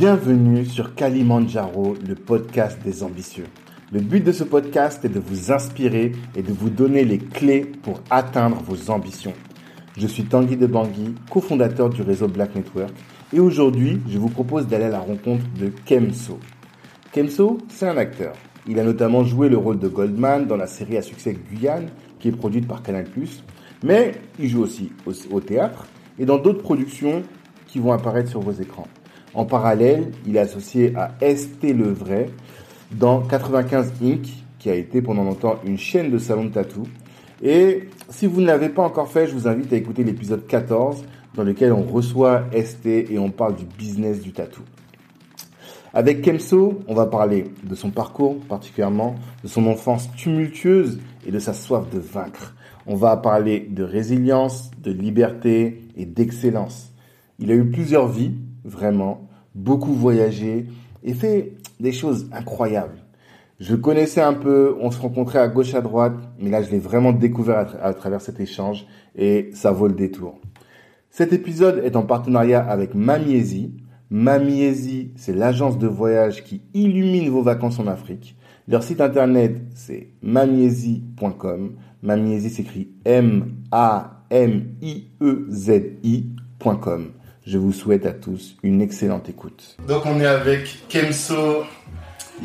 Bienvenue sur Kalimandjaro, le podcast des ambitieux. Le but de ce podcast est de vous inspirer et de vous donner les clés pour atteindre vos ambitions. Je suis Tanguy de Bangui, cofondateur du réseau Black Network, et aujourd'hui, je vous propose d'aller à la rencontre de Kemso. Kemso, c'est un acteur. Il a notamment joué le rôle de Goldman dans la série à succès Guyane, qui est produite par Canal+, mais il joue aussi au, au théâtre et dans d'autres productions qui vont apparaître sur vos écrans. En parallèle, il est associé à ST Le Vrai dans 95 Inc., qui a été pendant longtemps une chaîne de salon de tatou. Et si vous ne l'avez pas encore fait, je vous invite à écouter l'épisode 14 dans lequel on reçoit ST et on parle du business du tatou. Avec Kemso, on va parler de son parcours particulièrement, de son enfance tumultueuse et de sa soif de vaincre. On va parler de résilience, de liberté et d'excellence. Il a eu plusieurs vies, vraiment, beaucoup voyagé et fait des choses incroyables. Je connaissais un peu, on se rencontrait à gauche à droite, mais là je l'ai vraiment découvert à, à, travers cet échange et ça vaut le détour. Cet épisode est en partenariat avec Mamiezi. Mamiezi, c'est l'agence de voyage qui illumine vos vacances en Afrique. Leur site internet, c'est mamiezi.com. Mamiezi s'écrit M-A-M-I-E-Z-I.com. Je vous souhaite à tous une excellente écoute. Donc on est avec Kemso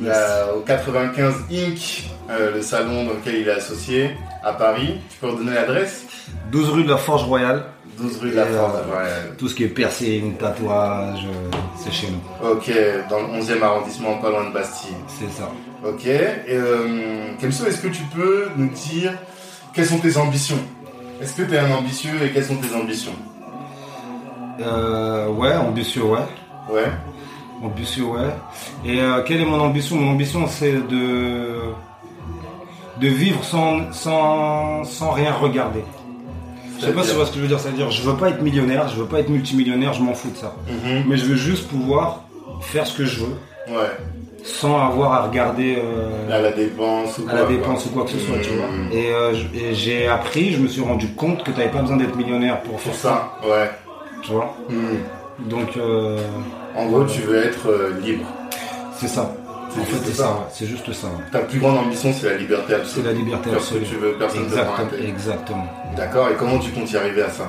yes. au 95 Inc., euh, le salon dans lequel il est associé à Paris. Tu peux redonner l'adresse? 12 rue de la Forge Royale. 12 rue de la Forge Royale. Euh, tout ce qui est piercing, tatouage, euh, c'est chez nous. Ok, dans le 11e arrondissement, pas loin de Bastille. C'est ça. Ok, et euh, Kemso, est-ce que tu peux nous dire quelles sont tes ambitions? Est-ce que tu es un ambitieux et quelles sont tes ambitions? Euh, ouais, ambitieux, ouais. Ouais. Ambitieux, ouais. Et euh, quelle est mon ambition? Mon ambition, c'est de de vivre sans, sans, sans rien regarder. Je sais pas si tu vois ce que je veux dire. C'est-à-dire, je veux pas être millionnaire, je veux pas être multimillionnaire, je m'en fous de ça. Mm -hmm. Mais je veux juste pouvoir faire ce que je veux. Ouais. Sans avoir à regarder euh, à la dépense ou à quoi, la dépense quoi. ou quoi que ce soit, tu vois. Et, euh, et j'ai appris, je me suis rendu compte que tu n'avais pas besoin d'être millionnaire pour faire ça. ça, ouais. Tu vois. Mmh. Donc euh, En gros, tu veux être euh, libre. c'est ça. C'est En fait, juste c'est ça. C'est juste ça. Ta plus grande ambition, c'est la liberté C'est absolue. la liberté ce que absolue. tu veux, personne ne te Exactement. Exactement. D'accord, et comment tu comptes y arriver à ça?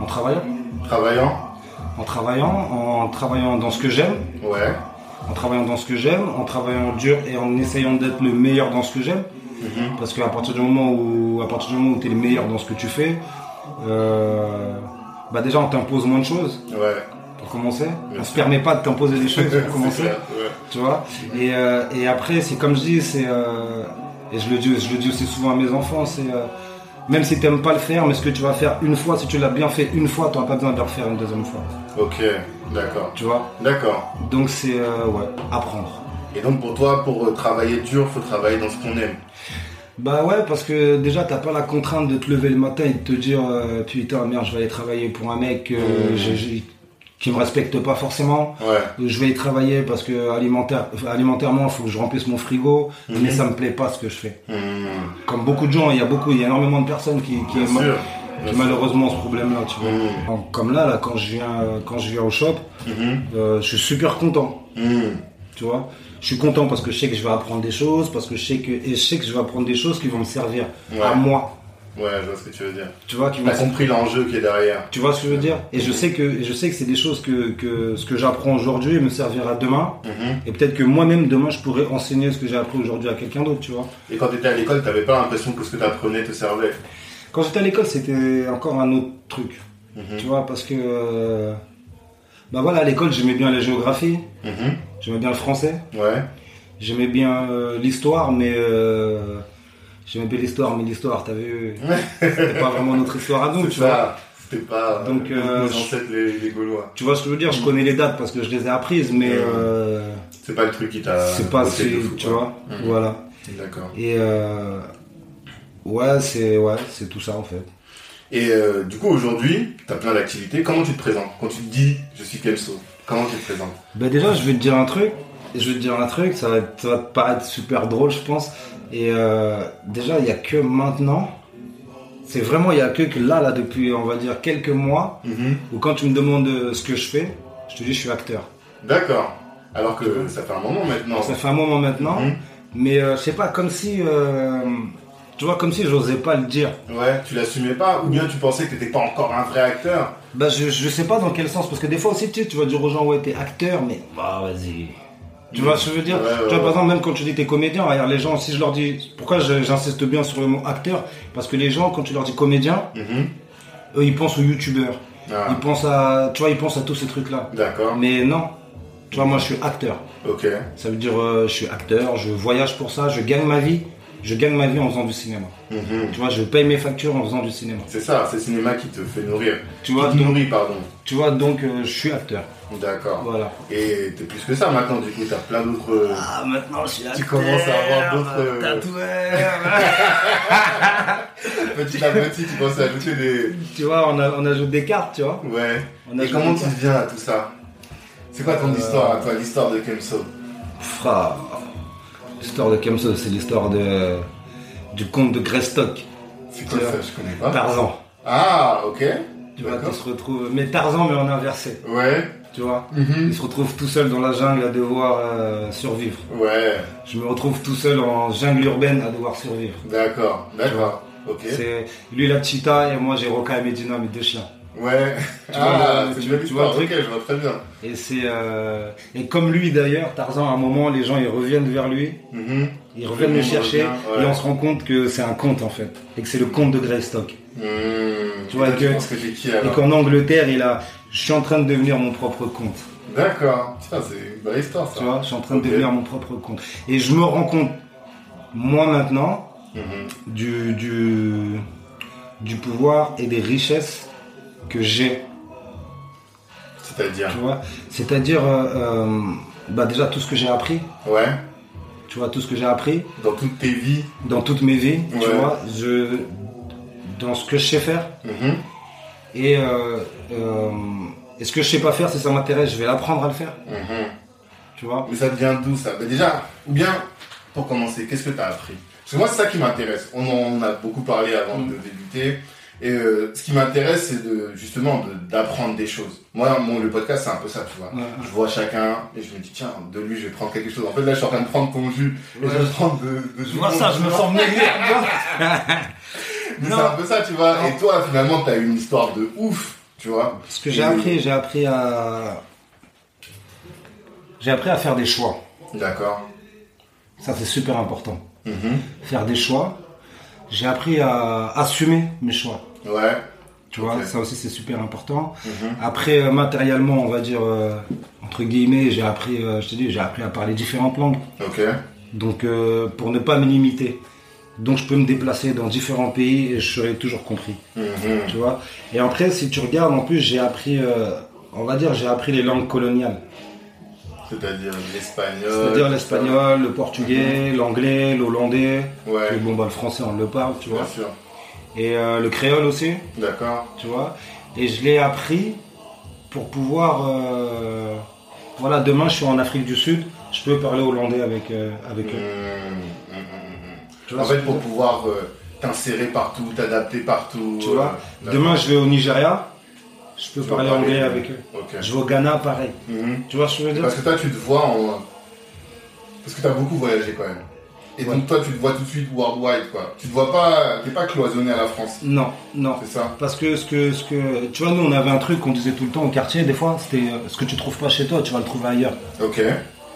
En travaillant, Travaillant? En travaillant, en travaillant dans ce que j'aime, Ouais. en travaillant dans ce que j'aime, en travaillant dur et en essayant d'être le meilleur dans ce que j'aime. Mhm. Parce qu'à partir du moment où, à partir du moment où tu es le meilleur dans ce que tu fais, euh, bah déjà on t'impose moins de choses Ouais. pour commencer. Bien on se permet pas de t'imposer des choses pour commencer. C'est clair, ouais. tu vois? Et, euh, et après, c'est comme je dis, c'est euh, et je le dis, je le dis aussi souvent à mes enfants, c'est euh, même si t'aimes pas le faire, mais ce que tu vas faire une fois, si tu l'as bien fait une fois, tu n'auras pas besoin de le refaire une deuxième fois. Ok, d'accord. Tu vois? D'accord. Donc c'est ouais, apprendre. Et donc pour toi, pour travailler dur, faut travailler dans ce qu'on aime. Bah ouais, parce que déjà t'as pas la contrainte de te lever le matin et de te dire euh, putain merde, je vais aller travailler pour un mec euh, Mmh. qui me respecte pas forcément. Ouais. Je vais y travailler parce que alimentaire, alimentairement, il faut que je remplisse mon frigo, Mhm. mais ça me plaît pas ce que je fais. Mmh. Comme beaucoup de gens, il y a beaucoup, il y a énormément de personnes qui, qui, Bien ont- sûr. qui malheureusement ce problème-là, tu vois. En- Comme là, là, quand je viens, quand je viens au shop, Mhm. euh, je suis super content, tu vois. Je suis content parce que je sais que je vais apprendre des choses, parce que je sais que, et je sais que je vais apprendre des choses qui vont me servir Ouais. à moi, Ouais, je vois ce que tu veux dire. tu vois, qui T'as compris l'enjeu qui est derrière. tu vois ce que je veux dire? Et je sais que je sais que c'est des choses que, que ce que j'apprends aujourd'hui me servira demain. Mhm. Et peut-être que moi-même demain je pourrais enseigner ce que j'ai appris aujourd'hui à quelqu'un d'autre, tu vois. Et quand tu étais à l'école, t'avais pas l'impression que ce que tu apprenais te servait? Quand j'étais à l'école, c'était encore un autre truc, Mhm. tu vois, parce que euh, bah voilà, à l'école j'aimais bien la géographie, Mhm. J'aimais bien le français, Ouais. j'aimais bien euh, l'histoire, mais euh, j'aimais bien l'histoire, mais l'histoire, t'as vu, c'était pas vraiment notre histoire à nous, tu vois. C'était pas Donc, euh, euh, nos ancêtres les, les Gaulois. Tu vois ce que je veux dire Je connais les dates parce que je les ai apprises, mais C'est pas le truc qui t'a. c'est pas si, tu vois. Mhm. Voilà. D'accord. Et euh, ouais, c'est ouais, c'est tout ça en fait. Et euh, du coup, aujourd'hui, tu as plein d'activités. Comment tu te présentes? Quand tu te dis je suis Kemso, comment tu te présentes Ben déjà, je vais te dire un truc. Je vais te dire un truc, ça va, être- ça va te paraître super drôle, je pense. Et euh, déjà, il y a que maintenant. C'est vraiment, il y a que là, là, depuis, on va dire, quelques mois, Mhm. où quand tu me demandes euh, ce que je fais, je te dis, je suis acteur. D'accord. Alors que ça fait un moment maintenant. Ça fait un moment maintenant, Mhm. mais euh, je sais pas, comme si, euh, tu vois, comme si j'osais pas le dire. Ouais, tu l'assumais pas, ou bien tu pensais que t'étais pas encore un vrai acteur. Bah je, je sais pas dans quel sens, parce que des fois aussi, tu sais, tu vas dire aux gens, ouais, t'es acteur, mais bah vas-y. Tu vois ce que je veux dire Ouais, ouais, Tu vois, ouais. par exemple, même quand tu dis t'es comédien, regarde, les gens, si je leur dis, pourquoi j'insiste bien sur le mot acteur? Parce que les gens, quand tu leur dis comédien, Mhm. eux, ils pensent aux youtubeurs. Ah, Ils pensent à, tu vois, ils pensent à tous ces trucs-là. D'accord. Mais non. Tu vois, moi, je suis acteur. Ok. Ça veut dire, euh, je suis acteur, je voyage pour ça, je gagne ma vie. Je gagne ma vie en faisant du cinéma. Mhm. Tu vois, je paye mes factures en faisant du cinéma. C'est ça, c'est le cinéma qui te fait nourrir. Tu vois, qui te donc- nourrit, pardon. Tu vois, donc, euh, je suis acteur. D'accord. Voilà. Et t'es plus que ça maintenant, du coup, t'as plein d'autres. euh, Ah, maintenant, je suis acteur. Tu commences à avoir d'autres, Tatoueur. Petit à petit, tu commences à ajouter des. tu vois, on, a, on ajoute des cartes, tu vois. Ouais. On Et comment tu viens à tout ça? C'est quoi ton Euh, histoire, à toi, l'histoire de Kemso Fra. L'histoire de Kemso, c'est l'histoire de, du comte de Greystock. C'est quoi Tu ça vois. Je connais pas. Tarzan. Ah, ok. Tu vois, qui se retrouve. Mais Tarzan, mais en inversé. Ouais. Tu vois. Mhm. Il se retrouve tout seul dans la jungle à devoir euh, survivre. Ouais. Je me retrouve tout seul en jungle urbaine à devoir survivre. D'accord. D'accord. Ok. C'est lui la cheetah et moi j'ai Roca et Medina, mes deux chiens. Ouais. Tu vois ah, tu- tu vois le. Ok, truc je vois très bien. Et c'est euh, et comme lui d'ailleurs, Tarzan à un moment les gens ils reviennent vers lui, Mhm. ils reviennent Le chercher revient, ouais. et on se rend compte que c'est un conte en fait et que c'est le comte de Greystock. Mhm. Tu vois Et que- qui Et qu'en Angleterre il a, je suis en train de devenir mon propre comte. D'accord. Putain, c'est une belle histoire ça. Tu vois, je suis en train de devenir mon propre comte. Et je me rends compte moi maintenant Mhm. du du du pouvoir et des richesses que j'ai C'est-à-dire Tu vois C'est-à-dire, euh, euh, bah déjà tout ce que j'ai appris, Ouais. tu vois, tout ce que j'ai appris Dans toutes tes vies. dans toutes mes vies, tu Ouais. vois, je, dans ce que je sais faire. Mhm. Et, euh, et ce que je sais pas faire, si ça m'intéresse, je vais l'apprendre à le faire, Mhm. tu vois. Mais ça devient d'où ça Mais déjà, ou bien, pour commencer, qu'est-ce que tu as appris? Parce que moi, c'est ça qui m'intéresse. On en a beaucoup parlé avant Mm. de débuter. Et euh, ce qui m'intéresse, c'est de, justement de- d'apprendre des choses. Moi, mon, le podcast, c'est un peu ça, tu vois. Ouais. Je vois chacun et je me dis, tiens, de lui, je vais prendre quelque chose. En fait, là, je suis en train de prendre ton jus. Et Ouais. je vais prendre de, de vois ça, je me sens vois. Mais. C'est un peu ça, tu vois. Et toi, finalement, tu as une histoire de ouf, tu vois. Ce que j'ai appris, j'ai appris à, j'ai appris à faire des choix. D'accord. Ça, c'est super important. Mhm. Faire des choix. J'ai appris à assumer mes choix. Ouais. Tu vois, ça aussi c'est super important. Mhm. Après, euh, matériellement, on va dire, euh, entre guillemets, j'ai appris, euh, je te dis, j'ai appris à parler différentes langues. Ok. Donc, pour ne pas me limiter. Donc, je peux me déplacer dans différents pays et je serai toujours compris. Mhm. Tu vois. Et après, si tu regardes, en plus, j'ai appris, on va dire, j'ai appris les langues coloniales. C'est-à-dire l'espagnol. C'est-à-dire l'espagnol, le portugais, l'anglais, l'hollandais. Ouais. Et bon, bah, le français, on le parle, tu Bien vois. sûr. Et euh, le créole aussi. D'accord. tu vois. Et je l'ai appris pour pouvoir, euh, voilà, demain je suis en Afrique du Sud, je peux parler hollandais avec, euh, avec eux. Mmh, mmh, mmh. Tu En fait, pour pouvoir t'insérer partout, t'adapter partout. Tu vois, demain je vais au Nigeria, je peux Tu parler parler- anglais avec eux. Je vais au Ghana, pareil. Tu vois ce que je veux dire? Parce que toi, tu te vois en. Parce que t'as beaucoup voyagé quand même. Et donc, toi, tu te vois tout de suite worldwide, quoi. Tu te vois pas. T'es pas cloisonné à la France. Non, non. C'est ça Parce que ce que, ce que, tu vois, nous on avait un truc qu'on disait tout le temps au quartier, des fois, c'était euh, ce que tu trouves pas chez toi, tu vas le trouver ailleurs. Ok.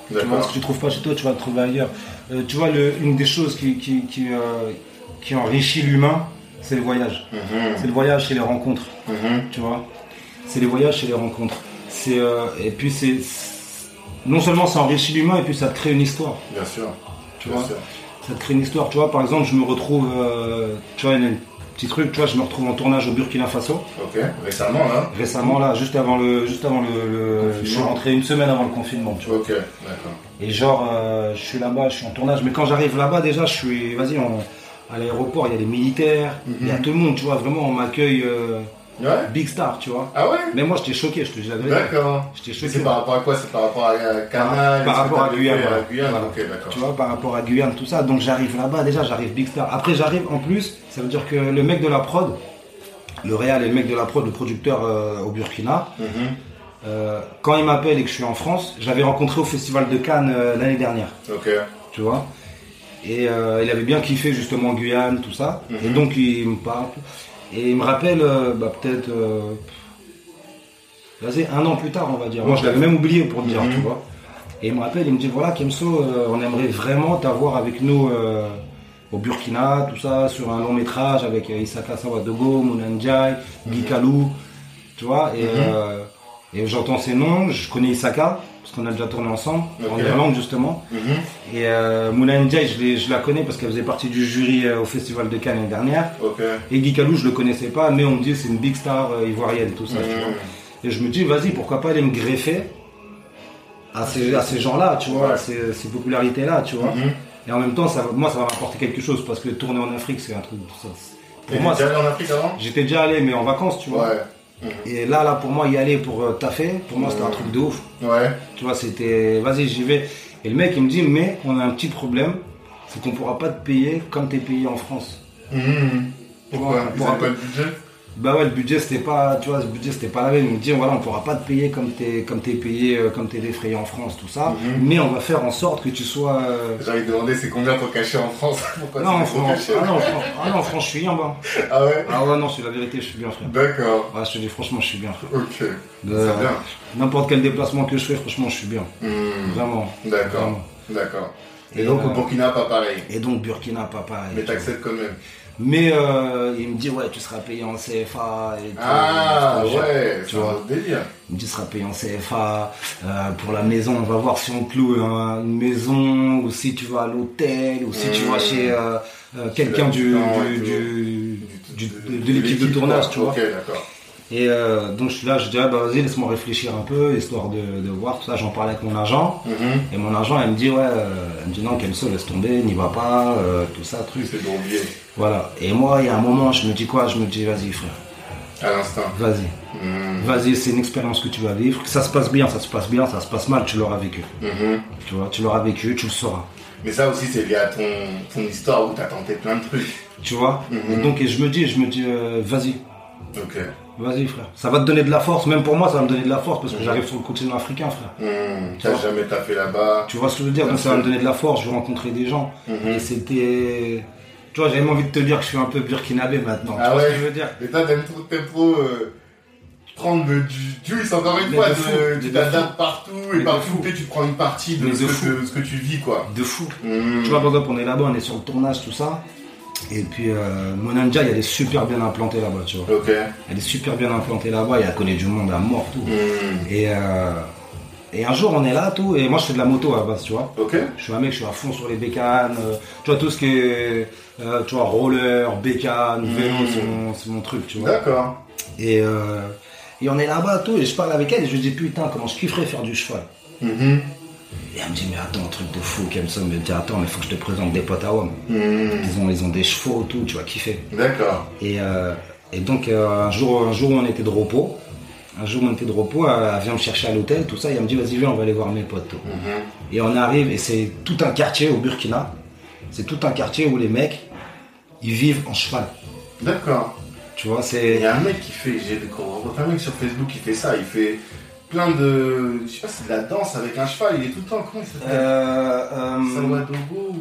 Tu vois, ce que tu trouves pas chez toi, tu vas le trouver ailleurs. Euh, tu vois, le, une des choses qui, qui, qui, euh, qui enrichit l'humain, c'est le voyage. Mhm, C'est le voyage, c'est les rencontres. mhm. tu vois? C'est les voyages, c'est les rencontres. C'est et puis c'est non seulement ça enrichit l'humain et puis ça te crée une histoire, Bien sûr. Tu vois. Ça te crée une histoire, tu vois. Par exemple, je me retrouve, euh, tu vois, il y a un petit truc, tu vois, je me retrouve en tournage au Burkina Faso Ok. Récemment, là. récemment là, juste avant le, juste avant le, le- je suis rentré une semaine avant le confinement, tu vois. Ok. D'accord. Et genre, euh, je suis là-bas, je suis en tournage, mais quand j'arrive là-bas, déjà, je suis, vas-y, on- à l'aéroport, il y a des militaires, il y a tout le monde, tu vois. Vraiment, on m'accueille euh, Ouais. big star, tu vois. Ah ouais? Mais moi, j'étais choqué, je te dis la vérité. D'accord. J'étais choqué. c'est par rapport à quoi? C'est par rapport à Canal Par que rapport à Guyane, voilà. Guyane Voilà. Ok, d'accord. Tu vois, par rapport à Guyane, tout ça. Donc j'arrive là-bas, déjà j'arrive Big Star. Après j'arrive en plus, ça veut dire que le mec de la prod, le réal et le mec de la prod, le producteur euh, au Burkina, Mhm. euh, quand il m'appelle et que je suis en France, j'avais rencontré au Festival de Cannes euh, l'année dernière, Ok. tu vois. Et euh, il avait bien kiffé justement Guyane, tout ça. Mhm. Et donc il me parle. Et il me rappelle, euh, bah, peut-être, euh, vas-y, un an plus tard, on va dire. Moi, je l'avais même oublié pour dire, Mhm. tu vois. Et il me rappelle, il me dit, voilà, Kemso, euh, on aimerait vraiment t'avoir avec nous euh, au Burkina, tout ça, sur un long métrage avec euh, Isaka Sawadogo, Mounandjai, Guy Kalou, tu vois. Et, Mhm. et j'entends ces noms, je connais Isaka, parce qu'on a déjà tourné ensemble, en. Irlande justement. Mhm. Et euh, Mouna Ndiaye, je, la connais parce qu'elle faisait partie du jury euh, au Festival de Cannes l'année dernière. Et Guy Calou, je le connaissais pas, mais on me dit c'est une big star euh, ivoirienne, tout ça. tu vois. Mhm. Et je me dis, vas-y, pourquoi pas aller me greffer à ces, à ces gens-là, tu vois, Ouais. à ces, ces popularités-là, tu vois. Mhm. Et en même temps, ça, moi, ça va m'apporter quelque chose parce que tourner en Afrique, c'est un truc. ça- pour moi, déjà allé en Afrique avant? J'étais déjà allé, mais en vacances, tu vois. Ouais. Et là, là, pour moi, y aller pour euh, taffer, pour moi, c'était un truc de ouf. Ouais. Tu vois, c'était, vas-y, j'y vais. Et le mec, il me dit, mais on a un petit problème, c'est qu'on pourra pas te payer comme t'es payé en France. Mhm. Pourquoi Ils pour avaient pas le budget Bah ouais, le budget c'était pas, tu vois, le budget c'était pas la même. Il me dit, voilà, on pourra pas te payer comme t'es, comme t'es payé, euh, comme t'es défrayé en France, tout ça. Mhm. Mais on va faire en sorte que tu sois. euh, J'ai envie de demander c'est combien ton cachet en France? Pourquoi Non, en c'est trop France, caché ah non, en France, ah non, en France, je suis bien, bah. Ah ouais? Ah ouais, non, c'est la vérité, je suis bien, frère. D'accord. Ouais, je te dis, franchement, je suis bien, frère. Ok. Euh, C'est bien. N'importe quel déplacement que je fais, franchement, je suis bien. Mhm. Vraiment. D'accord. D'accord. Et, Et, donc au euh, Burkina, pas pareil. Et donc, Burkina, papa. Mais t'acceptes quand même. Mais euh, il me dit, ouais, tu seras payé en CFA. Et tout. Ah ouais, tu vois. délire. Il me dit, tu seras payé en CFA. euh, pour la maison, on va voir si on te loue un- une maison, ou si tu vas à l'hôtel, ou si tu vas chez euh, quelqu'un du, de, de l'équipe de tournage, tu vois. Ok, d'accord. Et euh, donc je suis là, je dis, ah, bah, vas-y, laisse-moi réfléchir un peu, histoire de, de voir tout ça. J'en parlais avec mon agent. Mhm. Et mon agent, elle me dit, ouais, euh, elle me dit, non, Kelso, laisse tomber, n'y va pas, euh, tout ça, truc. C'est oublier Voilà. Et moi, il y a un moment, je me dis quoi? Je me dis, vas-y, frère, à l'instant. vas-y. Mhm. Vas-y, c'est une expérience que tu vas vivre. Que ça se passe bien, ça se passe bien, ça se passe mal, tu l'auras vécu. Mhm. Tu vois, tu l'auras vécu, tu le sauras. Mais ça aussi, c'est lié à ton, ton histoire où t'as tenté plein de trucs. Tu vois? Et donc, et je me dis, je me dis, vas-y, Ok. Vas-y, frère. Ça va te donner de la force. Même pour moi, ça va me donner de la force parce que Mhm. j'arrive sur le continent africain, frère. Tu T'as jamais taffé là-bas. Tu vois ce que je veux dire? Donc, ça va me donner de la force. Je vais rencontrer des gens. Mhm. Et c'était. Tu vois, j'avais même envie de te dire que je suis un peu burkinabé maintenant. Ah tu vois ouais? ce que je veux dire? Mais toi, t'aimes trop, t'aimes trop euh, prendre du juice, encore une Mais fois. de de- tu t'adaptes partout et Mais de partout tu prends une partie de ce, de que, ce tu vis, quoi. De fou. Mhm. Tu vois, par exemple, on est là-bas, on est sur le tournage, tout ça. Et puis, euh, Monanja, elle est super bien implantée là-bas, tu vois. Elle est super bien implantée là-bas elle connaît du monde à mort, tout. Mhm. Et, euh, et un jour, on est là, tout. Et moi, je fais de la moto à la base, tu vois. Je suis un mec, je suis à fond sur les bécanes. euh, tu vois, tout ce qui est, euh, tu vois, roller, bécane, vélo, Mhm. c'est mon, mon truc, tu vois. D'accord. Et, et on est là-bas, tout. Et je parle avec elle et je lui dis, putain, comment je kifferais faire du cheval. Mhm. Et elle me dit, mais attends, truc de fou, comme ça. Elle me dit, attends, mais faut que je te présente des potes à homme. Mhm. Ils ont, ils ont des chevaux, tout, tu vas kiffer. D'accord. Et, euh, et donc, euh, un, jour, un jour où on était de repos, un jour où on était de repos, elle, elle vient me chercher à l'hôtel, tout ça, et elle me dit, vas-y, viens, on va aller voir mes potes. Mhm. Et on arrive, et c'est tout un quartier au Burkina, c'est tout un quartier où les mecs, ils vivent en cheval. D'accord. Tu vois, Il c'est. y a un mec qui fait, j'ai un mec sur Facebook qui fait ça, il fait plein de, je sais pas, c'est de la danse avec un cheval, il est tout le temps, comment il s'appelle Euh, euh, Salwadogo ou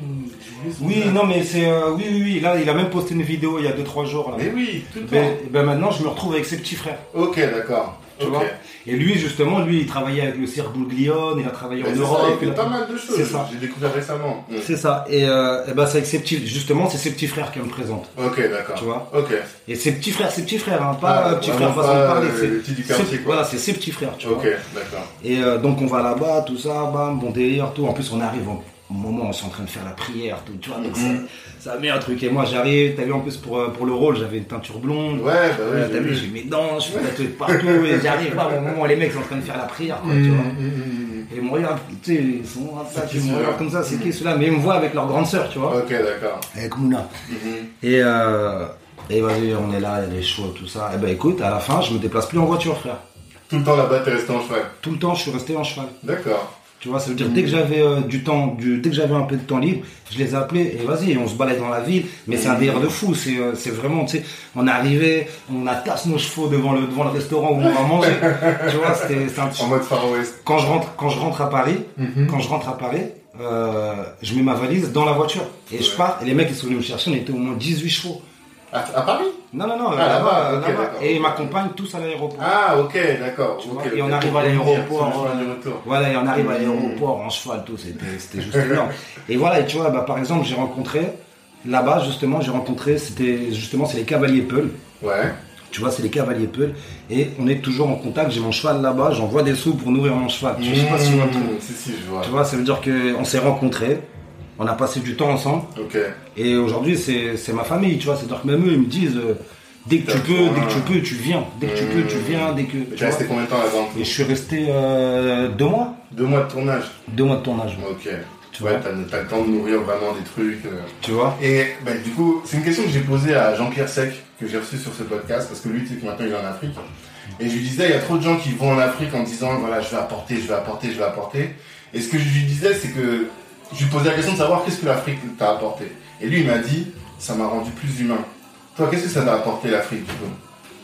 oui, non, mais c'est. euh, oui, oui, oui, là, il a même posté une vidéo il y a 2-3 jours. Là. Mais oui, tout le Ben, temps. ben maintenant, je me retrouve avec ses petits frères. Ok, d'accord. Tu vois Et lui, justement, lui, il travaillait avec le Cirque Bouglione, il a travaillé Mais en c'est ça, Europe. il il fait a- pas mal de choses. J'ai découvert récemment. Mm. C'est ça. Et, euh, et ben, c'est avec ses petits. Justement, c'est ses petits frères qu'elle me présente. Ok, d'accord. Tu vois Ok. Et ses petits frères, ses petits frères, hein, pas Ah, petits frères façon de pas, parler. c'est- du quartier, quoi. Voilà, c'est ses petits frères, tu vois. Ok, d'accord. Et euh, donc on va là-bas, tout ça, bam, bon délire, tout. En plus on arrive au au moment où on est en train de faire la prière, tout, tu vois. Donc Mhm. ça, ça met un truc. Et moi j'arrive, t'as vu en plus pour, euh, pour le rôle, j'avais une teinture blonde. Ouais, bah oui. T'as vu, j'ai mes dents, je suis tatoué partout, et j'arrive pas au moment où les mecs sont en train de faire la prière, quoi, tu Mm, vois. mm, Et ils me regardent, tu sais, ils sont ça, ils me regardent comme ça, c'est qui celui-là Mais ils me voient avec leur grande sœur, tu vois. Ok, d'accord. Avec Mouna. Mhm. Et, euh, et vas-y, on est là, il y a des chevaux, tout ça. Et ben écoute, à la fin, je me déplace plus en voiture, frère. Tout le temps là-bas, t'es resté en cheval. Tout le temps, je suis resté en cheval. D'accord. Tu vois, ça veut dire dès que j'avais euh, du temps, du, dès que j'avais un peu de temps libre, je les appelais et vas-y, on se balade dans la ville. Mais c'est un délire de fou. C'est, euh, c'est vraiment, tu sais, on est arrivé, on attache nos chevaux devant le, devant le restaurant où on va manger. tu vois, c'était, c'est un petit- En mode Far West. Quand je rentre, quand je rentre à Paris, Mhm. quand je rentre à Paris, euh, je mets ma valise dans la voiture et je pars. Et les mecs ils sont venus me chercher, on était au moins 18 chevaux. À, à Paris Non, non, non, Ah, là-bas. Et ils m'accompagnent tous à l'aéroport. Ah, ok, d'accord. Et on arrive à l'aéroport, euh. Voilà, et on arrive à Mmh. l'aéroport en cheval, tout, c'était, juste énorme. Et voilà, et tu vois, bah, par exemple, j'ai rencontré, là-bas, justement, j'ai rencontré, c'était, justement, c'est les cavaliers Peul. Ouais. Tu vois, c'est les cavaliers Peul. Et on est toujours en contact, j'ai mon cheval là-bas, j'envoie des sous pour nourrir mon cheval. Je sais pas si tu vois. Mmh, Si, si, je vois. Tu vois, ça veut dire qu'on s'est rencontrés, on a passé du temps ensemble, et aujourd'hui, c'est, ma famille, tu vois. C'est-à-dire que même eux, ils me disent, euh, dès que tu peux, dès que tu peux, tu viens. Dès que tu peux, tu viens, dès que. Tu es resté combien de temps là-bas Et je suis resté euh, deux mois. Deux mois de tournage. Deux mois de tournage. Ok. Tu ouais, vois. t'as le temps de nourrir vraiment des trucs. euh. Tu vois Et ben, du coup, c'est une question que j'ai posée à Jean-Pierre Sec, que j'ai reçu sur ce podcast, parce que lui, tu sais que maintenant il est en Afrique. Et je lui disais, il y a trop de gens qui vont en Afrique en disant, voilà, je vais apporter, je vais apporter, je vais apporter. Et ce que je lui disais, c'est que je lui posais la question de savoir qu'est-ce que l'Afrique t'a apporté. Et lui, il m'a dit, ça m'a rendu plus humain. Toi, qu'est-ce que ça t'a apporté l'Afrique, du coup?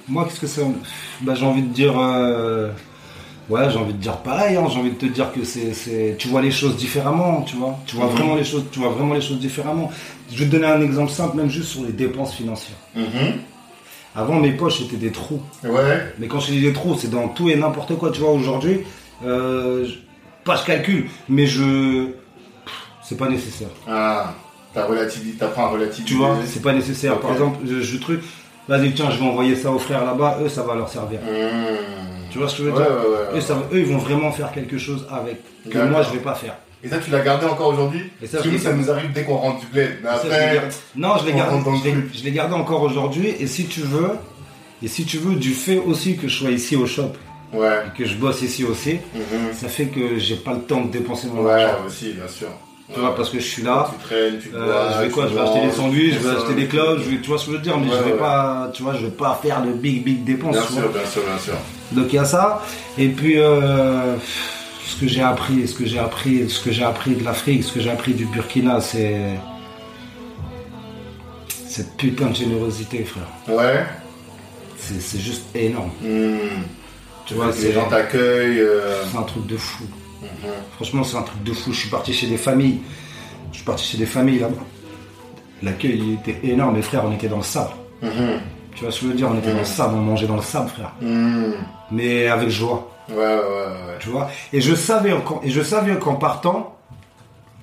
Moi, qu'est-ce que c'est bah, J'ai envie de dire. euh, Ouais, j'ai envie de dire pareil. hein. J'ai envie de te dire que c'est, tu vois les choses différemment, tu vois. Tu vois Mhm. vraiment les choses, tu vois vraiment les choses différemment. Je vais te donner un exemple simple, même juste sur les dépenses financières. Avant, mes poches étaient des trous. Ouais. Mais quand je dis des trous, c'est dans tout et n'importe quoi. Tu vois, aujourd'hui, euh, pas je calcule, mais je, c'est pas nécessaire. Ah, t'as relativité, t'apprends à relativiser. Tu vois, c'est pas nécessaire. Par exemple, je, je truc, vas-y tiens, je vais envoyer ça aux frères là-bas. Eux, ça va leur servir. Mmh. Tu vois ce que je veux Ouais, dire ouais, ouais, ouais. Eux, ça va- eux, ils vont vraiment faire quelque chose avec que moi je vais pas faire. Et ça, tu l'as gardé encore aujourd'hui Parce que nous, ça nous arrive dès qu'on rentre du bled. Mais Ça, je l'ai après, non, je l'ai gardé, je l'ai- gardé encore aujourd'hui. Et si tu veux, et si tu veux, du fait aussi que je sois ici au shop ouais. et que je bosse ici aussi, Mhm. ça fait que j'ai pas le temps de dépenser mon Ouais, argent. aussi, bien sûr. Tu vois, parce que je suis là. Tu traînes, tu Euh, bois. je vais quoi Je vais acheter des manges, sandwichs, je vais acheter des je vais, tu vois ce que je veux dire, mais Ouais, je vais ouais. pas, tu vois, je vais pas faire de big big dépenses. Bien sûr, vois. bien sûr, bien sûr. Donc il y a ça. Et puis euh, ce que j'ai appris, ce que j'ai appris, ce que j'ai appris de l'Afrique, ce que j'ai appris du Burkina, c'est cette putain de générosité, frère. Ouais. C'est juste énorme. Hmm. Tu vois, les gens t'accueillent. euh, c'est un truc de fou. Mhm. Franchement, c'est un truc de fou. Je suis parti chez des familles. Je suis parti chez des familles là-bas. L'accueil il était énorme, mes frères, on était dans le sable. Mhm. Tu vois ce que je veux dire? On était dans le sable, on mangeait dans le sable, frère. Mais avec joie. Ouais, ouais, ouais. tu vois? Et je savais qu'en, et je savais qu'en partant,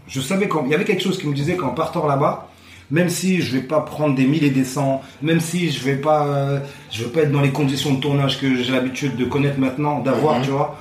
je savais qu'en, il y avait quelque chose qui me disait qu'en partant là-bas, même si je vais pas prendre des mille et des cents, même si je vais pas, euh, je vais pas être dans les conditions de tournage que j'ai l'habitude de connaître maintenant, d'avoir, Mhm. tu vois.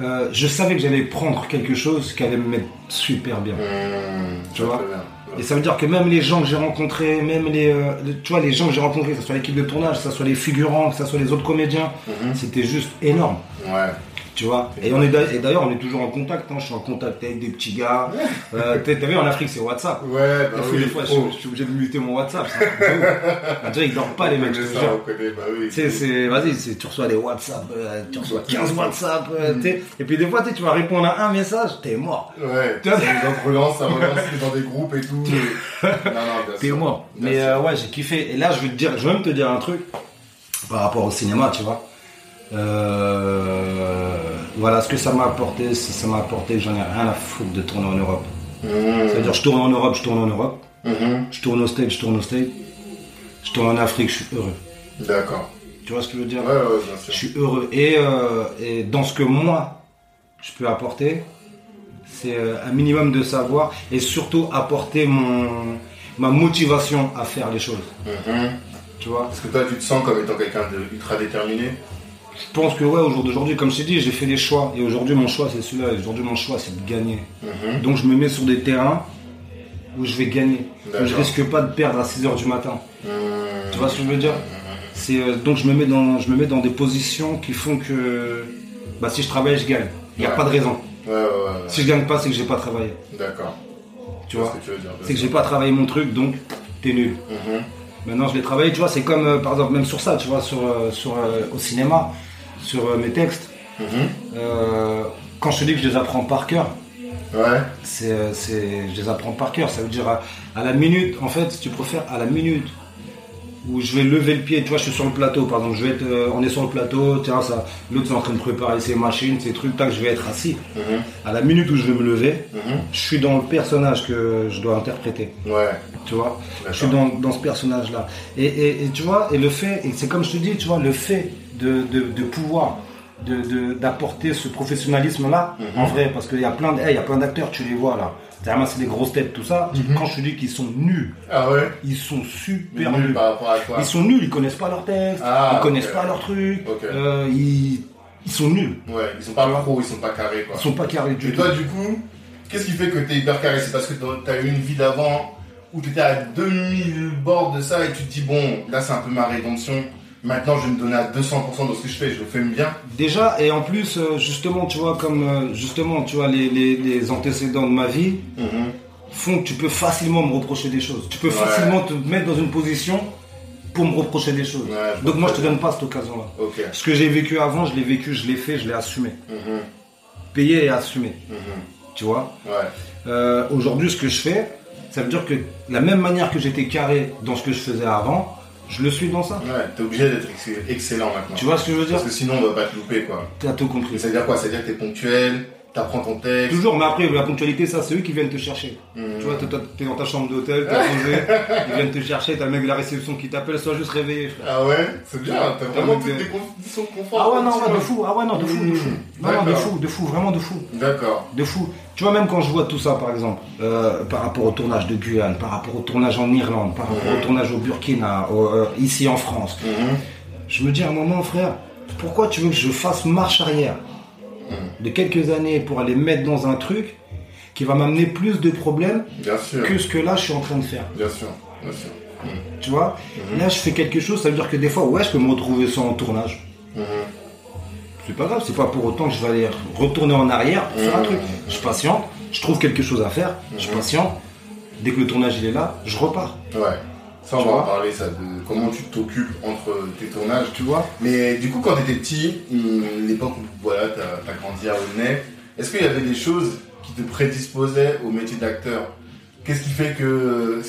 Euh, je savais que j'allais prendre quelque chose qui allait me mettre super bien. Hmm. Tu vois bien. Et ça veut dire que même les gens que j'ai rencontrés, même les, euh, les- tu vois, les gens que j'ai rencontrés, que ce soit l'équipe de tournage, que ce soit les figurants, que ce soit les autres comédiens, Mhm. c'était juste énorme. Ouais. Tu vois Et on est d'a- et d'ailleurs on est toujours en contact. hein. Je suis en contact avec des petits gars. Euh, t'as t'as vu en Afrique c'est WhatsApp. Ouais, bah Des fois, oui. des fois, je, je suis obligé de muter mon WhatsApp. c'est un truc de ouf. On dirait qu'ils dorment pas les mecs. je te Ça, jure. on connaît, bah oui. Tu sais, c'est, vas-y, c'est- tu reçois des WhatsApp, euh, tu reçois 15 WhatsApp, euh, tu sais. et puis des fois, tu sais, tu vas répondre à un message, t'es mort. Ouais, Tu vois ça relance, ça relance, dans des groupes et tout. non, non, bien T'es sûr. mort. Bien Mais sûr. euh, ouais, j'ai kiffé. Et là, je vais te dire, je vais même te dire un truc par rapport au cinéma, tu vois. Euh, voilà, ce que ça m'a apporté, c'est- ça m'a apporté, j'en ai rien à foutre de tourner en Europe. Mhm. C'est-à-dire, je tourne en Europe, je tourne en Europe. Mhm. Je tourne au States, je tourne au States. Je tourne en Afrique, je suis heureux. D'accord. Tu vois ce que je veux dire? Ouais, ouais, bien Je suis heureux. Et, euh, et dans ce que moi, je peux apporter, c'est euh, un minimum de savoir et surtout apporter mon, ma motivation à faire les choses. Mhm. Tu vois? Est-ce que toi, tu te sens comme étant quelqu'un d'ultra déterminé Je pense que ouais, au jour d'aujourd'hui, comme je t'ai dit, j'ai fait des choix. Et aujourd'hui, mon choix, c'est celui-là. Et aujourd'hui, mon choix, c'est de gagner. Mhm. Donc, je me mets sur des terrains où je vais gagner. Où je risque pas de perdre à 6h du matin. Mhm. Tu vois ce que je veux dire? C'est euh, donc je me mets dans je me mets dans des positions qui font que bah si je travaille je gagne. Il n'y a Ouais. pas de raison. Ouais, ouais, ouais. Si je gagne pas c'est que j'ai pas travaillé. D'accord. Tu vois? Ce que tu veux dire. C'est que j'ai pas travaillé mon truc donc t'es nul. Mhm. Maintenant je l'ai travaillé. Tu vois c'est comme euh, par exemple même sur ça tu vois sur euh, sur au cinéma sur euh, mes textes. Mhm. Euh, quand je te dis que je les apprends par cœur, Ouais. euh, c'est, je les apprends par cœur. Ça veut dire à, à la minute, en fait, si tu préfères, à la minute où je vais lever le pied, tu vois, je suis sur le plateau, par exemple, je vais être, euh, on est sur le plateau, tiens, ça, l'autre est en train de préparer ses machines, ses trucs, tac, je vais être assis. Mhm. À la minute où je vais me lever, Mhm. je suis dans le personnage que je dois interpréter, Ouais. tu vois? Je suis dans, dans ce personnage-là. Et, et- et tu vois, et le fait, et c'est comme je te dis, tu vois, le fait de, de, de pouvoir de- de- d'apporter ce professionnalisme-là, Mhm. en vrai, parce qu'il y a plein hey, y a plein d'acteurs, tu les vois là. Derrière c'est des grosses têtes, tout ça. Mhm. Quand je te dis qu'ils sont nuls, Ah ouais ils sont super nul nuls. par rapport à quoi Ils sont nuls, ils connaissent pas leur texte, Ah, ils connaissent pas leur truc, Ok. euh, ils, ils sont nuls. Ouais, ils sont pas pros, ils sont pas carrés quoi. Ils sont pas carrés du Et tout. toi, du coup, qu'est-ce qui fait que t'es hyper carré? C'est parce que t'as eu une vie d'avant où t'étais à 2000 bords de ça et tu te dis, bon, là c'est un peu ma rédemption. Maintenant, je vais me donner à 200% de ce que je fais, je le fais bien. Déjà, et en plus, euh, justement, tu vois, comme euh, justement, tu vois, les, les, les antécédents de ma vie Mhm. font que tu peux facilement me reprocher des choses. Tu peux Ouais. facilement te mettre dans une position pour me reprocher des choses. Ouais, Donc moi, je te donne pas cette occasion-là. Ce que j'ai vécu avant, je l'ai vécu, je l'ai fait, je l'ai assumé. Mhm. Payé et assumé, Mhm. tu vois. Ouais. Euh, Aujourd'hui, ce que je fais, ça veut dire que la même manière que j'étais carré dans ce que je faisais avant, je le suis dans ça. Ouais, t'es obligé d'être ex- excellent maintenant. Tu vois ce que je veux dire Parce que sinon, on va pas te louper quoi. T'as tout compris. Et ça veut dire quoi? Ça veut dire que t'es ponctuel, t'apprends ton texte. Toujours, mais après, la ponctualité, ça, c'est eux qui viennent te chercher. Mhm. Tu vois, t'es- dans ta chambre d'hôtel, t'es posé, ils viennent te chercher, t'as le mec de la réception qui t'appelle, sois juste réveillé, frère. Ah ouais C'est bien, t'as vraiment toutes les conditions de confort. Ah ouais, non, ouais, de fou, ah ouais, non, de fou, de fou. Non, non, de fou, de fou, vraiment de fou. D'accord. De fou. Tu vois, même quand je vois tout ça, par exemple, euh, par rapport au tournage de Guyane, par rapport au tournage en Irlande, par rapport au tournage au Burkina, au- euh, ici en France, je me dis à un moment, frère, pourquoi tu veux que je fasse marche arrière? De quelques années pour aller mettre dans un truc qui va m'amener plus de problèmes Bien sûr. que ce que là je suis en train de faire Bien sûr. Bien sûr. Mhm. Tu vois? Mhm. Là, je fais quelque chose, ça veut dire que des fois, ouais, je peux me retrouver sans en tournage. Mhm. C'est pas grave, c'est pas pour autant que je vais aller retourner en arrière pour faire un truc. Je patiente, je trouve quelque chose à faire, je patiente. Dès que le tournage il est là, je repars. Ouais. Ça, on Tu va parler, ça, de comment tu t'occupes entre tes tournages. Tu vois Mais du coup, quand t'étais petit, hum, l'époque où voilà, t'as as grandi à Aulnay, est-ce qu'il y avait des choses qui te prédisposaient au métier d'acteur? Qu'est-ce qui fait que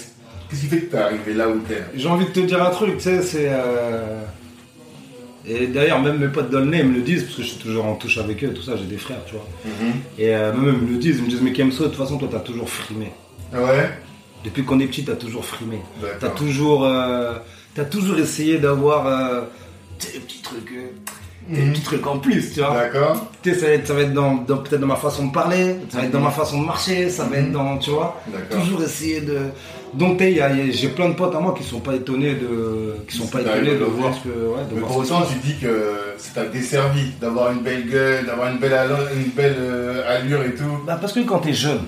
qu'est-ce qui fait que t'es arrivé là où t'es? J'ai envie de te dire un truc, tu sais, c'est. euh, Et d'ailleurs, même mes potes d'Aulnay me le disent, parce que je suis toujours en touche avec eux, tout ça, j'ai des frères, tu vois. Mhm. Et euh, même eux me le disent, ils me disent, mais Kemso, de toute façon, toi, t'as toujours frimé. Ah Ouais? Depuis qu'on est petit, t'as toujours frimé. T'as toujours, euh, toujours essayé d'avoir euh, des petits trucs, euh, des Mhm. petits trucs en plus, tu vois. D'accord. Tu sais, ça va être, ça va être dans, dans- peut-être dans ma façon de parler, ça va être dans ma façon de marcher, ça va être dans, tu vois. D'accord. Toujours essayer de. Donc, j'ai plein de potes à moi qui sont pas étonnés de, qui sont pas étonnés de voir ce que, ouais, de Mais pour autant, tu dis que c'est t'a desservi d'avoir une belle gueule, d'avoir une belle allure, une belle euh, allure et tout. Bah, parce que quand t'es jeune,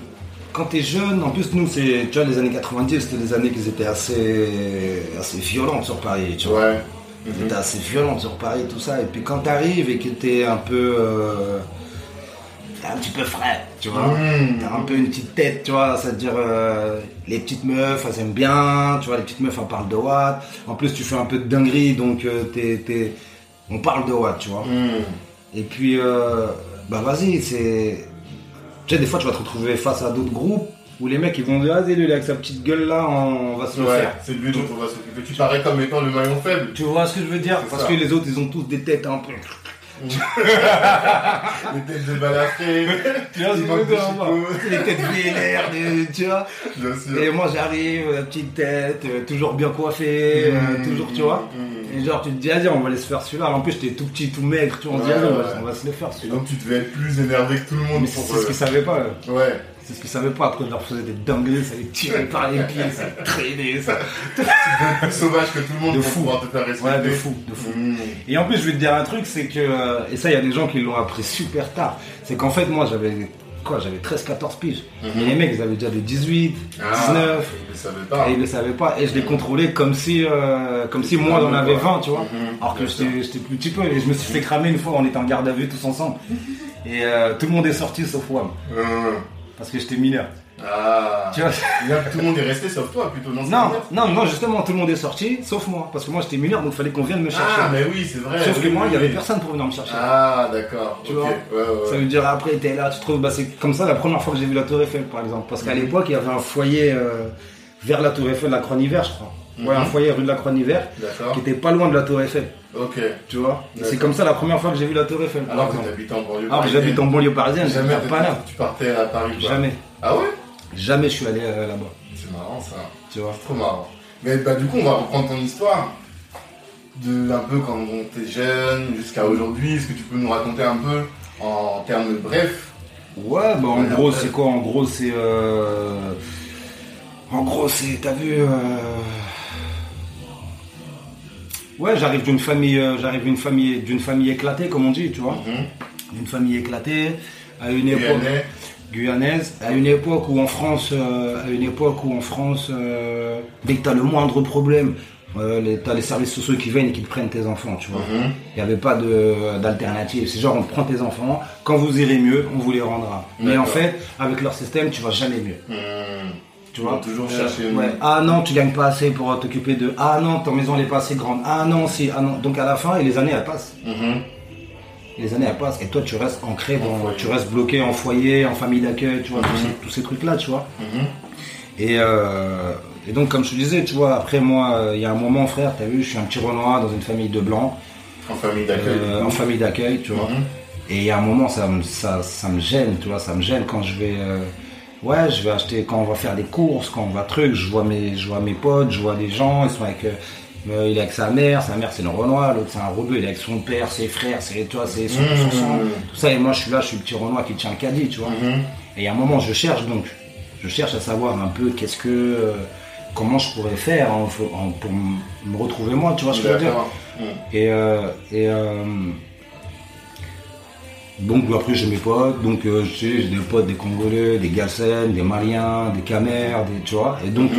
quand t'es jeune, en plus nous c'est, tu vois, les années 90, c'était des années qui étaient assez, assez violentes sur Paris, tu vois. Ouais. C'était assez violent sur Paris, tout ça. Et puis quand t'arrives et que t'es un peu. euh, t'es un petit peu frais, tu vois. Mhm. T'as un peu une petite tête, tu vois. C'est-à-dire, euh, les petites meufs, elles aiment bien, tu vois. Les petites meufs, elles parlent de Watt. En plus, tu fais un peu de dinguerie, donc euh, t'es, t'es- on parle de Watt, tu vois. Mhm. Et puis, euh, bah vas-y, c'est. Tu sais, des fois, tu vas te retrouver face à d'autres groupes où les mecs ils vont dire, vas-y, lui, avec sa petite gueule là, on va se le Ouais, faire. c'est lui dont on va s'occuper. Tu parais comme étant le maillon faible. Tu vois ce que je veux dire? C'est Parce ça. que les autres, ils ont tous des têtes un peu. Les têtes de balafré. Tu vois ce que Il je veux manque de. Les têtes vénères, des- tu vois Bien sûr. Et moi, j'arrive, la petite tête, euh, toujours bien coiffé, euh, Mmh, toujours, tu vois mmh. Et genre, tu te dis, vas-y, on va aller se faire celui-là. En plus, j'étais tout petit, tout maigre, tu vois. On dit, vas-y, on va- ouais. on va se le faire Et celui-là. donc tu devais être plus énervé que tout le monde Mais c'est pour. c'est ce qu'ils savaient pas. eux. euh, Ouais. C'est ce qu'ils savaient pas. Après, on leur faisait des dingueries, ça les tirait par les pieds, ça les traînait, ça. Tu devais être plus sauvage que tout le monde De pour fou. pouvoir te faire respecter. Ouais, de fou, de fou. Mmh. Et en plus, je vais te dire un truc, c'est que, euh, et ça, il y a des gens qui l'ont appris super tard, c'est qu'en fait, moi, j'avais, quoi, j'avais 13-14 piges. Mhm. Et les mecs, ils avaient déjà des 18, Ah, 19, Je ne savais pas. et ils le savaient pas. Et je les contrôlais comme si, euh, comme si moi, j'en avais 20, tu vois. Mhm. Alors que j'étais, plus petit peu, et je me suis fait cramer une fois, on était en garde à vue tous ensemble. Et euh, tout le monde est sorti sauf WAM, Mmh. parce que j'étais mineur. Ah. Tu vois Là, tout le monde est resté sauf toi plutôt, non c'est Non, non, non, justement, tout le monde est sorti, sauf moi. Parce que moi, j'étais mineur, donc il fallait qu'on vienne me chercher. Ah, mais oui, c'est vrai. Sauf que moi, il oui, n'y avait oui. personne pour venir me chercher. Ah, d'accord. Tu vois Ouais, ouais, Ça veut dire après, t'es là, tu trouves, bah, c'est comme ça la première fois que j'ai vu la Tour Eiffel, par exemple. Parce qu'à Mhm. l'époque, il y avait un foyer euh, vers la Tour Eiffel, la Croix-Niver, je crois. Ouais, Mhm. un foyer rue de la Croix-Niver, D'accord. qui était pas loin de la Tour Eiffel, Ok. tu vois? C'est comme ça la première fois que j'ai vu la Tour Eiffel, Alors que t'habites en banlieue. Alors que j'habite en banlieue parisienne, Jamais pas là. tu partais à Paris. Jamais. Ah ouais? Jamais je suis allé euh, là-bas, C'est marrant ça. tu vois. Trop marrant. Mais bah, du coup, on va reprendre ton histoire. De un peu quand t'es jeune jusqu'à aujourd'hui. Est-ce que tu peux nous raconter un peu en termes brefs? Ouais, bah en gros, c'est quoi? En gros, c'est. euh, En gros, c'est. T'as vu. euh, Ouais, j'arrive d'une famille, euh, j'arrive d'une famille, d'une famille éclatée, comme on dit, tu vois. D'une famille éclatée, à une époque. Guyanaise, à une époque où en France, euh, à une époque où en France, euh, dès que t'as le moindre problème, euh, t'as les services sociaux qui viennent et qui te prennent tes enfants, tu vois. Mhm. Il n'y avait pas d'alternative. C'est genre, on prend tes enfants, quand vous irez mieux, on vous les rendra. Mais en fait, avec leur système, tu vas jamais mieux. Hmm. Tu vois toujours Euh, chercher ouais. Ah non, tu gagnes pas assez pour t'occuper de. Ah non, ta maison n'est pas assez grande. Ah non, si. Ah non. Donc à la fin, et les années elles passent. Mhm. Les années elles passent. Et toi, tu restes ancré dans. Tu restes bloqué en foyer, en famille d'accueil, tu vois, tous Mhm. ces, tous ces trucs-là, tu vois. Mhm. Et, euh, et donc, comme je te disais, tu vois, après moi, il y a un moment, frère, t'as vu, je suis un petit Renoir dans une famille de blancs, En famille d'accueil. euh, en famille d'accueil, tu vois. Mhm. Et il y a un moment, ça, me- ça, ça me gêne, tu vois, ça me gêne quand je vais, euh, ouais, je vais acheter, quand on va faire des courses, quand on va truc, je vois mes, je vois mes potes, je vois des gens, ils sont avec, euh, il est avec sa mère, sa mère c'est le Renoir, l'autre c'est un rebeu, il est avec son père, ses frères, c'est, tu vois, c'est son, Mmh. son tout ça, et moi je suis là, je suis le petit Renoir qui tient le caddie, tu vois. Mhm. Et a un moment, je cherche donc, je cherche à savoir un peu qu'est-ce que, euh, comment je pourrais faire en- pour me retrouver moi, tu vois ce que je veux dire. Mhm. Et, euh, et euh, donc après j'ai mes potes, donc j'ai des potes des Congolais, des Galsen, des Maliens, des Camers, des, tu vois. Et donc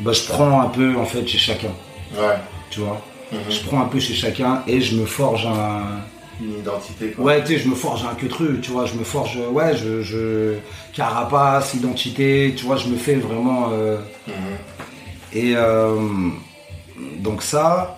bah, je prends un peu en fait chez chacun, Ouais. tu vois. Mhm. Je prends un peu chez chacun et je me forge un, Une identité, quoi. ouais tu sais, je me forge un que truc, tu vois. Je me forge, ouais, je, je carapace, identité, tu vois. Je me fais vraiment. euh, Mhm. et euh, donc ça.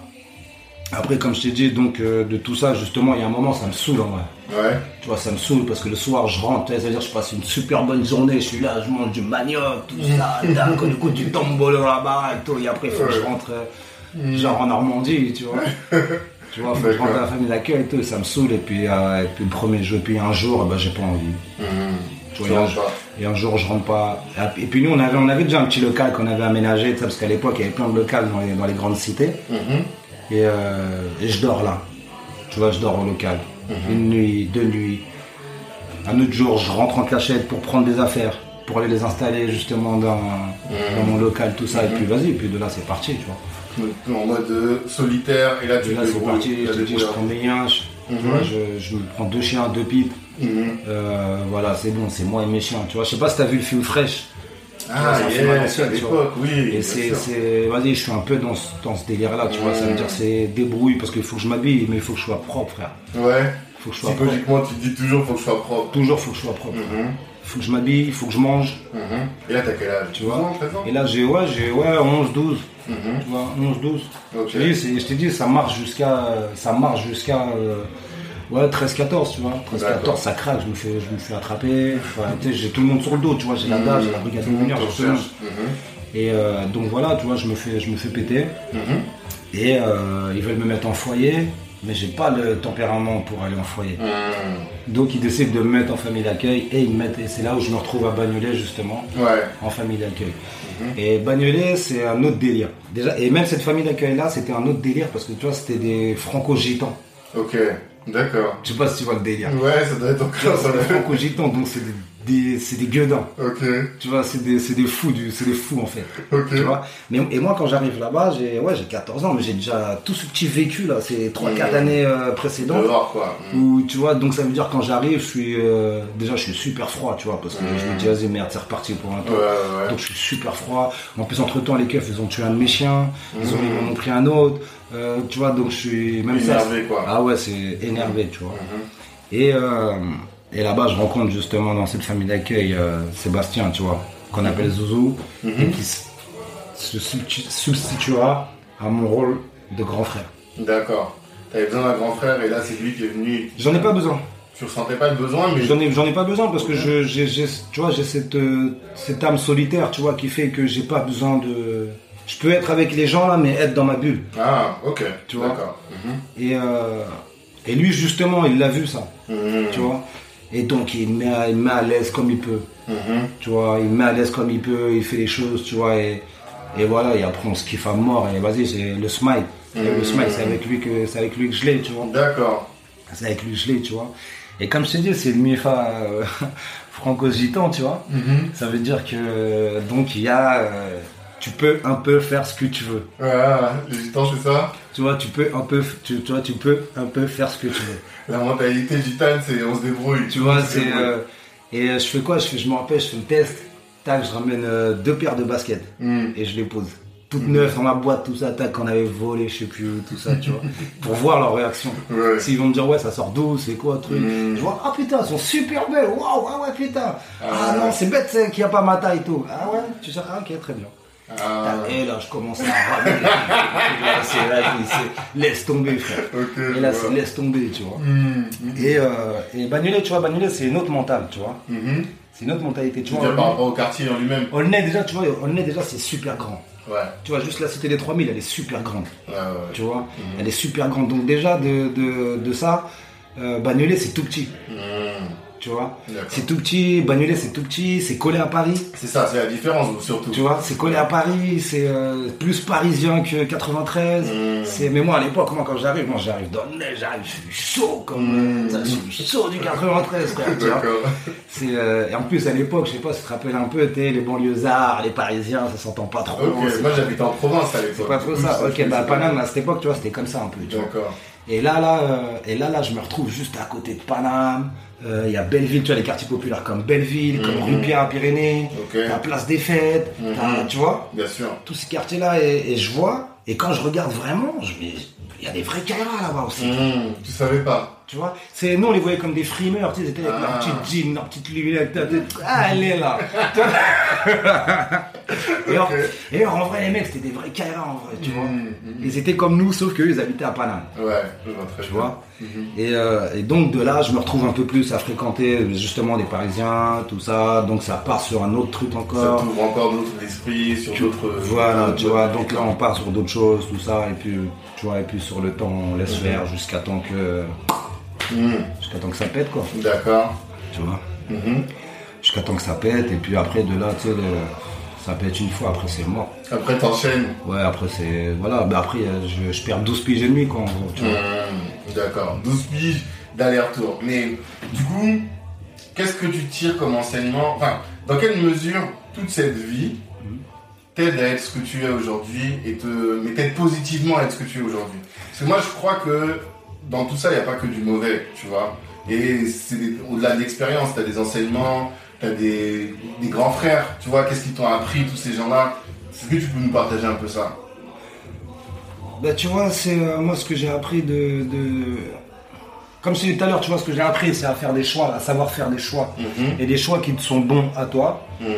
Après, comme je t'ai dit, donc euh, de tout ça, justement, il y a un moment, ça me saoule en vrai. Ouais. Tu vois, ça me saoule parce que le soir, je rentre, c'est-à-dire, je passe une super bonne journée, je suis là, je mange du manioc, tout ça, tac, du coup, du tombolo là-bas et tout, et après, il faut que je rentre, genre en Normandie, tu vois. tu vois, faut que je rentre à la famille d'accueil et tout, et ça me saoule, et puis, euh, et puis le premier jeu, puis un jour, bah, j'ai pas envie. Mhm. Tu vois, a un. Et un jour, je rentre pas. Et puis nous, on avait, on avait déjà un petit local qu'on avait aménagé, parce qu'à l'époque, il y avait plein de locales dans les, dans les grandes cités. Mhm. Et, euh, et je dors là. Tu vois, je dors au local. Mhm. Une nuit, deux nuits. Un autre jour, je rentre en cachette pour prendre des affaires, pour aller les installer justement dans, dans mon local, tout ça. Et puis vas-y, et puis de là, c'est parti, tu vois. En mode euh, solitaire, et là tu Et là, c'est parti. Je te dis, je prends mes liens, je, Mhm. vois, je, je me prends deux chiens, deux pipes. Mhm. Euh, voilà, c'est bon, c'est moi et mes chiens. Tu vois, je sais pas si t'as vu le film Fresh. Ah, à vois. l'époque, oui. Et c'est, vas-y, je suis un peu dans ce, dans ce délire-là, tu vois. Ça veut Mm. dire, c'est débrouille parce qu'il faut que je m'habille, mais il faut que je sois propre, frère. Ouais. Faut que je sois propre. Psychologiquement, tu te dis toujours faut que je sois propre. Toujours, faut que je sois propre. Mhm. Faut que je m'habille, il faut que je mange. Mhm. Et là, t'as quel âge? Tu vois? 12 ans, 13 ans Et là, j'ai, ouais, j'ai, ouais, 11, 12. Mhm. Tu vois, 11, 12. Ok. Je t'ai dit, c'est- je t'ai dit, ça marche jusqu'à, ça marche jusqu'à, euh, ouais, 13, 14, tu vois. 13, D'accord. 14, ça craque, je me fais, je me fais attraper. Enfin, j'ai tout le monde sur le dos, tu vois. J'ai la DAS, j'ai la brigade recherche. Mhm. Et euh, donc voilà, tu vois, je me fais, je me fais péter. Mhm. Et euh, ils veulent me mettre en foyer, mais j'ai pas le tempérament pour aller en foyer. Mhm. Donc ils décident de me mettre en famille d'accueil et ils me mettent, et c'est là où je me retrouve à Bagnolet justement, Ouais. en famille d'accueil. Et Bagnolet, c'est un autre délire. Déjà, et même cette famille d'accueil là, c'était un autre délire parce que tu vois, c'était des franco-gitans. Ok. D'accord. Je sais pas si tu vois le délire. Ouais, ça doit être encore ça. Des franco-gitans, donc c'est des, des- c'est des gueudins. Ok. Tu vois, c'est des, c'est des fous, du, c'est des fous en fait. Ok. Tu vois? Mais, et moi, quand j'arrive là-bas, j'ai ouais, j'ai 14 ans, mais j'ai déjà tout ce petit vécu là, ces 3-4 Mmh. années euh, précédentes. Dehors, quoi. Où, tu vois, donc ça veut dire quand j'arrive, je suis euh, déjà je suis super froid, tu vois, parce que Mmh. je me dis vas-y merde, c'est reparti pour un tour. ouais, ouais. Donc je suis super froid. En plus entre temps les keufs ils ont tué un de mes chiens, ils, ont, Mmh. ils m'en ont pris un autre. Euh, tu vois, donc je suis même ça. Énervé, quoi. Ah ouais, c'est énervé, tu vois. Mhm. Et, euh, et là-bas, je rencontre justement dans cette famille d'accueil euh, Sébastien, tu vois, qu'on appelle Zouzou, et qui se substitu- substituera à mon rôle de grand frère. D'accord. T'avais besoin d'un grand frère et là c'est lui qui est venu. J'en ai pas besoin. Tu ressentais pas le besoin, mais J'en ai, j'en ai pas besoin parce que je, j'ai, j'ai- tu vois, j'ai cette, euh, cette âme solitaire, tu vois, qui fait que j'ai pas besoin de. Je peux être avec les gens là, mais être dans ma bulle. ah ok. Tu vois. D'accord. Mhm. Et, euh, et lui, justement, il l'a vu ça, Mhm. tu vois. Et donc, il me met, à- il me met à l'aise comme il peut, Mhm. tu vois. Il me met à l'aise comme il peut, il fait les choses, tu vois. Et, et voilà, et après, on se kiffe à mort. Et vas-y, c'est le smile. Le smile, c'est avec lui que, c'est avec lui que je l'ai, tu vois. D'accord. C'est avec lui que je l'ai, tu vois. Et comme je te dis, c'est le MIFA euh, franco-gitan, tu vois. Mhm. Ça veut dire que, donc, il y a. euh, tu peux un peu faire ce que tu veux. Voilà, les gitans c'est ça. Tu vois, tu peux un peu, tu, tu vois, tu peux un peu faire ce que tu veux. La mentalité gitane c'est on se débrouille. Tu vois, c'est. euh, et euh, je fais quoi? Je, fais, je me rappelle, je fais le test. Tac, je ramène euh, deux paires de baskets Mhm. et je les pose. Toutes neuves dans la boîte, tout ça, tac, qu'on avait volé, je sais plus où, tout ça, tu vois. pour voir leur réaction. Ouais. S'ils vont me dire, ouais, ça sort d'où, c'est quoi, truc? Mm. Je vois, ah putain, elles sont super belles, waouh, ah ouais, putain. Ah, Ah. non, c'est bête, qu'il n'y a pas ma taille et tout. Ah ouais, tu sais, ah ok, très bien. Ah, Et là, je commence à ramener. Là, c'est, là, c'est- laisse tomber, frère. Et là, c'est laisse tomber, tu vois. Mhm. Mhm. Et, euh, et Bagnolet, tu vois, Bagnolet, c'est une autre mentale, tu vois. Mhm. C'est une autre mentalité, tu vois. par rapport au quartier en lui-même. Aulnay, déjà, tu vois, Aulnay, déjà, c'est super grand. Ouais. Tu vois, juste la cité des 3000, elle est super grande. Ouais, ouais. Tu vois, elle est super grande. Donc, déjà, de, de, de ça, euh, Bagnolet, c'est tout petit. Tu vois, c'est tout petit. Bagnolet, c'est tout petit. C'est collé à Paris. C'est ça, c'est la différence surtout. Tu vois, c'est collé à Paris. C'est euh, plus parisien que 93. Mm. C'est, mais moi, à l'époque, moi, quand j'arrive, moi, j'arrive dans le nez, j'arrive, je suis chaud comme. Mm. ça, je suis chaud du 93, frère. Tu vois. C'est, euh, et en plus, à l'époque, je sais pas si tu te rappelles un peu, t'es les banlieusards, les parisiens, ça s'entend pas trop. C'est, moi j'habitais en province à c'est l'époque. pas trop ça. Ok, bah. Paname, à cette époque, tu vois, c'était comme ça un peu. Tu vois. Et là, là, euh, et là, là, je me retrouve juste à côté de Paname. Euh, Il y a Belleville, tu vois, les quartiers populaires comme Belleville, comme Mhm. rue Pierre-Pyrénées, Ok. la place des fêtes, Mhm. tu vois, Bien sûr. tous ces quartiers-là, et, et je vois, et quand je regarde vraiment, il y a des vrais Kairas là-bas aussi. Mhm. Tu savais pas. Tu vois, c'est nous on les voyait comme des frimeurs, tu sais, ils étaient avec Ah. leur petite jean, leur petite lunette, ta tête. ah est là. et, Ok. et en vrai les mecs c'était des vrais Kairas en vrai, tu vois. Mhm, mhm. Ils étaient comme nous, sauf qu'eux ils habitaient à Paname. Ouais, je vois très Tu bien. vois Mhm. et, euh, et donc de là, je me retrouve un peu plus à fréquenter justement des Parisiens, tout ça. Donc ça part sur un autre truc Ça encore. t'ouvre encore d'autres esprits sur d'autres. Voilà, d'autres- tu vois. Donc là, on part sur d'autres choses, tout ça. Et puis, tu vois, et puis sur le temps, on laisse faire jusqu'à temps que, Mhm. jusqu'à temps que ça pète, quoi. D'accord. Tu vois. Mhm. Jusqu'à temps que ça pète. Et puis après, de là, tu sais, ça pète une fois. Après, c'est mort. Après t'enchaînes. Ouais, après, c'est voilà. Mais après, euh, je, je perds 12 piges et demi, quoi. En gros, tu vois. Mhm. D'accord. 12 piges d'aller-retour. Mais du coup, qu'est-ce que tu tires comme enseignement? Enfin, dans quelle mesure toute cette vie t'aide à être ce que tu es aujourd'hui et te, mais t'aide positivement à être ce que tu es aujourd'hui? Parce que moi, je crois que dans tout ça, il n'y a pas que du mauvais, tu vois. Et c'est au-delà de l'expérience, t'as des enseignements, t'as des, des grands frères, tu vois. Qu'est-ce qu'ils t'ont appris, tous ces gens-là Est-ce que tu peux nous partager un peu ça? Bah, tu vois, c'est euh, moi ce que j'ai appris de, de- Comme je dit tout à l'heure, tu vois, ce que j'ai appris, c'est à faire des choix, à savoir faire des choix. Mhm. Et des choix qui te sont bons à toi, Mhm.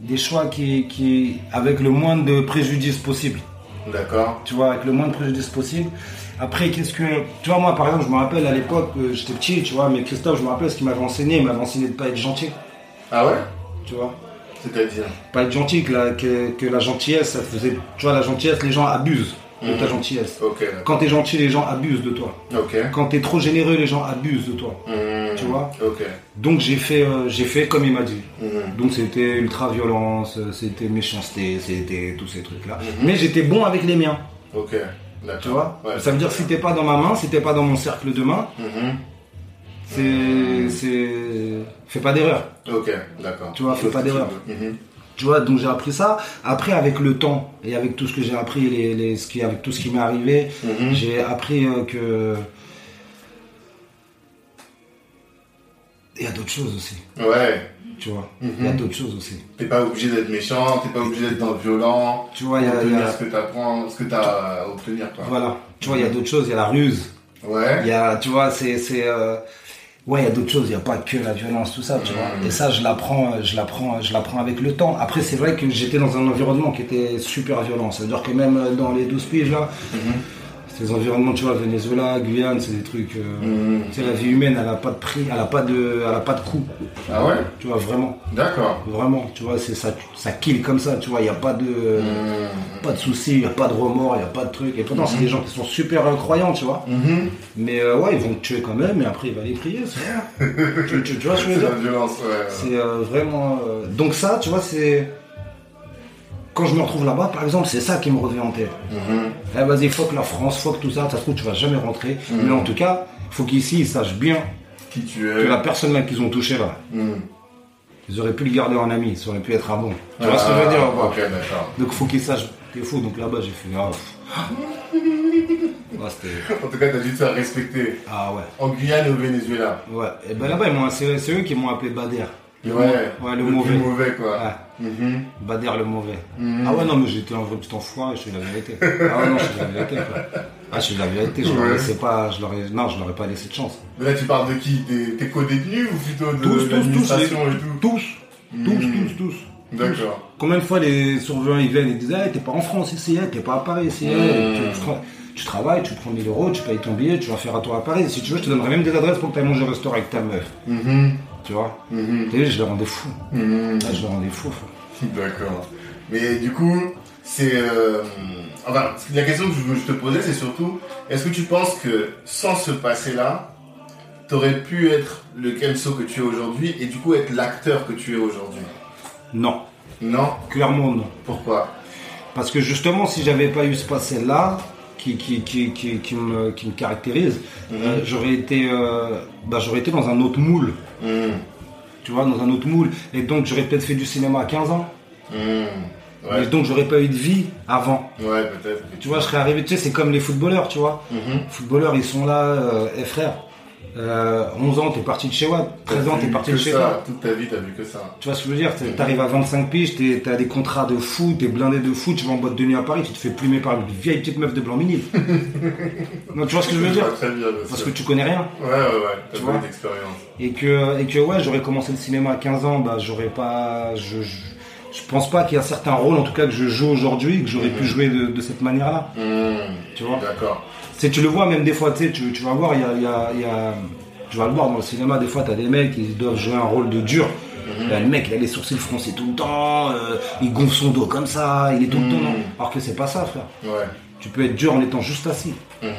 des choix qui, qui avec le moins de préjudice possible. D'accord. Tu vois, avec le moins de préjudice possible. Après, qu'est-ce que. Tu vois, moi, par exemple, je me rappelle à l'époque, euh, j'étais petit, tu vois, mais Christophe, je me rappelle ce qu'il m'avait enseigné. Il m'avait enseigné de pas être gentil, Ah ouais? Tu vois. C'est-à-dire? Pas être gentil, que la, que, que la gentillesse, ça faisait. Tu vois, la gentillesse, les gens abusent de ta Mhm. gentillesse. Ok, d'accord. Quand t'es gentil, les gens abusent de toi. Ok. Quand t'es trop généreux, les gens abusent de toi. Mhm. Tu vois Ok. Donc j'ai fait, euh, j'ai fait comme il m'a dit. Mhm. Donc c'était ultra violence, euh, c'était méchanceté, c'était tous ces trucs-là. Mhm. Mais j'étais bon avec les miens, Ok. Tu vois Ouais, Ça veut dire que si t'es pas dans ma main, si t'es pas dans mon cercle de main, Mhm. c'est, c'est, fais pas d'erreur. Ok, d'accord. Tu vois, fais pas d'erreur. Mhm. Tu vois, donc j'ai appris ça. Après, avec le temps et avec tout ce que j'ai appris, les, les, ce qui, avec tout ce qui m'est arrivé, Mhm. j'ai appris euh, que il y a d'autres choses aussi. Ouais. Tu vois, il y a Mhm. d'autres choses aussi. T'es pas obligé d'être méchant, t'es pas obligé d'être dans le violent. Tu vois, il y a- y a- ce que t'apprends, ce que t'as à obtenir, quoi. Voilà. Tu vois, il y a d'autres choses. Il y a la ruse. Ouais. Il y a, tu vois, c'est, c'est, euh, ouais, il y a d'autres choses, il n'y a pas que la violence, tout ça, tu vois. Et ça, je l'apprends, je l'apprends, je l'apprends avec le temps. Après, c'est vrai que j'étais dans un environnement qui était super violent. C'est-à-dire que même dans les 12 piges, là, ces environnements, tu vois, Venezuela, Guyane, c'est des trucs. euh, Tu sais, la vie humaine, elle a pas de prix, elle a pas de, elle a pas de coût. Ah ouais? Tu vois, vraiment. D'accord. Vraiment, tu vois, c'est ça, ça kill comme ça, tu vois, il n'y a pas de, pas de soucis, il n'y a pas de remords, il n'y a pas de trucs. Et pourtant, c'est des gens qui sont super croyants, tu vois. Mhm. Mais euh, ouais, ils vont te tuer quand même, et après, il va les prier, c'est tu, tu- tu vois je C'est veux dire? violence, ouais. C'est euh, vraiment. euh, Donc, ça, tu vois, c'est. Quand je me retrouve là-bas, par exemple, c'est ça qui me revient en tête. Mhm. Eh, vas-y, fuck la France, fuck tout ça, ça se trouve, tu vas jamais rentrer. Mais en tout cas, faut qu'ici, ils sachent bien Qui tu que es la personne là qu'ils ont touché là, Mhm. ils auraient pu le garder en ami, ça aurait pu être un bon. Tu vois ce que je veux dire Ah, ou pas Ok, d'accord. Donc faut qu'ils sachent que t'es fou. Donc là-bas j'ai fait ah. Ouais, c'était- En tout cas, t'as dû te faire respecter. ah ouais. En Guyane et au Venezuela. Ouais. Et ben là-bas ils m'ont- c'est c'est eux qui m'ont appelé Bader. Le Ouais, mau- ouais, le, mauvais. mauvais, quoi. Ouais. Mhm. Bader le mauvais. Mhm. Ah ouais non mais j'étais un vrai petit enfoiré, je suis la vérité. Ah ouais non je suis la vérité quoi. Ah je suis la vérité, je leur Ouais. laissais pas, je leur ai- non je leur ai pas laissé de chance. Mais là, tu parles de qui? Des- T'es co-détenus ou plutôt de Tous, tous, tous, l'administration les- et tout? tous, tous, Mhm. tous, tous. D'accord. Combien de fois les surveillants ils viennent et disent hey, t'es pas en France ici, hey, t'es pas à Paris ici, hey, Mmh. tu, tra- tu travailles, tu prends 1000 euros, tu payes ton billet, tu vas faire un tour à Paris. Si tu veux, je te donnerai même des adresses pour que tu ailles manger au restaurant avec ta meuf. Tu vois Mhm. Je les rendais fous. Mhm. Là, je les rendais fous. frère. D'accord. Mais du coup, c'est. euh, Enfin, la question que je te posais, c'est surtout est-ce que tu penses que sans ce passé-là, t'aurais pu être le Kelso que tu es aujourd'hui et du coup être l'acteur que tu es aujourd'hui? Non, Non? Clairement non. Pourquoi? Parce que justement, si j'avais pas eu ce passé-là, qui, qui, qui, qui, me, qui me caractérise, Mhm. euh, j'aurais été, euh, bah, j'aurais été dans un autre moule. Mhm. Tu vois, dans un autre moule. Et donc, j'aurais peut-être fait du cinéma à 15 ans. Mhm. Et Ouais, donc, j'aurais pas eu de vie avant. ouais peut-être. Tu vois, je serais arrivé, tu sais, c'est comme les footballeurs, tu vois. Mhm. Les footballeurs, ils sont là, euh, eh frère, euh, 11 ans, t'es parti de chez Watt, 13 ans, t'es parti de chez Watt. Toute ta vie, t'as vu que ça. Tu vois ce que je veux dire T'arrives à 25 piges, t'as des contrats de fou, t'es blindé de fou, tu vas en boîte de nuit à Paris, tu te fais plumer par une vieille petite meuf de Blanc-Minil. non, tu vois ce que je veux dire Très bien, bien Parce que tu connais rien. Ouais, ouais, ouais, t'as vois d'expérience. Et que, et que ouais, j'aurais commencé le cinéma à 15 ans, bah j'aurais pas. Je, je, je pense pas qu'il y a certains rôles, en tout cas, que je joue aujourd'hui, que j'aurais pu jouer de, de cette manière-là. Mhm. Tu vois D'accord. Tu sais, tu le vois même des fois, tu sais, tu, vas voir, il y a, y a- il y a- Tu vas le voir dans le cinéma, des fois, t'as des mecs, ils doivent jouer un rôle de dur. Là, le mec, il a les sourcils froncés tout le temps, euh, il gonfle son dos comme ça, il est tout le temps. non. Alors que c'est pas ça, frère. Ouais. Tu peux être dur en étant juste assis. Mhm.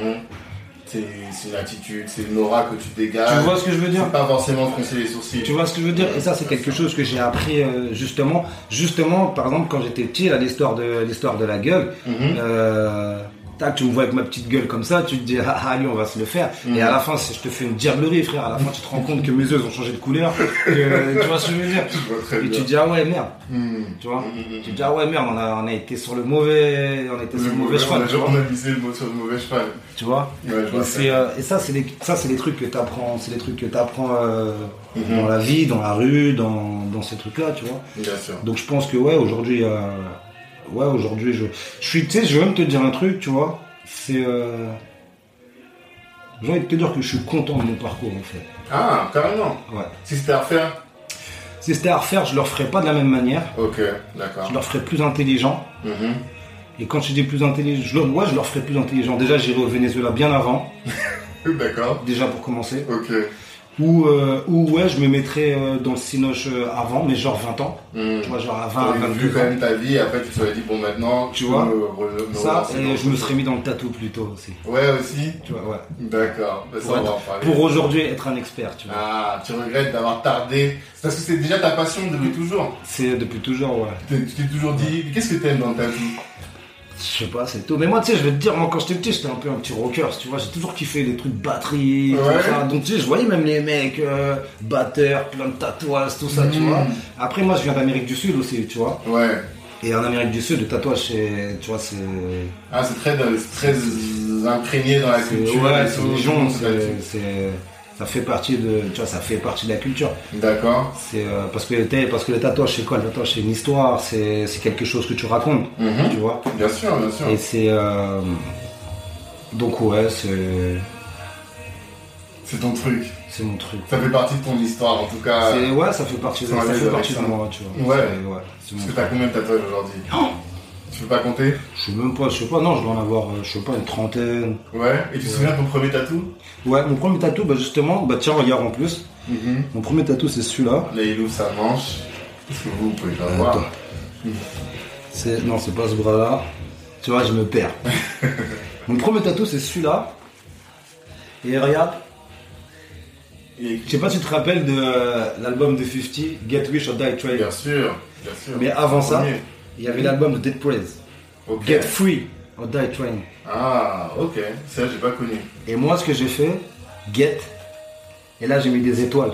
C'est c'est une attitude, c'est une aura que tu dégages. Tu vois ce que je veux dire? C'est pas forcément froncer les sourcils. Tu vois ce que je veux dire? Et ça, c'est quelque chose que j'ai appris euh, justement. Justement, par exemple, quand j'étais petit, l'histoire de l'histoire de la gueule. Mhm. euh, tac, tu me vois avec ma petite gueule comme ça, tu te dis, ah, allez, on va se le faire. Et à la fin, je te fais une diablerie, frère. À la fin, tu te rends compte que mes yeux ont changé de couleur. que- tu vois ce que je veux dire? Je vois très Et tu te dis, ah ouais, merde. Mhm. Tu vois? Mhm. Tu te dis, ah ouais, merde, on a, on a été sur le mauvais, on a été sur le mauvais on, cheval. on a visé le mot sur le mauvais cheval. tu vois? Ouais, je euh, et ça, c'est les, ça, c'est les trucs que t'apprends, c'est les trucs que t'apprends euh, dans la vie, dans la rue, dans, dans ces trucs-là, tu vois? Bien sûr. Donc je pense que ouais, aujourd'hui, euh, ouais, aujourd'hui, je, je suis, tu sais, je vais même te dire un truc, tu vois. C'est, euh, j'ai envie de te dire que je suis content de mon parcours en fait. Ah, carrément. Ouais. Si c'était à refaire Si c'était à refaire, je le referais pas de la même manière. Ok, d'accord. Je leur ferais plus intelligent. Mhm. Et quand je dis plus intelligent, je leur, ouais, je leur ferais plus intelligent. Déjà, j'irai au Venezuela bien avant, D'accord. déjà pour commencer. Ok. Ou, euh, ou ouais, je me mettrais euh, dans le cinoche euh, avant, mais genre 20 ans. Mhm. Tu vois, genre à 20, T'aurais vu 22 quand même ta vie après tu te serais dit, bon, maintenant, Tu vois, me Ça, et je me serais mis dans le tatou plutôt aussi. Ouais, aussi. Tu vois, ouais. D'accord. Bah, ça, on va en parler. pour aujourd'hui être un expert, tu vois. Ah, tu regrettes d'avoir tardé. C'est parce que c'est déjà ta passion depuis toujours. C'est depuis toujours, ouais. Tu t'es- tu t'es toujours dit, qu'est-ce que t'aimes dans ta vie? Je sais pas, c'est tout. Mais moi, tu sais, je vais te dire, moi, quand j'étais petit, j'étais un peu un petit rocker, tu vois. J'ai toujours kiffé les trucs batterie, Ouais. tout ça. Donc, tu sais, je voyais même les mecs, euh, batteurs, plein de tatouages, tout ça, tu Mhm. vois. Après, moi, je viens d'Amérique du Sud aussi, tu vois. Ouais. Et en Amérique du Sud, le tatouage, c'est, tu vois, c'est. Ah, c'est très, très imprégné dans la culture. Ouais, c'est là-dessus. c'est- ça fait partie de, tu vois, ça fait partie de la culture. D'accord. C'est euh, parce que parce que le tatouage c'est quoi? Le tatouage c'est une histoire, c'est quelque chose que tu racontes, Mhm. tu vois? Bien sûr, bien sûr. Et c'est euh, donc ouais c'est C'est ton truc. C'est mon truc. Ça fait partie de ton histoire, en tout cas. Ouais, ça fait partie de, ça fait partie de moi, tu vois. Ouais. Ouais, mon Parce que t'as combien de tatouages aujourd'hui? Oh Tu peux pas compter? Je sais même pas, je sais pas, non, je dois en avoir, euh, je sais pas, une trentaine. Ouais. Et tu te souviens de ton premier tatou? Ouais, mon premier tatou, bah justement, bah tiens, regarde en plus. Mon premier tatou, c'est celui-là. Là, il ouvre sa manche. Parce que vous, vous pouvez pas Euh, voir? C'est, non, c'est pas ce bras-là. Tu vois, je me perds. mon premier tatou, c'est celui-là. Et regarde, Et- je sais pas si tu te rappelles de euh, l'album de 50, Get Rich or Die Trying. Bien sûr, bien sûr. Mais avant ça, Premier. Il y avait l'album de Dead Prez. Get Free or Die Trying. Ah, ok. Ça, j'ai pas connu. Et moi, ce que j'ai fait, Get, et là j'ai mis des étoiles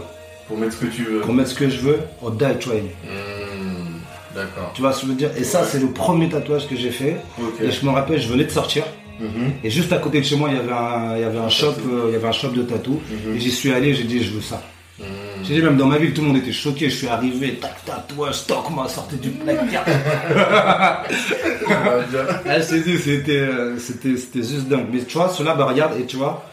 Pour mettre ce que tu veux. pour mettre ce que je veux or Die Trying. Hmm, D'accord. Tu vois ce que je veux dire? Et ça, c'est le premier tatouage que j'ai fait. Et je me rappelle, je venais de sortir. Mhm. Et juste à côté de chez moi, il y avait un, il y avait un shop, euh, il y avait un shop de tatou. Mhm. Et j'y suis allé, j'ai dit, je veux ça. J'ai dit, même dans ma ville, tout le monde était choqué. Je suis arrivé, tac, tatouage, stock, m'a sorti du placard. Ah, je dit, c'était, euh, c'était, c'était juste dingue. Mais tu vois, cela, bah regarde, et tu vois,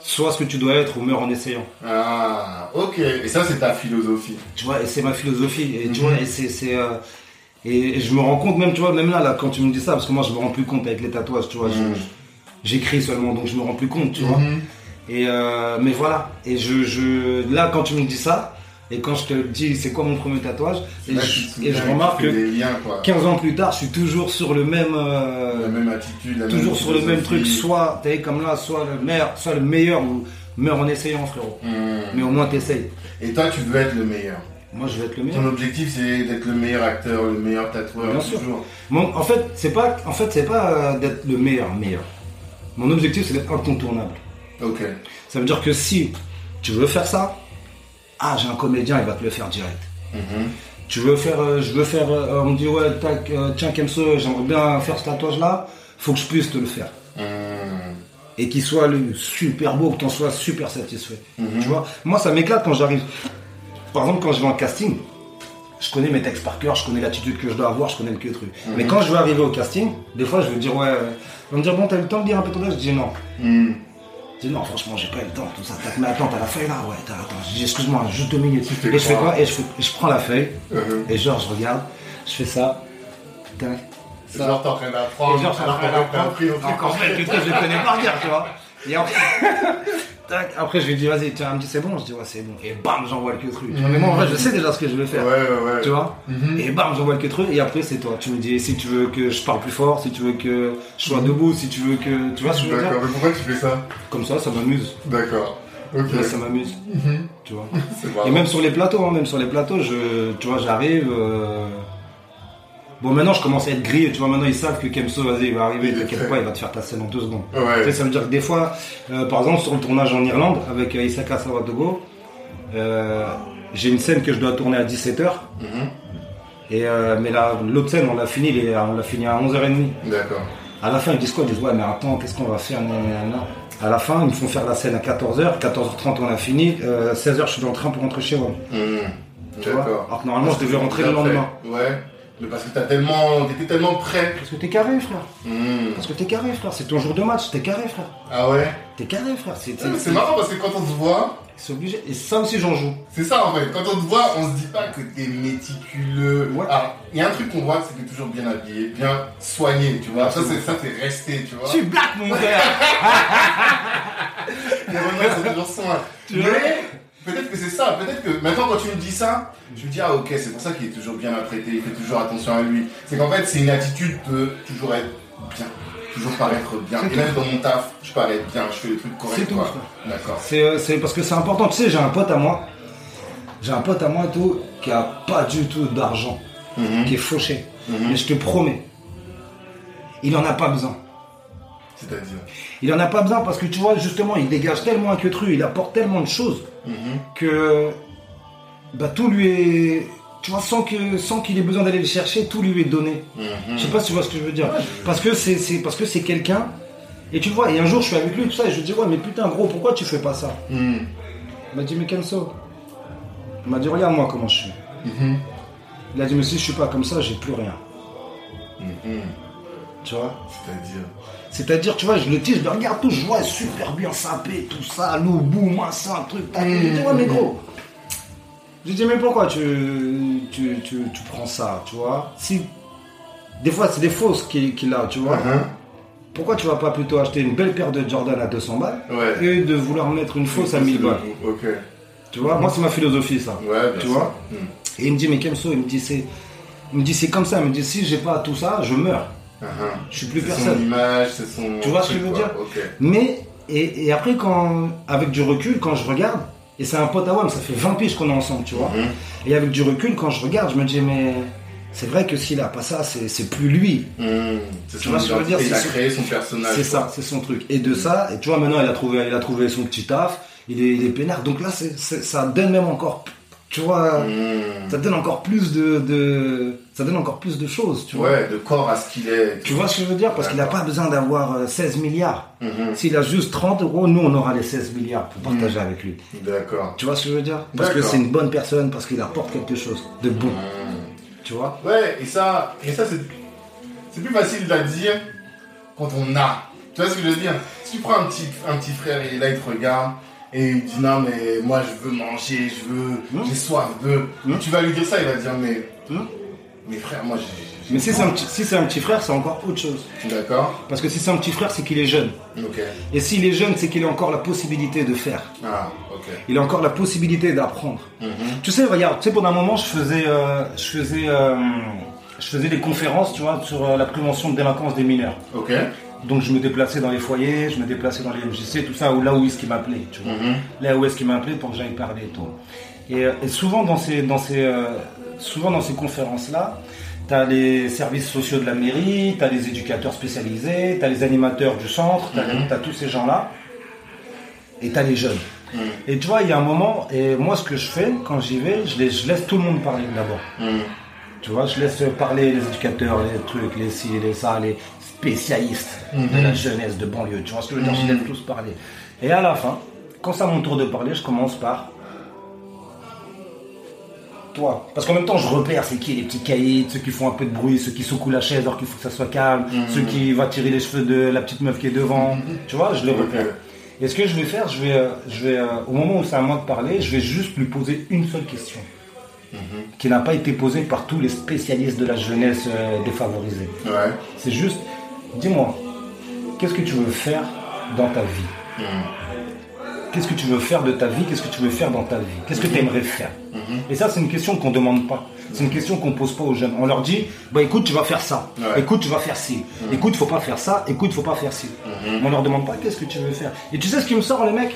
sois ce que tu dois être ou meurs en essayant. Ah, ok. Et ça, c'est ta philosophie. Tu vois, et c'est ma philosophie. Et tu Mhm. vois, et c'est, c'est, euh, et, et je me rends compte même, tu vois, même là, là, quand tu me dis ça, parce que moi, je me rends plus compte avec les tatouages, tu vois, je- Mhm. j'écris seulement, donc je me rends plus compte, tu vois. Et euh, mais voilà. Et je, je, là, quand tu me dis ça, et quand je te dis c'est quoi mon premier tatouage, et, Là, je, et remarque que des liens, quoi. 15 ans plus tard, je suis toujours sur le même, euh, La même attitude, la toujours même sur le même truc. Soit t'es comme là, soit le meilleur, soit le meilleur ou meurs en essayant, frérot. Hmm. Mais au moins t'essayes. Et toi, tu veux être le meilleur? Moi, je vais être le Ton meilleur. objectif, c'est d'être le meilleur acteur, le meilleur tatoueur, Bien sûr. toujours. Mon- en fait, c'est pas, en fait, c'est pas euh, d'être le meilleur, meilleur. Mon objectif, c'est d'être incontournable. Ok. Ça veut dire que si tu veux faire ça, ah, j'ai un comédien, il va te le faire direct. Mhm. Tu veux faire, euh, je veux faire, euh, on me dit ouais, tac, euh, tiens Kemso, j'aimerais bien faire ce tatouage là, faut que je puisse te le faire. Hmm. Et qu'il soit le super beau, que t'en sois super satisfait. Mhm. Tu vois, moi ça m'éclate quand j'arrive. Par exemple, quand je vais en casting, je connais mes textes par cœur, je connais l'attitude que je dois avoir, je connais le que truc. Mhm. Mais quand je veux arriver au casting, des fois je vais dire ouais, vont me dire bon, t'as eu le temps de dire un peu ton âge Je dis non. Je dis non, franchement, j'ai pas eu le temps, tout ça. Mais attends, t'as la feuille là Ouais, t'as, attends. Je dis excuse-moi, juste deux minutes. Et je fais quoi Et je, fais- je prends la feuille, Mhm. et genre, je regarde, je fais ça. Tac. C'est genre, t'es en train d'apprendre. Et genre, ça alors qu'on a pas appris au truc. Encore fait, le truc, je le connais par cœur, tu vois. Et tac, après, je lui dis, vas-y, tu elle me dit, c'est bon. Je dis, ouais, c'est bon. Et bam, j'envoie le que truc. Mais moi, en vrai, je sais déjà ce que je vais faire. Ouais, ouais, ouais. Tu vois Mhm. Et bam, j'envoie le que truc. Et après, c'est toi. Tu me dis, si tu veux que je parle plus fort, si tu veux que je sois debout, si tu veux que. Tu vois ce que je veux dire D'accord, mais pourquoi tu fais ça? Comme ça, ça m'amuse. D'accord. Ok. Là, ça m'amuse. Mhm. Tu vois. Et même sur les plateaux, hein, même sur les plateaux, je, tu vois, j'arrive. euh, Bon, maintenant, je commence à être grillé. Tu vois, maintenant, ils savent que Kemso, vas-y, il va arriver. T'inquiète pas, il va te faire ta scène en deux secondes. Tu Ouais. sais, ça veut dire que des fois, euh, par exemple, sur le tournage en Irlande avec euh, Isaka Sawatogo, euh, j'ai une scène que je dois tourner à 17h. Mhm. Et euh, mais là, l'autre scène, on l'a fini, les- on l'a fini à 11h30. D'accord. À la fin, ils disent quoi? Ils disent ouais, mais attends, qu'est-ce qu'on va faire? À la fin, ils me font faire la scène à 14h. 14h30, on a fini. Euh, 16h, je suis dans le train pour rentrer chez moi. Tu vois? D'accord. Alors que normalement, je devais rentrer le lendemain. Ouais. Mais parce que t'as tellement, t'étais tellement prêt. Parce que t'es carré, frère. Mhm. Parce que t'es carré, frère. C'est ton jour de match. T'es carré, frère. Ah ouais? T'es carré, frère. C'est Ouais, marrant parce que quand on te voit, c'est obligé. Et ça aussi, j'en joue. c'est ça en fait. Quand on te voit, on se dit pas que t'es méticuleux. Ouais. Ah, il y a un truc qu'on voit, c'est que t'es toujours bien habillé, bien soigné, tu vois. Ça, c'est ça, c'est resté, tu vois. Je suis black, mon frère. Les c'est toujours soin. Tu vois? Mais peut-être que c'est ça. Peut-être que maintenant, quand tu me dis ça, je me dis, ah ok, c'est pour ça qu'il est toujours bien apprêté, il fait toujours attention à lui. C'est qu'en fait, c'est une attitude de toujours être bien. Toujours paraître bien. Et même dans mon taf, je parais bien, je fais les trucs corrects, C'est tout, quoi. frère. D'accord. C'est, euh, c'est parce que c'est important. Tu sais, j'ai un pote à moi. J'ai un pote à moi tout qui a pas du tout d'argent, Mhm. qui est fauché. Mhm. Mais je te promets, il en a pas besoin. C'est-à-dire. Il en a pas besoin parce que tu vois, justement, il dégage tellement un que tru, il apporte tellement de choses Mhm. que bah, tout lui est. Tu vois, sans que sans qu'il ait besoin d'aller le chercher, tout lui est donné. Mhm. Je sais pas si tu vois ce que je veux dire. Ouais, je- Parce que c'est, parce que c'est quelqu'un. Et tu vois, et un jour je suis avec lui, tout ça, et je lui dis ouais mais putain gros, pourquoi tu fais pas ça? Mhm. Il m'a dit mais Kenso. Il m'a dit regarde moi comment je suis. Il a dit mais si je suis pas comme ça, j'ai plus rien. Tu vois? C'est-à-dire? C'est-à-dire, tu vois, je le tire, je le regarde tout, je vois super bien sapé, tout ça, loup, boum, machin, truc, tac. Je dis, ouais, mais gros. Je dis, mais pourquoi tu, tu, tu, tu prends ça, tu vois? Si. Des fois, c'est des fausses qu'il a, tu vois. Uh-huh. Pourquoi tu vas pas plutôt acheter une belle paire de Jordan à 200 balles Ouais. et de vouloir mettre une fausse à 1000 balles? Ok. Tu vois, moi, c'est ma philosophie, ça. Ouais, Tu vois? Hmm. Et il me dit, mais Kemso, il me dit, c'est. Il me dit, c'est comme ça. Il me dit, si j'ai pas tout ça, je meurs. Uh-huh. Je suis plus C'est son personne. image, c'est son. Tu vois ce que je veux quoi. dire. Mais, et, et après, quand, avec du recul, quand je regarde, et c'est un pote à WAM, ça fait 20 piges qu'on est ensemble, tu vois. Mhm. Et avec du recul, quand je regarde, je me dis, mais c'est vrai que s'il a pas ça, c'est c'est plus lui. C'est Tu vois ce que je veux dire, Il a créé son personnage. C'est ça, c'est son truc. Et de ça, et tu vois, maintenant, il a trouvé, il a trouvé son petit taf, il est, il est peinard. Donc là, ça donne même encore, tu vois, Hmm. ça donne encore plus de, de, ça donne encore plus de choses, tu vois. Ouais, de corps à ce qu'il est. Tu vois ce que je veux dire? Parce qu'il n'a pas besoin d'avoir euh, 16 milliards. Mhm. S'il a juste 30 euros, nous, on aura les 16 milliards pour partager avec lui. D'accord. Tu vois ce que je veux dire? Parce que c'est une bonne personne, parce qu'il apporte quelque chose de bon. Hmm. Tu vois? Ouais, et ça, et ça c'est, c'est plus facile à dire quand on a. Tu vois ce que je veux dire? Si tu prends un petit, un petit frère, il est là, il te regarde, et il dit non, mais moi je veux manger, je veux, Hmm? j'ai soif de. Hmm? Tu vas lui dire ça, il va dire mais, Hmm? mais frère, moi j'ai. Mais si c'est un, petit- si c'est un petit frère, c'est encore autre chose. D'accord Parce que si c'est un petit frère, c'est qu'il est jeune. Ok. Et s'il est jeune, c'est qu'il a encore la possibilité de faire. Ah, ok. Il a encore la possibilité d'apprendre. Mhm. Tu sais, regarde, tu sais, pendant un moment, je faisais, euh, je faisais, euh, je faisais des conférences, tu vois, sur euh, la prévention de délinquance des mineurs. Ok. Donc je me déplaçais dans les foyers, je me déplaçais dans les MJC, tout ça, ou là où est-ce qu'il m'appelait, tu vois. Mhm. Là où est-ce qu'il m'appelait pour que j'aille parler et tout. Et, euh, et souvent dans ces, dans ces, euh, souvent dans ces conférences-là, tu as les services sociaux de la mairie, tu as les éducateurs spécialisés, tu as les animateurs du centre, tu as, Mhm. tous ces gens-là, et tu as les jeunes. Mhm. Et tu vois, il y a un moment, et moi ce que je fais quand j'y vais, je laisse, je laisse tout le monde parler d'abord. Tu vois, je laisse parler les éducateurs, les trucs, les ci, les ça, les spécialistes de Mhm. la jeunesse de banlieue. Tu vois ce que je veux dire Je laisse tous parler. Et à la fin, quand c'est à mon tour de parler, je commence par toi. Parce qu'en même temps, je repère c'est qui les petits caïds, ceux qui font un peu de bruit, ceux qui secouent la chaise alors qu'il faut que ça soit calme, ceux qui vont tirer les cheveux de la petite meuf qui est devant. Tu vois, je les repère. Et ce que je vais faire, je vais, euh, je vais euh, au moment où c'est à moi de parler, je vais juste lui poser une seule question qui n'a pas été posée par tous les spécialistes de la jeunesse euh, défavorisée. Ouais. C'est juste, dis-moi, qu'est-ce que tu veux faire dans ta vie Mhm. Qu'est-ce que tu veux faire de ta vie Qu'est-ce que tu veux faire dans ta vie Qu'est-ce que tu aimerais faire Et ça, c'est une question qu'on ne demande pas. C'est une question qu'on pose pas aux jeunes. On leur dit, bah écoute, tu vas faire ça. Ouais. Écoute, tu vas faire ci. Écoute, faut pas faire ça. Écoute, faut pas faire ci. Mais on leur demande pas qu'est-ce que tu veux faire. Et tu sais ce qui me sort, les mecs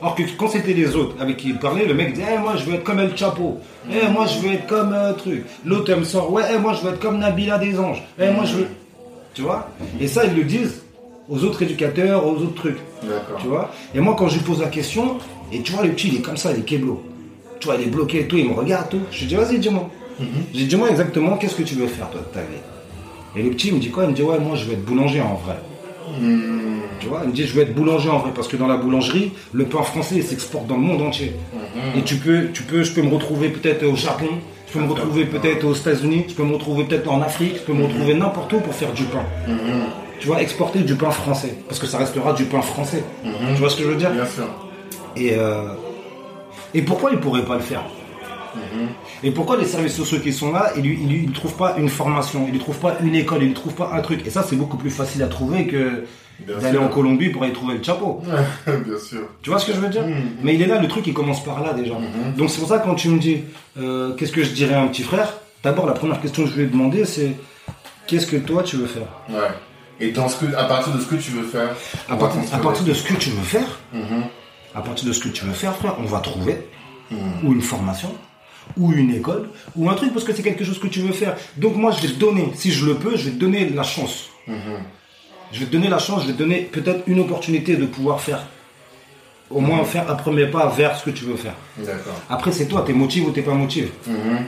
alors que quand c'était les autres avec qui il parlait, le mec disait Eh, Moi je veux être comme El Chapo. Eh, moi je veux être comme euh, truc. L'autre elle me sort Ouais, eh, moi je veux être comme Nabila des Anges. Eh, moi je veux. Tu vois Et ça, ils le disent aux autres éducateurs, aux autres trucs. Tu vois Et moi, quand je lui pose la question, et tu vois, le petit il est comme ça, il est kéblo. Tu vois, il est bloqué et tout, il me regarde tout. Je lui dis Vas-y, dis-moi. J'ai dit Dis-moi exactement qu'est-ce que tu veux faire toi de ta vie. Et le petit il me dit quoi Il me dit Ouais, moi je veux être boulanger en vrai. Mhm. Tu vois, il me dit je veux être boulanger en vrai parce que dans la boulangerie, le pain français il s'exporte dans le monde entier. Et tu peux, tu peux, je peux me retrouver peut-être au Japon, je peux me retrouver peut-être aux États-Unis, je peux me retrouver peut-être en Afrique, je peux me retrouver n'importe où pour faire du pain. Tu vois, exporter du pain français parce que ça restera du pain français. Tu vois ce que je veux dire? Bien sûr. Et euh, et pourquoi il pourrait pas le faire? Et pourquoi les services sociaux qui sont là, ils ils trouvent pas une formation, ils lui trouvent pas une école, ils lui trouvent pas un truc. Et ça, c'est beaucoup plus facile à trouver que d'aller en Colombie pour aller trouver le chapeau. Bien sûr. Tu vois ce que je veux dire Mais il est là, le truc, il commence par là déjà. Donc c'est pour ça que quand tu me dis euh, qu'est-ce que je dirais à un petit frère, d'abord la première question que je lui ai demandé, c'est qu'est-ce que toi tu veux faire? Ouais. Et dans ce que, à partir de ce que tu veux faire. à à partir de ce que tu veux faire, Mhm. à partir de ce que tu veux faire, frère, on va trouver ou une formation, ou une école, ou un truc parce que c'est quelque chose que tu veux faire. Donc moi, je vais te donner, si je le peux, je vais te donner la chance. Je vais te donner la chance, je vais te donner peut-être une opportunité de pouvoir faire, au moins faire un premier pas vers ce que tu veux faire. D'accord. Après, c'est toi, t'es motivé ou t'es pas motivé. Mhm.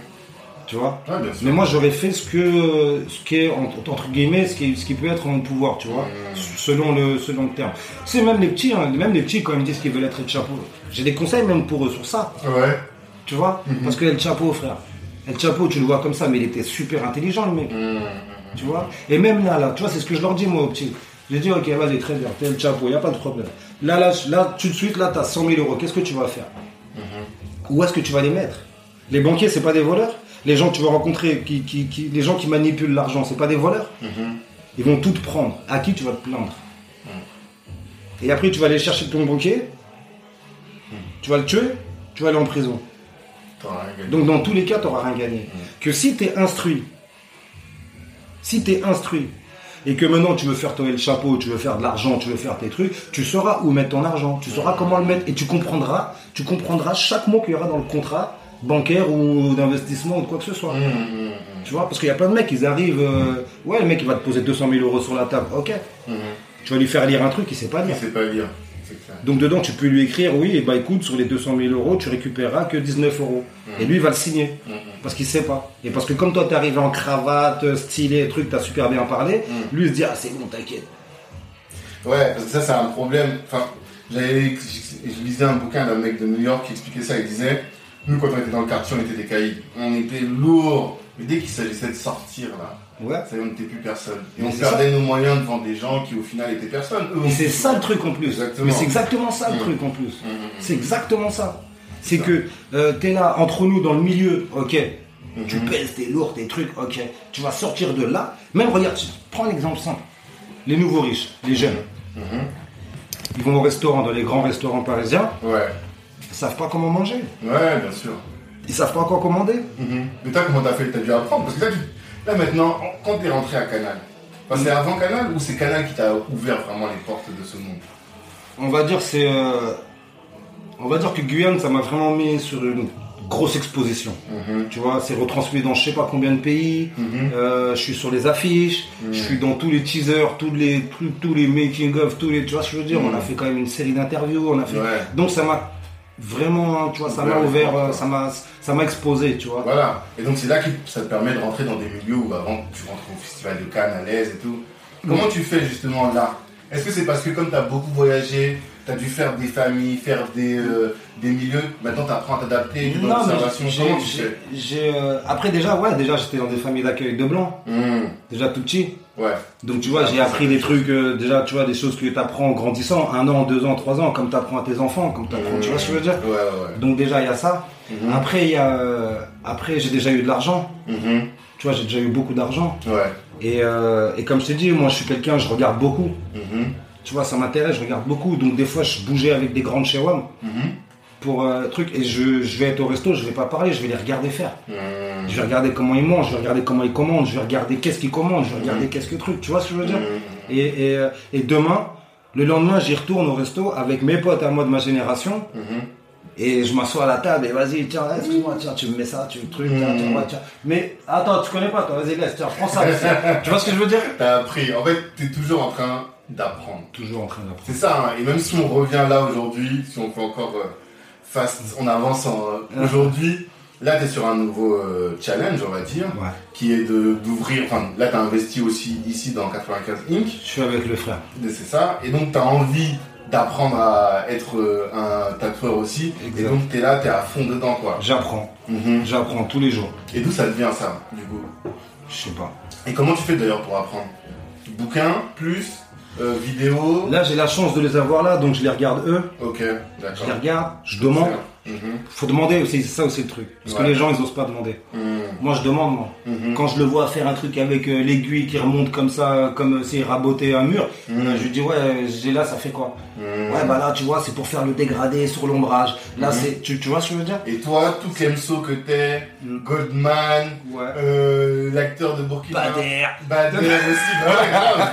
Tu vois? Mais moi, j'aurais fait ce que, ce qui est entre, guillemets, ce qui, ce qui peut être en mon pouvoir, tu vois, selon le, selon le terme. C'est même les petits, hein, même les petits quand ils me disent qu'ils veulent être Chapo. J'ai des conseils même pour eux sur ça, Ouais. Tu vois, parce que El Chapo, frère, El Chapo, tu le vois comme ça, mais il était super intelligent, le mec. Mhm. Tu vois Et même là, là, tu vois, c'est ce que je leur dis, moi, au petit. Je dis, ok, vas-y, très bien, t'es le chapeau, il n'y a pas de problème. Là, là, là, tout de suite, là, tu as 100 000 euros. Qu'est-ce que tu vas faire Où est-ce que tu vas les mettre Les banquiers, c'est pas des voleurs Les gens que tu vas rencontrer, qui, qui, qui- les gens qui manipulent l'argent, c'est pas des voleurs Ils vont tout te prendre. À qui tu vas te plaindre Et après, tu vas aller chercher ton banquier, tu vas le tuer, tu vas aller en prison. Donc dans tous les cas, tu n'auras rien gagné. Que si tu es instruit, si tu es instruit, et que maintenant tu veux faire tomber le chapeau, tu veux faire de l'argent, tu veux faire tes trucs, tu sauras où mettre ton argent, tu sauras comment le mettre, et tu comprendras, tu comprendras chaque mot qu'il y aura dans le contrat bancaire ou d'investissement ou de quoi que ce soit. Mmh, Tu vois, parce qu'il y a plein de mecs, ils arrivent, euh, ouais, le mec il va te poser 200 000 euros sur la table, ok. Tu vas lui faire lire un truc, il sait pas Il lire. sait pas lire. Donc dedans, tu peux lui écrire, oui, et bah écoute, sur les 200 000 euros, tu récupéreras que 19 euros. Et lui, il va le signer. Parce qu'il sait pas. Et parce que comme toi, t'es arrivé en cravate, stylé, truc, t'as super bien parlé, lui, il se dit, ah, c'est bon, t'inquiète. Ouais, parce que ça, c'est un problème. Enfin, j'avais, je lisais un bouquin d'un mec de New York qui expliquait ça. Il disait, nous, quand on était dans le quartier, on était des caïds. On était lourds. Mais dès qu'il s'agissait de sortir, là, Ouais. ça y est, on n'était plus personne. Et Mais on perdait nos moyens devant des gens qui, au final, étaient personne. Eux, c'est ça le truc en plus. Exactement. Mais c'est exactement ça le Mm. truc en plus. Mm, mm, mm. C'est exactement ça. C'est que euh, t'es là, entre nous, dans le milieu, ok. Tu pèses, t'es lourd, tes trucs, ok. Tu vas sortir de là. Même, regarde, prends l'exemple simple. Les nouveaux riches, les jeunes. Ils vont au restaurant, dans les grands restaurants parisiens, Ouais, ils savent pas comment manger. ouais, bien sûr. Ils savent pas quoi commander. Mais toi, comment t'as fait? T'as dû apprendre Parce que là, tu- maintenant, quand t'es rentré à Canal, enfin, c'est avant Canal ou c'est Canal qui t'a ouvert vraiment les portes de ce monde? On va dire c'est, euh, on va dire que Guyane, ça m'a vraiment mis sur une grosse exposition. Mhm. Tu vois, c'est retransmis dans je sais pas combien de pays. Mhm. Euh, je suis sur les affiches, Mhm. je suis dans tous les teasers, tous les trucs, tous les making of, tous les, tu vois ce que je veux dire? On a fait quand même une série d'interviews, on a fait. Ouais. Donc ça m'a vraiment, tu vois, ça m'a ouvert, euh, ça m'a, ça m'a exposé, tu vois. Voilà. Et donc, c'est là que ça te permet de rentrer dans des milieux où avant, tu rentres au festival de Cannes à l'aise et tout. Comment tu fais justement là? Est-ce que c'est parce que comme tu as beaucoup voyagé, tu as dû faire des familles, faire des, euh, des milieux, maintenant tu apprends à t'adapter, tu l'observation j'ai- euh, après déjà, ouais, déjà j'étais dans des familles d'accueil de blancs, Mhm. déjà tout petit. Ouais. Donc tu vois, j'ai appris des trucs, euh, déjà tu vois, des choses que tu apprends en grandissant, un an, deux ans, trois ans, comme tu apprends à tes enfants, comme tu apprends, tu vois ce que je veux dire Ouais, ouais, ouais. Donc déjà il y a ça. Mhm. Après il y a, euh, après j'ai déjà eu de l'argent. Tu vois, j'ai déjà eu beaucoup d'argent. Ouais. Et, et comme je t'ai dit, moi je suis quelqu'un, je regarde beaucoup. Mhm. Tu vois, ça m'intéresse, je regarde beaucoup. Donc des fois je bougeais avec des grandes chez WAM Mhm. pour euh, truc et je, je vais être au resto, je vais pas parler, je vais les regarder faire. Mhm. Je vais regarder comment ils mangent, je vais regarder comment ils commandent, je vais regarder qu'est-ce qu'ils commandent, je vais regarder qu'est-ce que truc. Tu vois ce que je veux dire Mhm. Et, et, euh, et demain, le lendemain, j'y retourne au resto avec mes potes à moi de ma génération. Mhm. Et je m'assois à la table et vas-y, tiens, excuse-moi, tiens, tu me mets ça, tu me truc, tiens, tiens, tiens. Mais attends, tu connais pas, toi, vas-y, laisse, tiens, prends ça. tu vois ce que je veux dire T'as appris. En fait, t'es toujours en train d'apprendre. Toujours en train d'apprendre. C'est ça, hein. et même si on revient là aujourd'hui, si on fait encore euh, fast, on avance en, euh, aujourd'hui, là tu es sur un nouveau euh, challenge, on va dire, Ouais. qui est de d'ouvrir, enfin là tu as investi aussi ici dans 95 Inc, Je suis avec le frère. c'est ça, et donc tu as envie d'apprendre à être euh, un tatoueur aussi, Exact. et donc tu es là, tu es à fond dedans quoi. J'apprends. Mhm. J'apprends tous les jours. Et d'où ça te vient ça, du coup? Je sais pas. Et comment tu fais d'ailleurs pour apprendre? Bouquin, plus, euh, vidéo, Là, j'ai la chance de les avoir là, donc je les regarde eux. ok, Je d'accord. les regarde, je demande. Mhm. Faut demander aussi, c'est ça aussi le truc. Parce que les gens, ils osent pas demander. Mhm. Moi, je demande, moi. Mhm. Quand je le vois faire un truc avec euh, l'aiguille qui remonte comme ça, comme s'il rabotait un mur, euh, je lui dis, ouais, j'ai là, ça fait quoi? Ouais, bah là, tu vois, c'est pour faire le dégradé sur l'ombrage. Là, c'est. Tu, tu vois ce que je veux dire? Et toi, tout Kemso que t'es, Mm. Goldman, Ouais. euh, l'acteur de Burkina, Bader. Bader aussi, bah grave,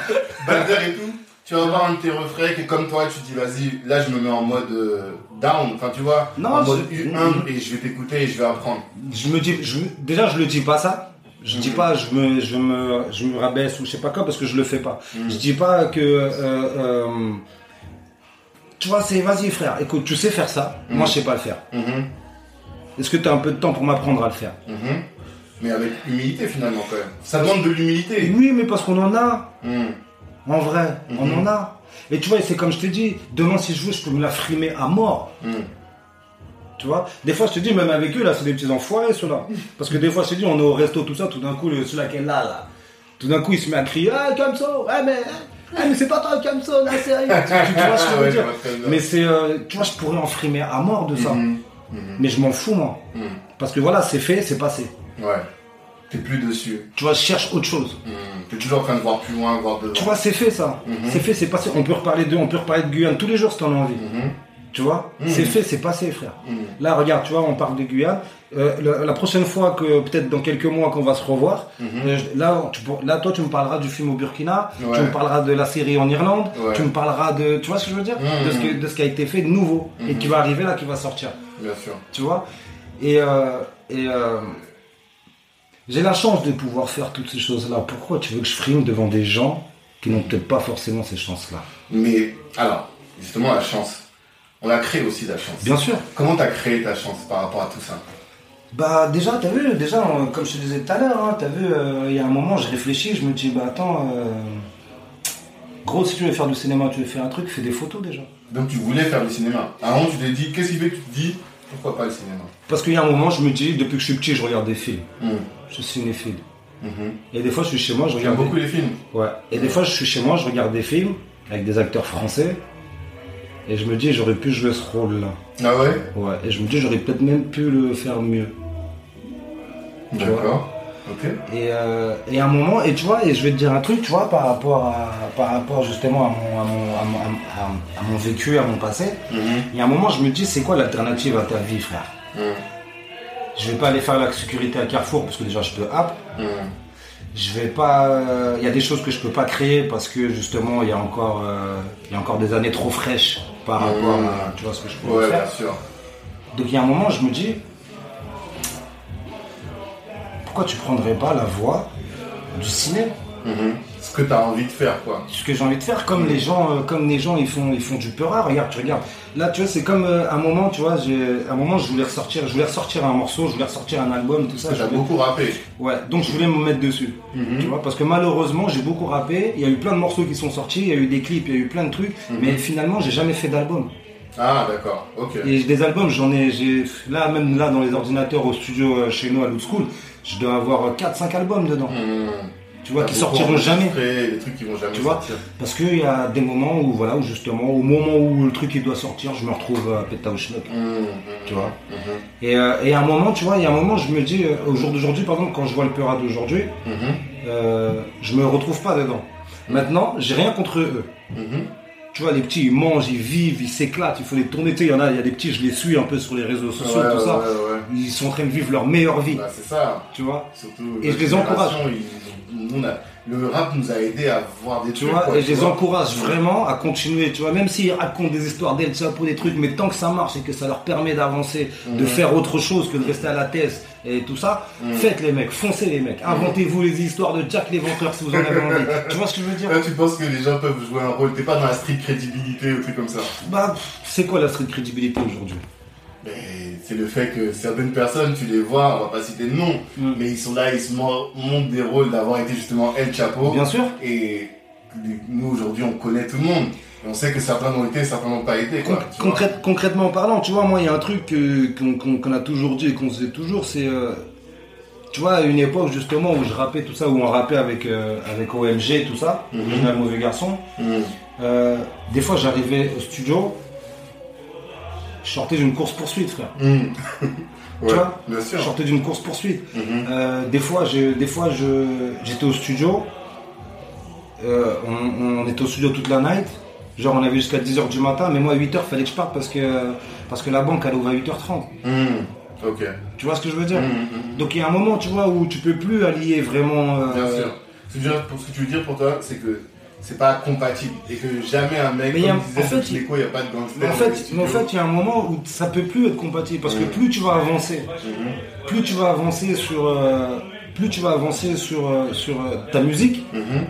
Bader et tout, tu vas voir un de tes refrains et comme toi, tu te dis, vas-y, là je me mets en mode euh, down, enfin tu vois, Non, en mode je- humble et je vais t'écouter et je vais apprendre. Je me dis. Je, déjà, je le dis pas ça. Je dis Mhm. pas, je me, je, me, je me rabaisse ou je sais pas quoi parce que je le fais pas. Mhm. Je dis pas que. euh, euh, tu vois, c'est vas-y frère, écoute, tu sais faire ça, Mhm. moi je sais pas le faire. Mhm, Est-ce que tu as un peu de temps pour m'apprendre à le faire? Mhm. Mais avec humilité finalement quand même. Ça demande de l'humilité. Oui, mais parce qu'on en a. Mhm. En vrai, on Mhm. en a. Et tu vois, c'est comme je t'ai dit, demain si je veux, je peux me la frimer à mort. Mhm. Tu vois Des fois, je te dis, même avec eux, là, c'est des petits enfoirés, ceux-là. Parce que des fois, je te dis, on est au resto, tout ça, tout d'un coup, celui-là qui est là, là. Tout d'un coup, il se met à crier Ah, Kamso Ah, mais, ah, mais c'est pas toi, Kamso, la série tu, tu- tu vois ce que je veux Ouais, dire. Mais c'est. euh, tu vois, je pourrais en frimer à mort de ça. Mhm. Mhm. Mais je m'en fous, moi. Parce que voilà, c'est fait, c'est passé. Ouais. T'es plus dessus. Tu vois, je cherche autre chose. Mhm. T'es toujours en train de voir plus loin, voir devant. Tu vois, c'est fait ça. Mhm. C'est fait, c'est passé. On peut reparler de, on peut reparler de Guyane tous les jours si t'en as envie. Mhm. Tu vois, c'est fait, c'est passé, frère. Là, regarde, tu vois, on parle de Guyane. Euh, la, la prochaine fois que, peut-être dans quelques mois qu'on va se revoir, euh, là, tu, là, toi, tu me parleras du film au Burkina, Ouais. tu me parleras de la série en Irlande, Ouais. tu me parleras de, tu vois ce que je veux dire, de, ce que- de ce qui a été fait de nouveau et qui va arriver là, qui va sortir. Bien sûr. Tu vois? Et, euh, et euh, j'ai la chance de pouvoir faire toutes ces choses-là. Pourquoi tu veux que je frime devant des gens qui n'ont peut-être pas forcément ces chances-là? Mais, alors, justement, la chance. On a créé aussi la chance. Bien sûr. Comment t'as créé ta chance par rapport à tout ça? Bah déjà, t'as vu, déjà, euh, comme je te disais tout à l'heure, hein, t'as vu, euh, il y a un moment, je réfléchis, je me dis, bah attends, euh, gros, si tu veux faire du cinéma, tu veux faire un truc, fais des photos déjà. Donc tu voulais faire du cinéma. Moment, tu t'es dit, qu'est-ce qui fait que tu te dis, pourquoi pas le cinéma Parce qu'il y a un moment, je me dis, depuis que je suis petit, je regarde des films. Mhm. Je suis cinéphile. Mhm. Et des fois, je suis chez moi, je regarde. beaucoup les films. Ouais. Et des fois, je suis chez moi, je regarde des films avec des acteurs français. Et je me dis, j'aurais pu jouer ce rôle-là. Ah ouais? Ouais. Et je me dis, j'aurais peut-être même pu le faire mieux. D'accord. Et, euh, et à un moment, et tu vois, et je vais te dire un truc, tu vois, par rapport, à, par rapport justement à mon, à, mon, à, mon, à- à mon vécu, à mon passé, Mhm. il y a un moment, je me dis, c'est quoi l'alternative à ta vie, frère? Mhm. Je vais pas aller faire la sécurité à Carrefour, parce que déjà, je peux app. Mhm. Je vais pas. euh, Il y a des choses que je peux pas créer parce que justement, il y a encore, euh, il y a encore des années trop fraîches par rapport à, tu vois, ce que je peux Ouais, faire. bien sûr. Donc il y a un moment, je me dis, pourquoi tu prendrais pas la voie du cinéma Mhm. Ce que t'as envie de faire, quoi. ce que j'ai envie de faire, comme les gens, euh, comme les gens, ils font, ils font du peura. Regarde, tu regardes. Là, tu vois, c'est comme euh, un moment, tu vois, j'ai, un moment, je voulais ressortir, je voulais ressortir un morceau, je voulais ressortir un album, tout ça. Voulais- beaucoup rappé. Ouais, donc je voulais me mettre dessus. Mhm. Tu vois, parce que malheureusement, j'ai beaucoup rappé. Il y a eu plein de morceaux qui sont sortis, il y a eu des clips, il y a eu plein de trucs, Mhm. mais finalement, j'ai jamais fait d'album. Ah, d'accord. Ok. Et des albums, j'en ai, j'ai, là, même là, dans les ordinateurs au studio euh, chez nous à Loot School, je dois avoir 4-5 albums dedans. Mhm. Tu vois, T'as qui sortiront jamais. trucs qui vont jamais Tu vois sortir. Parce qu'il y a des moments où, voilà, où justement, au moment où le truc il doit sortir, je me retrouve à péta au schnock. Mhm. Tu vois. Et, euh, et à un moment, tu vois, il y a un moment, je me dis, euh, au jour d'aujourd'hui, par exemple, quand je vois le Peura d'aujourd'hui, euh, je me retrouve pas dedans. Maintenant, j'ai rien contre eux. Tu vois, les petits, ils mangent, ils vivent, ils s'éclatent, il faut les tourner. Tu sais, il y en a, il y a des petits, je les suis un peu sur les réseaux sociaux, Ouais, tout ouais, ça. ouais. Ils sont en train de vivre leur meilleure vie, Bah, c'est ça. tu vois. Surtout. Et je les encourage. génération, ils- nous, on a- le rap nous a aidé à voir des Tu trucs. vois, quoi, et je les vois. encourage vraiment à continuer, tu vois, même s'ils racontent des histoires d'El Chapo, des trucs, mais tant que ça marche et que ça leur permet d'avancer, de Mhm. faire autre chose que de rester à la thèse et tout ça, Mhm. faites les mecs, foncez les mecs, inventez-vous les histoires de Jack l'éventreur si vous en avez envie. tu vois ce que je veux dire? Là, tu penses que les gens peuvent jouer un rôle. T'es pas dans la street crédibilité ou truc comme ça? Bah, c'est quoi la street crédibilité aujourd'hui? C'est le fait que certaines personnes, tu les vois, on va pas citer de nom, Mm. mais ils sont là, ils se mon- montrent des rôles d'avoir été justement El Chapo. Bien sûr. Et nous, aujourd'hui, on connaît tout le monde. Et on sait que certains l'ont été, certains n'ont pas été. Quoi, Con- concrète- concrètement parlant, tu vois, moi, il y a un truc qu'on a toujours dit et qu'on sait toujours, c'est. euh, tu vois, à une époque justement où je rappais tout ça, où on rappait avec, euh, avec OMG, tout ça. Original Mauvais Garçon, Mm. euh, des fois j'arrivais au studio, je sortais d'une course-poursuite, frère. Mm. ouais, vois bien Je sûr. sortais d'une course-poursuite. Mhm. Euh, des fois, j'ai- des fois je, j'étais au studio, euh, on, on était au studio toute la night, genre on avait jusqu'à 10h du matin, mais moi à 8h fallait que je parte parce que, parce que la banque elle ouvre à 8h30. Mm. Ok. Tu vois ce que je veux dire Mm, mm. Donc il y a un moment, tu vois, où tu peux plus allier vraiment. euh, Bien sûr. Tu ce que tu veux dire pour toi, c'est que c'est pas compatible et que jamais un mec Mais a- disait en fait, il n'y a pas de gangster. Mais en fait, studios. mais en fait, il y a un moment où ça peut plus être compatible parce que plus tu vas avancer, Mhm. plus tu vas avancer sur, euh, plus tu vas avancer sur euh, sur euh, ta musique, Mhm.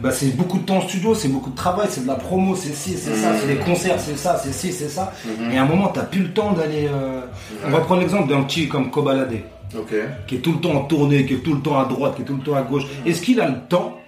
bah c'est beaucoup de temps en studio, c'est beaucoup de travail, c'est de la promo, c'est ci, c'est ça, Mhm. c'est des concerts, c'est ça, c'est ci, c'est ça. Mhm. Et à un moment, t'as plus le temps d'aller. On va prendre l'exemple d'un petit comme Kobalade, qui est tout le temps en tournée, qui est tout le temps à droite, qui est tout le temps à gauche. Est-ce qu'il a le temps.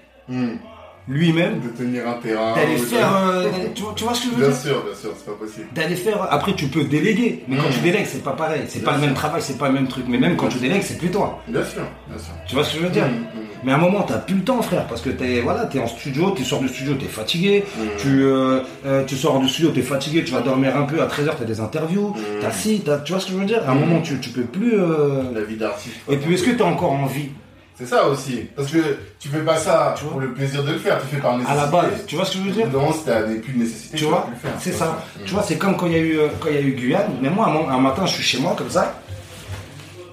Lui-même De tenir un terrain. d'aller faire, euh, tu, vois, tu vois ce que je veux Bien dire sûr, bien sûr, c'est pas possible. D'aller faire. Après, tu peux déléguer, mais quand Mhm. tu délègues, c'est pas pareil. C'est Bien pas le même travail, c'est pas le même truc. Mais même quand tu délègues, c'est plus toi. Bien sûr, bien sûr. Tu vois ce que je veux dire Mm, mm. Mais à un moment, t'as plus le temps, frère, parce que t'es voilà, es en studio, tu sors du studio, t'es fatigué, tu, euh, euh, tu sors du studio, t'es fatigué, tu vas dormir un peu, à 13h, t'as des interviews, t'as si, tu vois ce que je veux dire À un moment, tu, tu peux plus... euh, La vie d'artiste. Et puis, est-ce que t'as encore envie C'est ça aussi. Parce que tu fais pas ça Tu vois pour le plaisir de le faire, tu fais par à nécessité. la base Tu vois ce que je veux dire Non, si t'as plus de nécessité, Tu vois. C'est ça. Tu vois, c'est comme quand il y a eu euh, quand il y a eu Guyane. Mais moi, un, mo- un matin, je suis chez moi comme ça.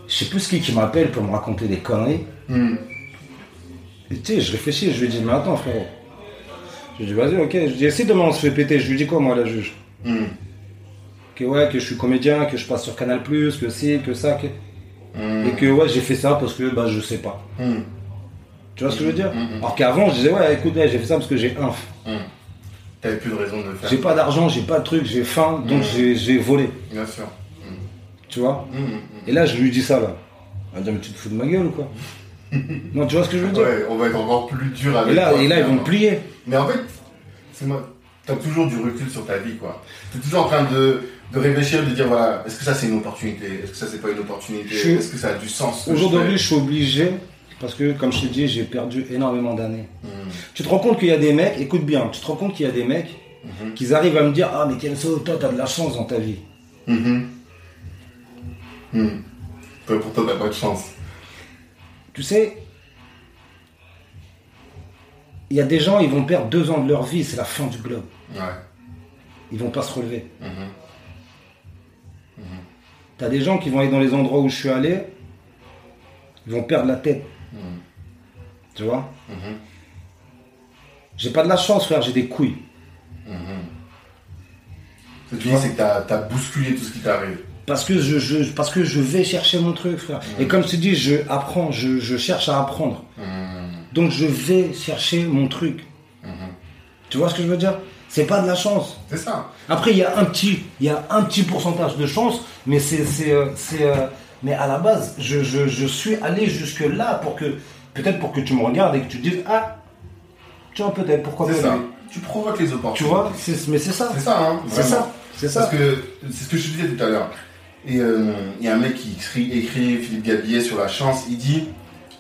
Je sais plus qui qui m'appelle pour me raconter des conneries. Hmm. Et tu sais, je réfléchis, je lui dis, mais attends, frère. Je lui dis, vas-y, ok. Je lui dis, si demain on se fait péter, je lui dis quoi, moi, la juge Hmm. Que ouais, que je suis comédien, que je passe sur Canal, que si, que ça, que. Hmm. Et que ouais, j'ai fait ça parce que bah, je sais pas. Hmm. Tu vois ce que je veux dire Mhm. Alors qu'avant, je disais, ouais, écoute, ouais, j'ai fait ça parce que j'ai un. Hmm. T'avais plus de raison de le faire. J'ai pas d'argent, j'ai pas de truc, j'ai faim, donc j'ai- volé. Bien sûr. Tu vois Hmm, hmm, Et là, je lui dis ça, là. Elle va dire, mais tu te fous de ma gueule ou quoi Non, tu vois ce que je veux hmm. dire Ouais, on va être encore plus dur avec Et là, toi, et là ils vont me plier. Mais en fait, c'est moi. T'as toujours du recul sur ta vie, quoi. T'es toujours en train de, de réfléchir, de dire voilà, est-ce que ça c'est une opportunité? Est-ce que ça c'est pas une opportunité? Suis- Est-ce que ça a du sens Aujourd'hui, je suis obligé, parce que, comme je t'ai dit, j'ai perdu énormément d'années. Hmm. Tu te rends compte qu'il y a des mecs, écoute bien, tu te rends compte qu'il y a des mecs Mhm. qui arrivent à me dire Ah, mais Kenzo, toi, t'as de la chance dans ta vie. Mhm. Hmm. Toi, pour toi, t'as pas de chance. Tu sais, il y a des gens, ils vont perdre deux ans de leur vie, c'est la fin du globe. Ouais. Ils vont pas se relever. Mhm. T'as des gens qui vont aller dans les endroits où je suis allé, ils vont perdre la tête. Mhm. Tu vois Mhm. J'ai pas de la chance, frère, j'ai des couilles. Ce que tu dis, c'est que t'as as bousculé tout ce qui t'arrive. Parce que je, je- parce que je vais chercher mon truc, frère. Et comme tu dis, je apprends, je, je cherche à apprendre. Donc je vais chercher mon truc. Tu vois ce que je veux dire? C'est pas de la chance. C'est ça. Après, il y a un petit, il y a un petit pourcentage de chance, mais c'est, c'est, euh, c'est, euh, mais à la base, je, je, je suis allé jusque là pour que, peut-être pour que tu me regardes et que tu te dises, ah, tu vois, peut-être, pourquoi C'est pas ça. lui Tu provoques les opportunités. Tu vois, c'est, mais c'est ça. C'est ça, hein. C'est ça. C'est ça. Parce que c'est ce que je te disais tout à l'heure. Et euh, il y a un mec qui écrit, écrit Philippe Gabillet sur la chance. Il dit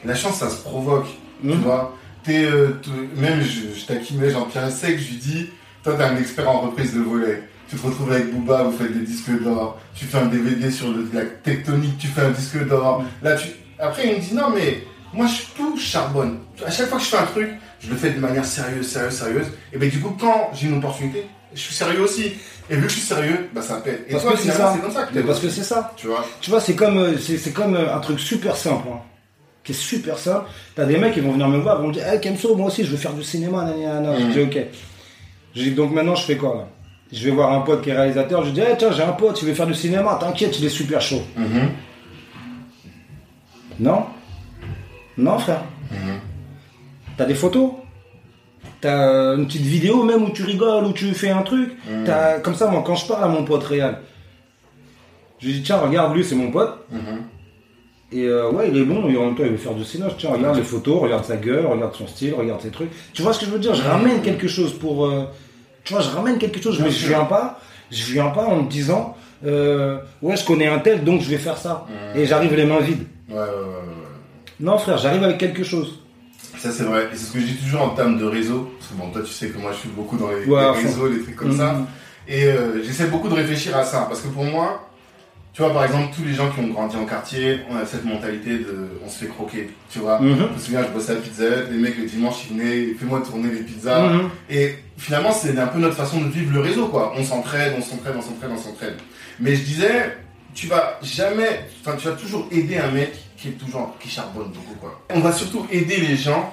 la chance, ça se provoque. Tu Mhm. vois euh, Même je, je taquinais Jean-Pierre Sec, je lui dis Toi, t'es un expert en reprise de volet. Tu te retrouves avec Booba, vous faites des disques d'or. Tu fais un DVD sur le- la tectonique, tu fais un disque d'or. Là, tu. Après, il me dit Non, mais moi, je tout charbonne. À chaque fois que je fais un truc, je le fais de manière sérieuse, sérieuse, sérieuse. Et ben, du coup, quand j'ai une opportunité, je suis sérieux aussi. Et vu que je suis sérieux, bah ça pète. Et Parce toi, c'est ça. c'est comme ça que parce que c'est ça. Tu vois Tu vois, c'est comme, euh, c'est, comme euh, un truc super simple, hein, qui est super simple. T'as des mecs qui vont venir me voir, ils vont me dire, hey Kenzo, moi aussi, je veux faire du cinéma, nanana. Je dis, ok. Je dis, donc maintenant, je fais quoi, là? Je vais voir un pote qui est réalisateur, je dis, hey, tiens, j'ai un pote, il veut faire du cinéma, t'inquiète, il est super chaud. Mhm. Non? Non, frère. Mhm. T'as des photos? T'as euh, une petite vidéo même où tu rigoles, où tu fais un truc? T'as, comme ça, moi, quand je parle à mon pote réel, je lui dis, tiens, regarde, lui, c'est mon pote. Mhm. Et euh, ouais, il est bon, et en même temps, il veut faire du cinéma. Tiens, regarde les photos, regarde sa gueule, regarde son style, regarde ses trucs. Tu vois ce que je veux dire? Je ramène quelque chose pour. euh, tu vois, je ramène quelque chose, mais je sûr. viens pas. Je viens pas en me disant, euh, ouais, je connais un tel, donc je vais faire ça. Mhm. Et j'arrive les mains vides. Ouais, ouais, ouais, ouais. Non, frère, j'arrive avec quelque chose. Ça, c'est vrai. Et c'est ce que je dis toujours en termes de réseau. Parce que bon, toi, tu sais que moi, je suis beaucoup dans les, Ouais, réseaux, les trucs comme ça. Mhm. Et euh, j'essaie beaucoup de réfléchir à ça. Parce que pour moi, tu vois, par exemple, tous les gens qui ont grandi en quartier, on a cette mentalité de on se fait croquer. Tu vois Mhm. Je me souviens, je bossais à Pizza Hut, les mecs le dimanche, ils venaient, fais-moi tourner les pizzas. Mhm. Et finalement, c'est un peu notre façon de vivre le réseau, quoi. On s'entraide, on s'entraide, on s'entraide, on s'entraide. Mais je disais, tu vas jamais, enfin, tu vas toujours aider un mec qui est toujours, qui charbonne beaucoup, quoi. On va surtout aider les gens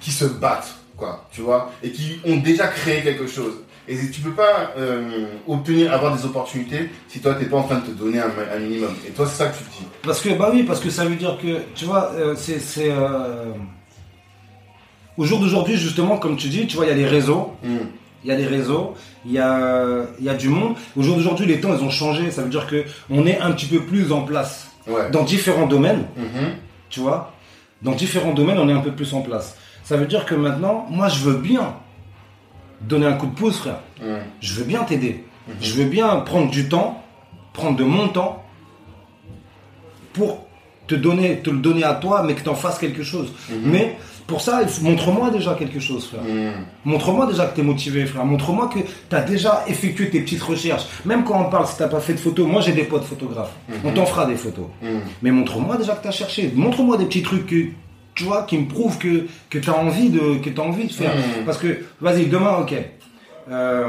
qui se battent, quoi, tu vois, et qui ont déjà créé quelque chose. Et tu peux pas euh, obtenir, avoir des opportunités si toi t'es pas en train de te donner un, un minimum. Et toi, c'est ça que tu te dis. Parce que, bah oui, parce que ça veut dire que, tu vois, euh, c'est. c'est, euh, Au jour d'aujourd'hui, justement, comme tu dis, tu vois, il y a des réseaux. Hmm. Il y a des réseaux, il y a, il y a du monde. Au jour d'aujourd'hui, les temps, ils ont changé. Ça veut dire que on est un petit peu plus en place Ouais. dans différents domaines, Mhm. tu vois. Dans différents domaines, on est un peu plus en place. Ça veut dire que maintenant, moi, je veux bien donner un coup de pouce, frère. Mhm. Je veux bien t'aider. Je veux bien prendre du temps, prendre de mon temps pour te donner, te le donner à toi, mais que t'en fasses quelque chose. Mhm. Mais pour ça, montre-moi déjà quelque chose, frère. Hmm. Montre-moi déjà que t'es motivé, frère. Montre-moi que t'as déjà effectué tes petites recherches. Même quand on parle, si t'as pas fait de photos, moi j'ai des potes photographes. On t'en fera des photos. Mais montre-moi déjà que t'as cherché. Montre-moi des petits trucs que, tu vois, qui me prouvent que, que t'as envie de, que t'as envie de faire. Mhm. Parce que, vas-y, demain, ok. Euh,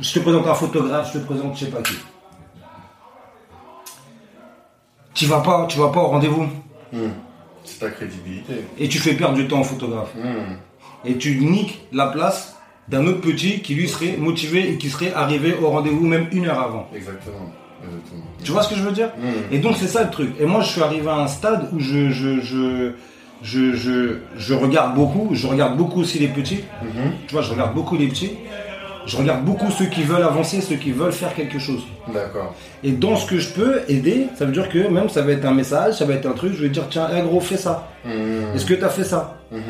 je te présente un photographe, je te présente je sais pas qui. Tu vas pas, tu vas pas au rendez-vous. Hmm. C'est ta crédibilité. Et tu fais perdre du temps au photographe. Hmm. et tu niques la place d'un autre petit qui lui serait motivé et qui serait arrivé au rendez-vous même une heure avant. Exactement. Exactement. Tu vois ce que je veux dire? Hmm. Et donc c'est ça le truc. Et moi je suis arrivé à un stade où je je je je, je, je regarde beaucoup, je regarde beaucoup aussi les petits. Mhm. Tu vois, je regarde beaucoup les petits. Je regarde beaucoup ceux qui veulent avancer, ceux qui veulent faire quelque chose. D'accord. Et dans ce que je peux aider, ça veut dire que même ça va être un message, ça va être un truc, je vais dire tiens, hey gros, fais ça. Hmm. Est-ce que tu as fait ça? Mhm.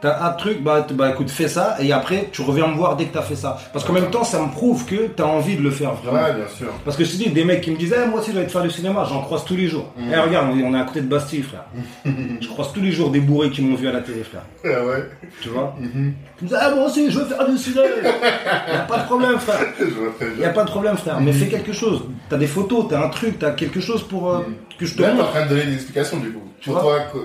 T'as un truc, bah, bah écoute, fais ça, et après tu reviens me voir dès que t'as fait ça. Parce qu'en même temps, ça me prouve que t'as envie de le faire vraiment. Ouais, bien sûr. Parce que je te dis, des mecs qui me disent, Eh, moi aussi je vais te faire du cinéma, j'en croise tous les jours. Eh regarde, on est à côté de Bastille, frère. je croise tous les jours des bourrés qui m'ont vu à la télé, frère. Ah ouais. Tu vois Qui me disent, ah moi aussi je veux faire du cinéma. y a pas de problème, frère. Y a pas de problème, frère. Mais fais quelque chose. T'as des photos, t'as un truc, t'as quelque chose pour euh, que je te Là, t'es en montre. train de donner des explications du coup. Tu Pour vois toi, que,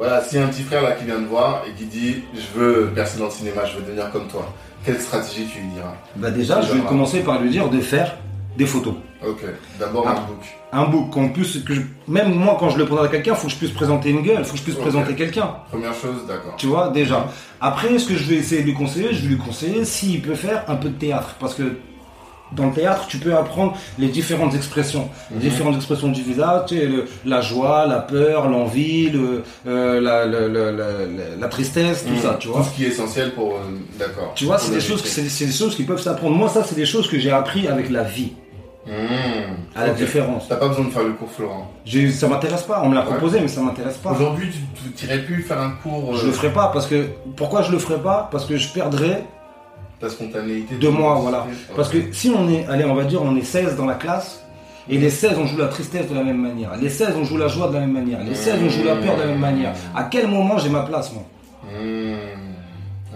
voilà, s'il y a un petit frère là qui vient te voir et qui dit Je veux percer dans le cinéma, je veux devenir comme toi, quelle stratégie tu lui diras? Bah déjà, je vais commencer par lui dire de faire des photos. Ok, d'abord Ah. un book. un book qu'on puisse que je- même moi quand je le présente à quelqu'un faut que je puisse présenter une gueule faut que je puisse présenter quelqu'un Première chose, d'accord. tu vois déjà après ce que je vais essayer de lui conseiller je vais lui conseiller s'il peut faire un peu de théâtre parce que dans le théâtre, tu peux apprendre les différentes expressions, les Mhm. différentes expressions du visage, tu sais, le- la joie, la peur, l'envie, le, euh, la, le- tristesse, tout Mhm. ça, tu vois. Tout ce qui est essentiel pour. euh, d'accord. Tu vois, c'est des choses, c'est des qui peuvent s'apprendre. Moi, ça, c'est des choses que j'ai appris avec la vie, Mmh. à la différence. T'as pas besoin de faire le cours Florent. Ça m'intéresse pas. On me l'a Ouais. proposé, mais ça m'intéresse pas. Aujourd'hui, tu tu t'irais plus faire un cours. Je euh, le ferai pas parce que pourquoi je le ferai pas? Parce que je perdrais Ta spontanéité. de moi, voilà. Parce que si on est, allez, on va dire, on est 16 dans la classe, et les 16 on joue la tristesse de la même manière, les 16 on joue la joie de la même manière, les 16 on joue la peur de la même manière. À quel moment j'ai ma place, moi? Mmh.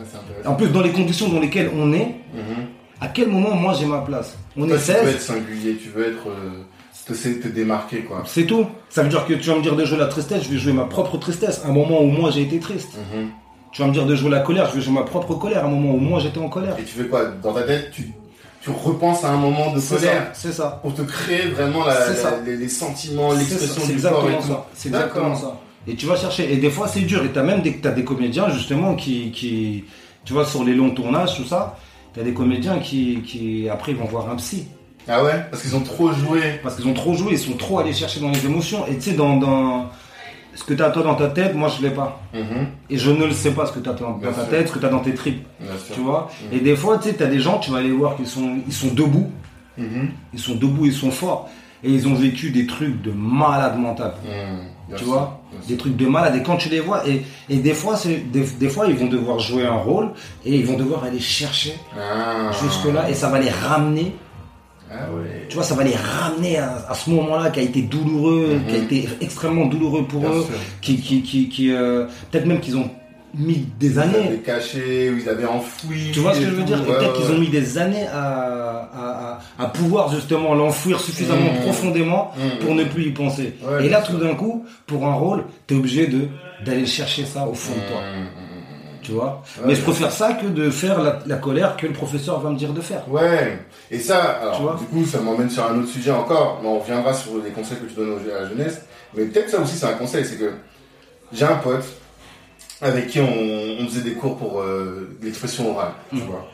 C'est intéressant. En plus, dans les conditions dans lesquelles on est, Mhm. à quel moment moi j'ai ma place? On Toi, est tu veux 16, être singulier, tu veux être. euh, te, te démarquer, quoi. c'est tout. Ça veut dire que tu vas me dire de jouer la tristesse, je vais jouer ma propre tristesse, un moment où moi j'ai été triste. Mhm. Tu vas me dire de jouer la colère, je vais jouer ma propre colère, à un moment où moi j'étais en colère. Et tu fais quoi Dans ta tête, tu, tu repenses à un moment de colère c'est ça. pour te créer vraiment la- la- les, les sentiments, l'expression du corps. C'est exactement ça. Et tu vas chercher. Et des fois, c'est dur. Et t'as même des, t'as des comédiens, justement, qui, qui, tu vois, sur les longs tournages, tout ça, t'as des comédiens qui, qui, après, ils vont voir un psy. Ah ouais? Parce qu'ils ont trop joué. Parce qu'ils ont trop joué, ils sont trop allés chercher dans les émotions. Et tu sais, dans, dans, ce que t'as toi dans ta tête, moi, je l'ai pas. Mhm. Et je ne le sais pas, ce que t'as dans, Bien dans ta sûr. tête, ce que t'as dans tes tripes. Tu vois? Et des fois, tu sais, t'as des gens, tu vas aller voir qu'ils sont, ils sont debout. Mhm. Ils sont debout, ils sont forts. Et ils ont vécu des trucs de malade mental. Mhm. Tu vois Bien des trucs de malade et quand tu les vois et, et des fois c'est des, des fois ils vont devoir jouer un rôle et ils vont devoir aller chercher Ah. jusque là et ça va les ramener Ah ouais. tu vois ça va les ramener à, à ce moment là qui a été douloureux Mhm. qui a été extrêmement douloureux pour Bien eux sûr. qui qui qui, qui, euh, peut-être même qu'ils ont mis des Ils avaient années caché, ou ils avaient enfoui. tu vois ce que je veux dire? peut-être qu'ils ont mis des années à, à, pouvoir justement l'enfouir suffisamment Mhm. profondément Mhm. pour ne plus y penser. Ouais, et là, tout d'un coup, pour un rôle, t'es obligé de d'aller chercher ça au fond de toi. Tu vois Ouais, Mais je préfère ça que de faire la, la colère que le professeur va me dire de faire. Ouais, et ça, Tu alors, vois du coup, ça m'emmène sur un autre sujet encore, mais on reviendra sur les conseils que tu donnes à la jeunesse, mais peut-être ça aussi c'est un conseil, c'est que j'ai un pote avec qui on, on faisait des cours pour euh, l'expression orale, tu Mm. vois.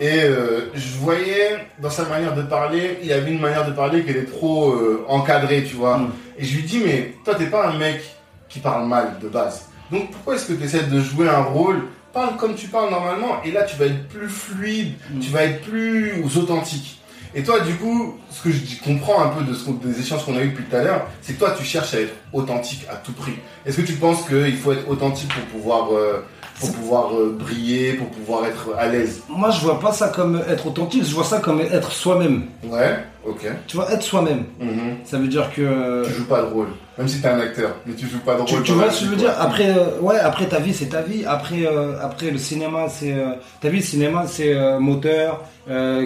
Et euh, je voyais dans sa manière de parler, il avait une manière de parler qui était trop euh, encadrée, tu vois. Mm. Et je lui dis, mais toi, t'es pas un mec qui parle mal de base. Donc pourquoi est-ce que tu essaies de jouer un rôle Parle comme tu parles normalement, et là tu vas être plus fluide, Mm. tu vas être plus authentique. Et toi, du coup, ce que je comprends un peu de ce des échanges qu'on a eu depuis tout à l'heure, c'est que toi, tu cherches à être authentique à tout prix. Est-ce que tu penses qu'il faut être authentique pour pouvoir, euh, pour pouvoir euh, briller, pour pouvoir être à l'aise Moi, je vois pas ça comme être authentique, je vois ça comme être soi-même. Ouais, ok. Tu vois, être soi-même. Mhm. Ça veut dire que. Tu joues pas de rôle, même si t'es un acteur, mais tu joues pas de rôle. Tu, vois ce que je veux dire? Après, euh, ouais, après ta vie, c'est ta vie. Après, euh, après le cinéma, c'est. Ta vie, le cinéma, c'est moteur,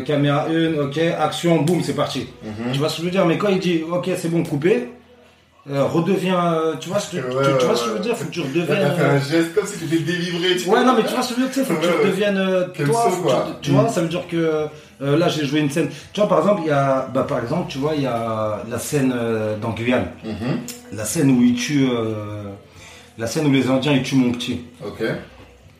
caméra 1, ok, action, boum, c'est parti. Mhm. Tu vois ce que je veux dire? Mais quand il dit, ok, c'est bon, coupé, euh, redeviens. euh, tu vois ce que, Ouais, tu, tu ouais, vois ouais, ce que je veux dire Faut que tu redeviennes. t'as fait euh, un geste comme si tu étais délivré. Tu Ouais, non, mais tu vois ce que je veux dire, tu sais, faut que tu Ouais, ouais. redeviennes euh, toi. quoi. tu, tu vois, ça veut dire que euh, là, j'ai joué une scène. Tu vois, par exemple, il y a, bah, par exemple, tu vois, il y a la scène dans Guyane, Mhm. la scène où ils tuent, la scène où les Indiens ils tuent mon petit. Ok.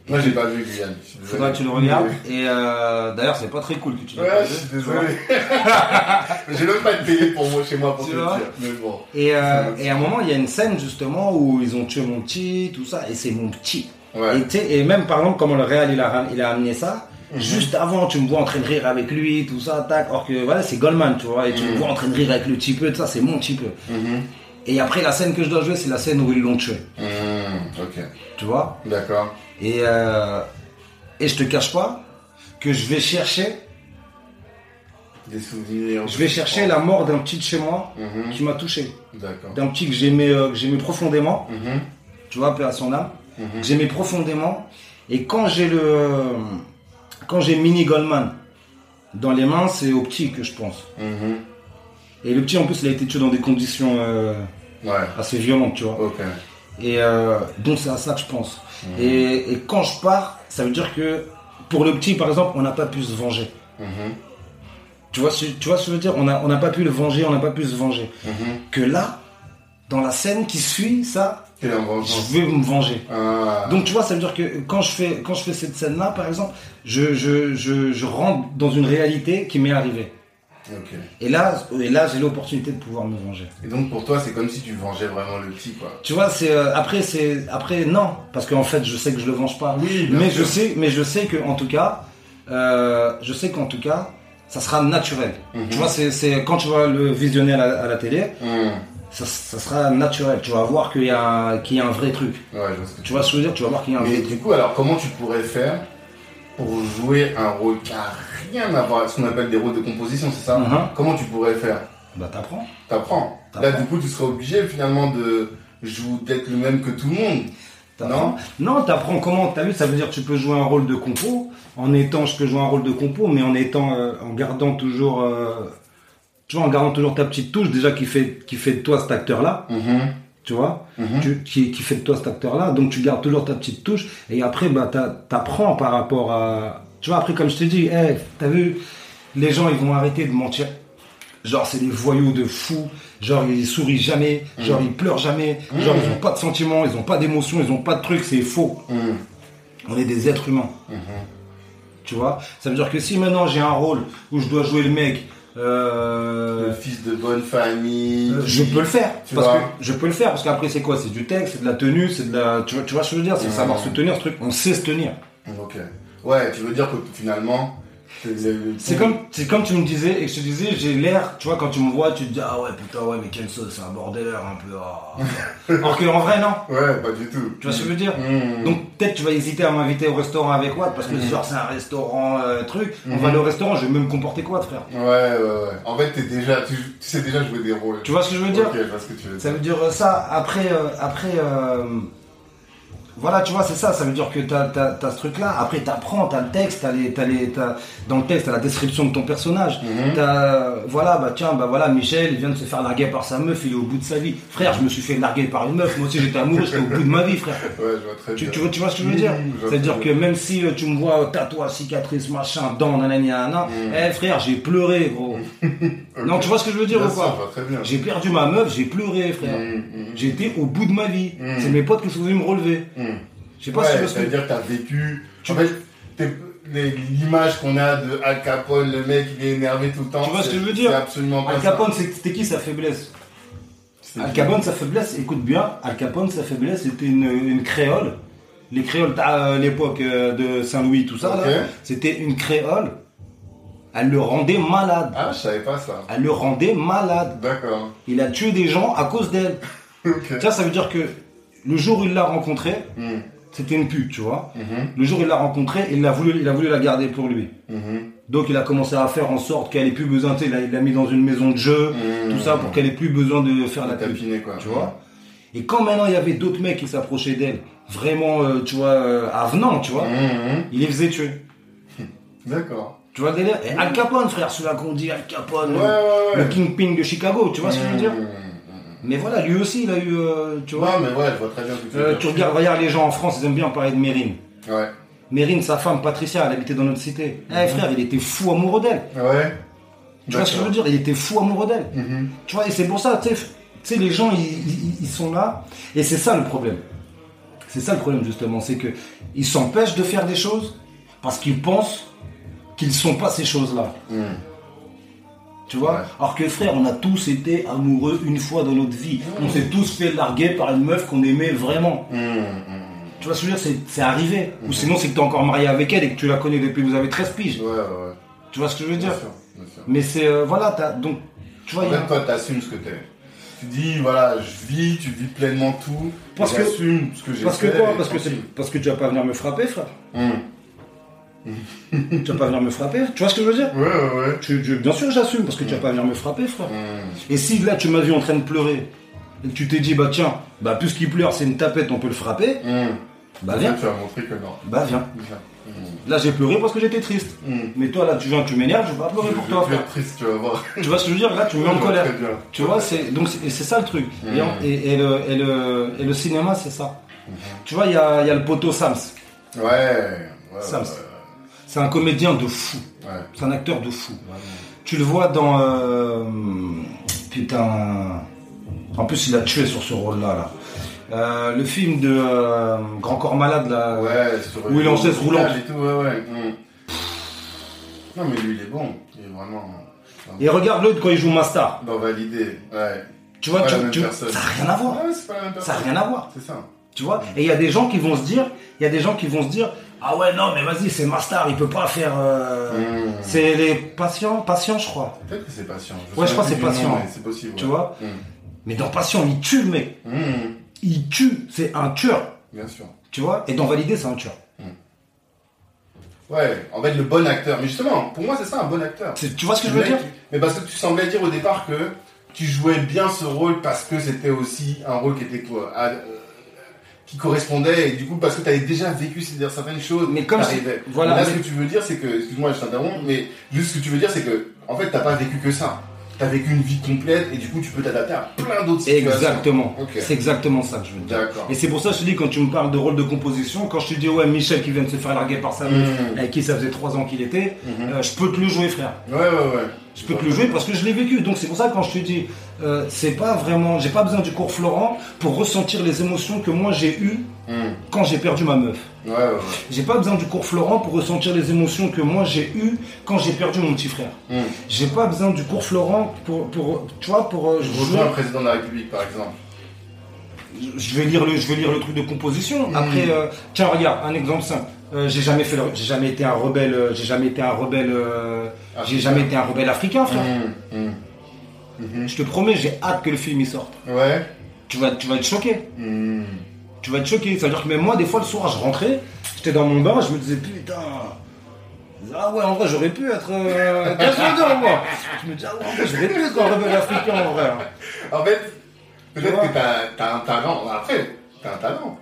Moi, j'ai pas vu Guyane. Faudra que tu le regardes. Et euh, d'ailleurs, c'est pas très cool que tu l'aies Ouais, je suis désolé. j'ai même pas de télé pour moi chez moi pour Tu te le dire. Mais bon. Et, euh, et à un moment, il y a une scène justement où ils ont tué mon petit, tout ça, et c'est mon petit. Ouais. Et, et même par exemple, comment le Real il a, il a amené ça, Mhm. juste avant, tu me vois en train de rire avec lui, tout ça, tac. Or que voilà, c'est Goldman, tu vois, et tu me Mhm. vois en train de rire avec le petit peu, tout ça, c'est mon petit peu. Mhm. Et après, la scène que je dois jouer, c'est la scène où ils l'ont tué. Ok. tu vois. D'accord. Et, euh, et je te cache pas que je vais chercher, Des souvenirs. je vais chercher la mort d'un petit de chez moi Mhm. qui m'a touché. D'accord. D'un petit que j'aimais, euh, que j'aimais profondément. Mhm. tu vois, paix à son âme, Mhm. que j'aimais profondément. Et quand j'ai le, quand j'ai Mini Goldman dans les mains, c'est au petit que je pense. Et le petit, en plus, il a été tué dans des conditions euh, Ouais. assez violentes, tu vois. Et euh, donc, c'est à ça que je pense. Et, et quand je pars, ça veut dire que pour le petit, par exemple, on n'a pas pu se venger. Mhm. Tu vois, ce- tu vois ce que je veux dire? On n'a on pas pu le venger, on n'a pas pu se venger. Mhm. Que là, dans la scène qui suit, ça, je vais me venger. Ah. Donc tu vois, ça veut dire que quand je fais, quand je fais cette scène-là, par exemple, je, je, je, je rentre dans une réalité qui m'est arrivée. Et là, et là j'ai l'opportunité de pouvoir me venger. Et donc pour toi, c'est comme si tu vengeais vraiment le petit, quoi. Tu vois, c'est euh, après, c'est après non, parce qu'en fait, je sais que je le venge pas. Oui, mais sûr. je sais, mais je sais que en tout cas, euh, je sais qu'en tout cas, ça sera naturel. Mhm. Tu vois, c'est, quand tu vas le visionner à la, à la télé, Mhm. ça, ça sera naturel. Tu vas voir qu'il y a, qu'il y a un vrai truc. Ouais, je vois ce que tu vois ce que je veux dire? Tu vas voir qu'il y a un Mais vrai du truc. coup, alors comment tu pourrais faire pour jouer un rôle a rien à voir avec ce qu'on appelle des rôles de composition, c'est ça Mhm. Comment tu pourrais faire Bah t'apprends. T'apprends. Là, T'apprends. du coup, tu serais obligé finalement de jouer d'être le même que tout le monde. T'apprends. Non, t'apprends comment T'as vu, ça veut dire que tu peux jouer un rôle de compo en étant, je peux jouer un rôle de compo, mais en étant, euh, en gardant toujours, euh, tu vois, en gardant toujours ta petite touche déjà qui fait, qui fait de toi cet acteur-là, Mhm. tu vois, Mhm. tu- qui, qui fait de toi cet acteur-là. Donc tu gardes toujours ta petite touche et après, bah, t'a- t'apprends par rapport à, tu vois, après comme je te dis, hey, t'as vu, les gens ils vont arrêter de mentir. Genre c'est des voyous de fous, genre ils sourient jamais, genre ils pleurent jamais, genre ils ont pas de sentiments, ils ont pas d'émotions, ils ont pas de trucs, c'est faux. On est des êtres humains. Tu vois? Ça veut dire que si maintenant j'ai un rôle où je dois jouer le mec, euh, Le fils de bonne famille. euh, je peux le faire. Tu parce que je peux le faire parce qu'après c'est quoi? C'est du texte, c'est de la tenue, c'est de la. Tu vois, tu vois ce que je veux dire? C'est savoir se tenir ce truc. On sait se tenir. Ok. Ouais, tu veux dire que finalement, c'est comme, c'est comme tu me disais et que je te disais, j'ai l'air, tu vois, quand tu me vois, tu te dis ah ouais putain ouais mais sauce, c'est un bordeleur un peu. ah. Alors que en vrai non. Ouais, pas du tout. Tu vois ce que je veux dire Mhm. Donc peut-être tu vas hésiter à m'inviter au restaurant avec Watt parce que genre c'est un restaurant euh, truc. On Mhm. va aller au restaurant, je vais même me comporter quoi frère. Ouais, ouais, ouais. En fait, t'es déjà, tu, tu sais déjà jouer des rôles. Tu vois ce que je veux dire Ok, je vois ce que tu veux Ça dire. veut dire euh, ça, après, euh, après euh, voilà, tu vois, c'est ça, ça veut dire que t'as, t'as, t'as ce truc-là, après t'apprends, t'as le texte, t'as les, t'as les, t'as, dans le texte, t'as la description de ton personnage, Mhm. t'as, voilà, bah tiens, bah voilà, Michel, il vient de se faire larguer par sa meuf, il est au bout de sa vie. Frère, je me suis fait larguer par une meuf, moi aussi j'étais amoureux, j'étais au bout de ma vie, frère. Ouais, je vois très Tu, bien. tu, vois, tu vois ce que je veux dire? Mhm, C'est-à-dire que même si euh, tu me vois euh, tatouage, cicatrice, machin, dents, nanani, nanana, Mhm. eh frère, j'ai pleuré, gros. Non, tu vois ce que je veux dire Bien ou pas? J'ai perdu ma meuf, j'ai pleuré, frère. Mhm, mhm. Été au bout de ma vie. Mm. C'est mes potes qui sont venus me relever. Je sais pas ouais, si tu ça veut dire que t'as vécu. Tu en fait, l'image qu'on a de Al Capone, le mec, il est énervé tout le temps. Tu vois ce que je veux dire absolument pas Al. Capone, c'était qui sa faiblesse Al Capone, sa faiblesse, écoute bien, Al Capone, sa faiblesse, c'était une, une créole. Les créoles à l'époque euh, de Saint-Louis, tout ça, c'était une créole Elle le rendait malade. Ah, je savais pas ça. Elle le rendait malade. D'accord. Il a tué des gens à cause d'elle. Ok. Ça, ça veut dire que le jour où il l'a rencontrée, Hmm. C'était une pute, tu vois. Mhm. Le jour où il l'a rencontrée, il a voulu, il a voulu la garder pour lui. Mhm. Donc il a commencé à faire en sorte qu'elle ait plus besoin, tu sais, il l'a- mis dans une maison de jeu, Mhm. tout ça pour qu'elle ait plus besoin de faire la tapiner, quoi. Tu vois Et quand maintenant il y avait d'autres mecs qui s'approchaient d'elle, vraiment, euh, tu vois, euh, avenants, tu vois, il les faisait tuer. D'accord. Tu vois le délire? Et Al Capone, frère, celui-là qu'on dit Al Capone, Ouais, le- ouais, le ouais. kingpin de Chicago, tu vois ce que je veux dire? Mais voilà, lui aussi, il a eu, euh, tu Ouais, vois. mais ouais, je vois très bien ce que tu Euh, tu regardes, regarde les gens en France, ils aiment bien parler de Mérine. Ouais. Mérine, sa femme Patricia, elle habitait dans notre cité. Eh frère, il était fou amoureux d'elle. Ouais. Tu vois ce que je veux dire? Il était fou amoureux d'elle. Mhm. Tu vois, et c'est pour ça, tu sais, les gens, ils, ils- ils sont là, et c'est ça le problème. C'est ça le problème, justement, c'est que ils s'empêchent de faire des choses parce qu'ils pensent qu'ils sont pas ces choses-là. Mhm. Tu vois Ouais. Alors que frère, on a tous été amoureux une fois dans notre vie. On s'est tous fait larguer par une meuf qu'on aimait vraiment. Mhm. Mhm. Tu vois ce que je veux dire C'est- arrivé. Ou sinon, c'est que tu es encore marié avec elle et que tu la connais depuis que vous avez 13 piges. Ouais. Tu vois ce que je veux Bien dire sûr, bien sûr. Mais c'est. euh, voilà, donc. Tu vois, En fait, toi, t'assumes ce que t'es. Tu dis, voilà, je vis, tu vis pleinement tout. Parce que- ce que j'ai Parce que quoi parce que, parce tu vas pas venir me frapper, frère. Tu vas pas venir me frapper. Tu vois ce que je veux dire? Ouais, ouais, ouais. Tu- tu- Bien sûr, j'assume parce que tu vas pas venir me frapper, frère. Et si là, tu m'as vu en train de pleurer et que tu t'es dit, bah tiens, bah puisqu'il pleure, c'est une tapette, on peut le frapper, Mhm. bah viens. Tu que non. Bah viens. Viens. Mhm. Là, j'ai pleuré parce que j'étais triste. Mhm. Mais toi, là, tu viens, tu m'énerves, je vais pas pleurer pour toi, frère. triste, tu vas voir. Tu vois ce que je veux dire? Là, tu me mets en colère. Tu vois, c'est donc c'est ça le truc. Et, en- et- et le, et, le, et le cinéma, c'est ça. Tu vois, il y a, y a le poteau Sams. Ouais. ouais, Sams. ouais, C'est un comédien de fou. Ouais. C'est un acteur de fou. Tu le vois dans. euh, putain. En plus, il a tué sur ce rôle-là. Là. Euh, le film de euh, Grand Corps Malade, là. Ouais, sur Où il en roulante. Et tout. Non, mais lui, il est bon. Il est vraiment. Et regarde-le quand il joue Master. Dans Validé. Ouais. Tu vois, tu, tu- ça n'a rien à voir. Ouais, c'est pas la même Ça n'a rien à voir. C'est ça. Tu vois Et il y a des gens qui vont se dire, il y a des gens qui vont se dire, ah ouais, non, mais vas-y, c'est Master, il peut pas faire. euh, Mhm. C'est les patients, patients, je crois. Peut-être que c'est patient. Ouais, je crois que c'est patient. C'est possible. Tu ouais. vois Mhm. Mais dans Patient, il tue le mec. Mhm. Il tue. C'est un tueur. Bien sûr. Tu vois Et dans Validé, c'est un tueur. Ouais, en fait, le bon acteur. Mais justement, pour moi, c'est ça un bon acteur. C'est- Tu vois ce que je veux dire? Mais parce que tu semblais dire au départ que tu jouais bien ce rôle parce que c'était aussi un rôle qui était quoi à- euh, qui correspondait et du coup parce que tu avais déjà vécu certaines choses Mais comme voilà, là mais- ce que tu veux dire c'est que excuse-moi je t'interromps mais juste ce que tu veux dire c'est que en fait t'as pas vécu que ça t'as vécu une vie complète et du coup tu peux t'adapter à plein d'autres situations Exactement. C'est exactement ça que je veux dire. D'accord. Et c'est pour ça que je te dis, quand tu me parles de rôle de composition, quand je te dis, ouais, Michel qui vient de se faire larguer par sa meuf, Mhm. avec qui ça faisait trois ans qu'il était, Mhm. euh, je peux te le jouer, frère. ouais ouais ouais Je peux te le jouer parce que je l'ai vécu. Donc c'est pour ça que quand je te dis, euh, c'est pas vraiment, j'ai pas besoin du cours Florent pour ressentir les émotions que moi j'ai eues Mhm. quand j'ai perdu ma meuf. ouais ouais ouais J'ai pas besoin du cours Florent pour ressentir les émotions que moi j'ai eues quand j'ai perdu mon petit frère. Mhm. J'ai pas besoin du cours Florent pour, pour tu vois, pour euh, je jouer. rejoins un président de la République par exemple Je vais lire le, je vais lire le truc de composition. Après, euh, tiens, regarde, un exemple simple. Euh, j'ai jamais fait, le- j'ai jamais été un rebelle, j'ai jamais été un rebelle, j'ai Africain. jamais été un rebelle africain, frère. Mhm. Je te promets, j'ai hâte que le film y sorte. ouais Tu vas, tu vas être choqué. Mhm. Tu vas être choqué. C'est-à-dire que même moi, des fois, le soir, je rentrais, j'étais dans mon bain, je me disais, putain. Ah ouais, en vrai, j'aurais pu être. Euh, dire, moi Je me dis, ah ouais, en vrai, j'aurais pu être un rebelle africain, en vrai. En fait, peut-être que t'as as un talent, après, t'as un talent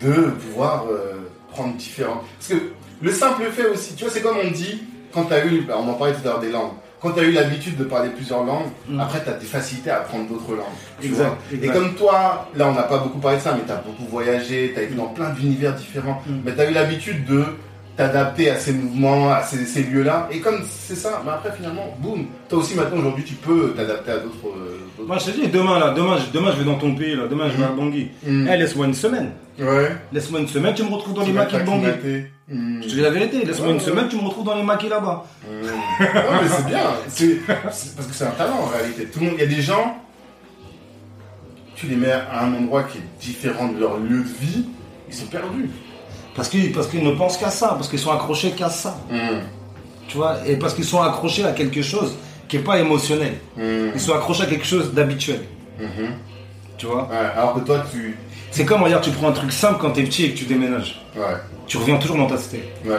de pouvoir euh, prendre différents. Parce que le simple fait aussi, tu vois, c'est comme on dit, quand t'as eu, bah, on en parlait tout à l'heure des langues, quand t'as eu l'habitude de parler plusieurs langues, Mm. après t'as des facilités à apprendre d'autres langues. tu Exact, vois. exact. Et comme toi, là on n'a pas beaucoup parlé de ça, mais t'as beaucoup voyagé, t'as été dans plein d'univers différents, Mm. mais t'as eu l'habitude de t'adapter à ces mouvements, à ces, ces lieux-là. Et comme c'est ça, mais après finalement, boum, toi aussi maintenant aujourd'hui tu peux t'adapter à d'autres. euh, d'autres- Moi, je te dis, demain, là, demain, je, demain, je vais dans ton pays, là, demain, je vais à Bangui. Mm. Eh, laisse-moi une semaine. Ouais. Laisse-moi une semaine, tu me retrouves dans Tu les maquis de Bangui. Je te dis la vérité, laisse-moi Ouais, une ouais. semaine, tu me retrouves dans les maquis là-bas. Hmm. Non, mais c'est bien. C'est- parce que c'est un talent en réalité. Tout le monde, il y a des gens, tu les mets à un endroit qui est différent de leur lieu de vie, ils sont perdus. Parce qu'ils parce qu'ils ne pensent qu'à ça, parce qu'ils sont accrochés qu'à ça. Hmm. Tu vois, et parce qu'ils sont accrochés à quelque chose qui est pas émotionnel. Mhm. Ils sont accrochés à quelque chose d'habituel. Mhm. Tu vois Ouais, alors que toi, tu. C'est comme, regarde, tu prends un truc simple quand t'es petit et que tu déménages. Ouais, Tu reviens toujours dans ta cité. ouais,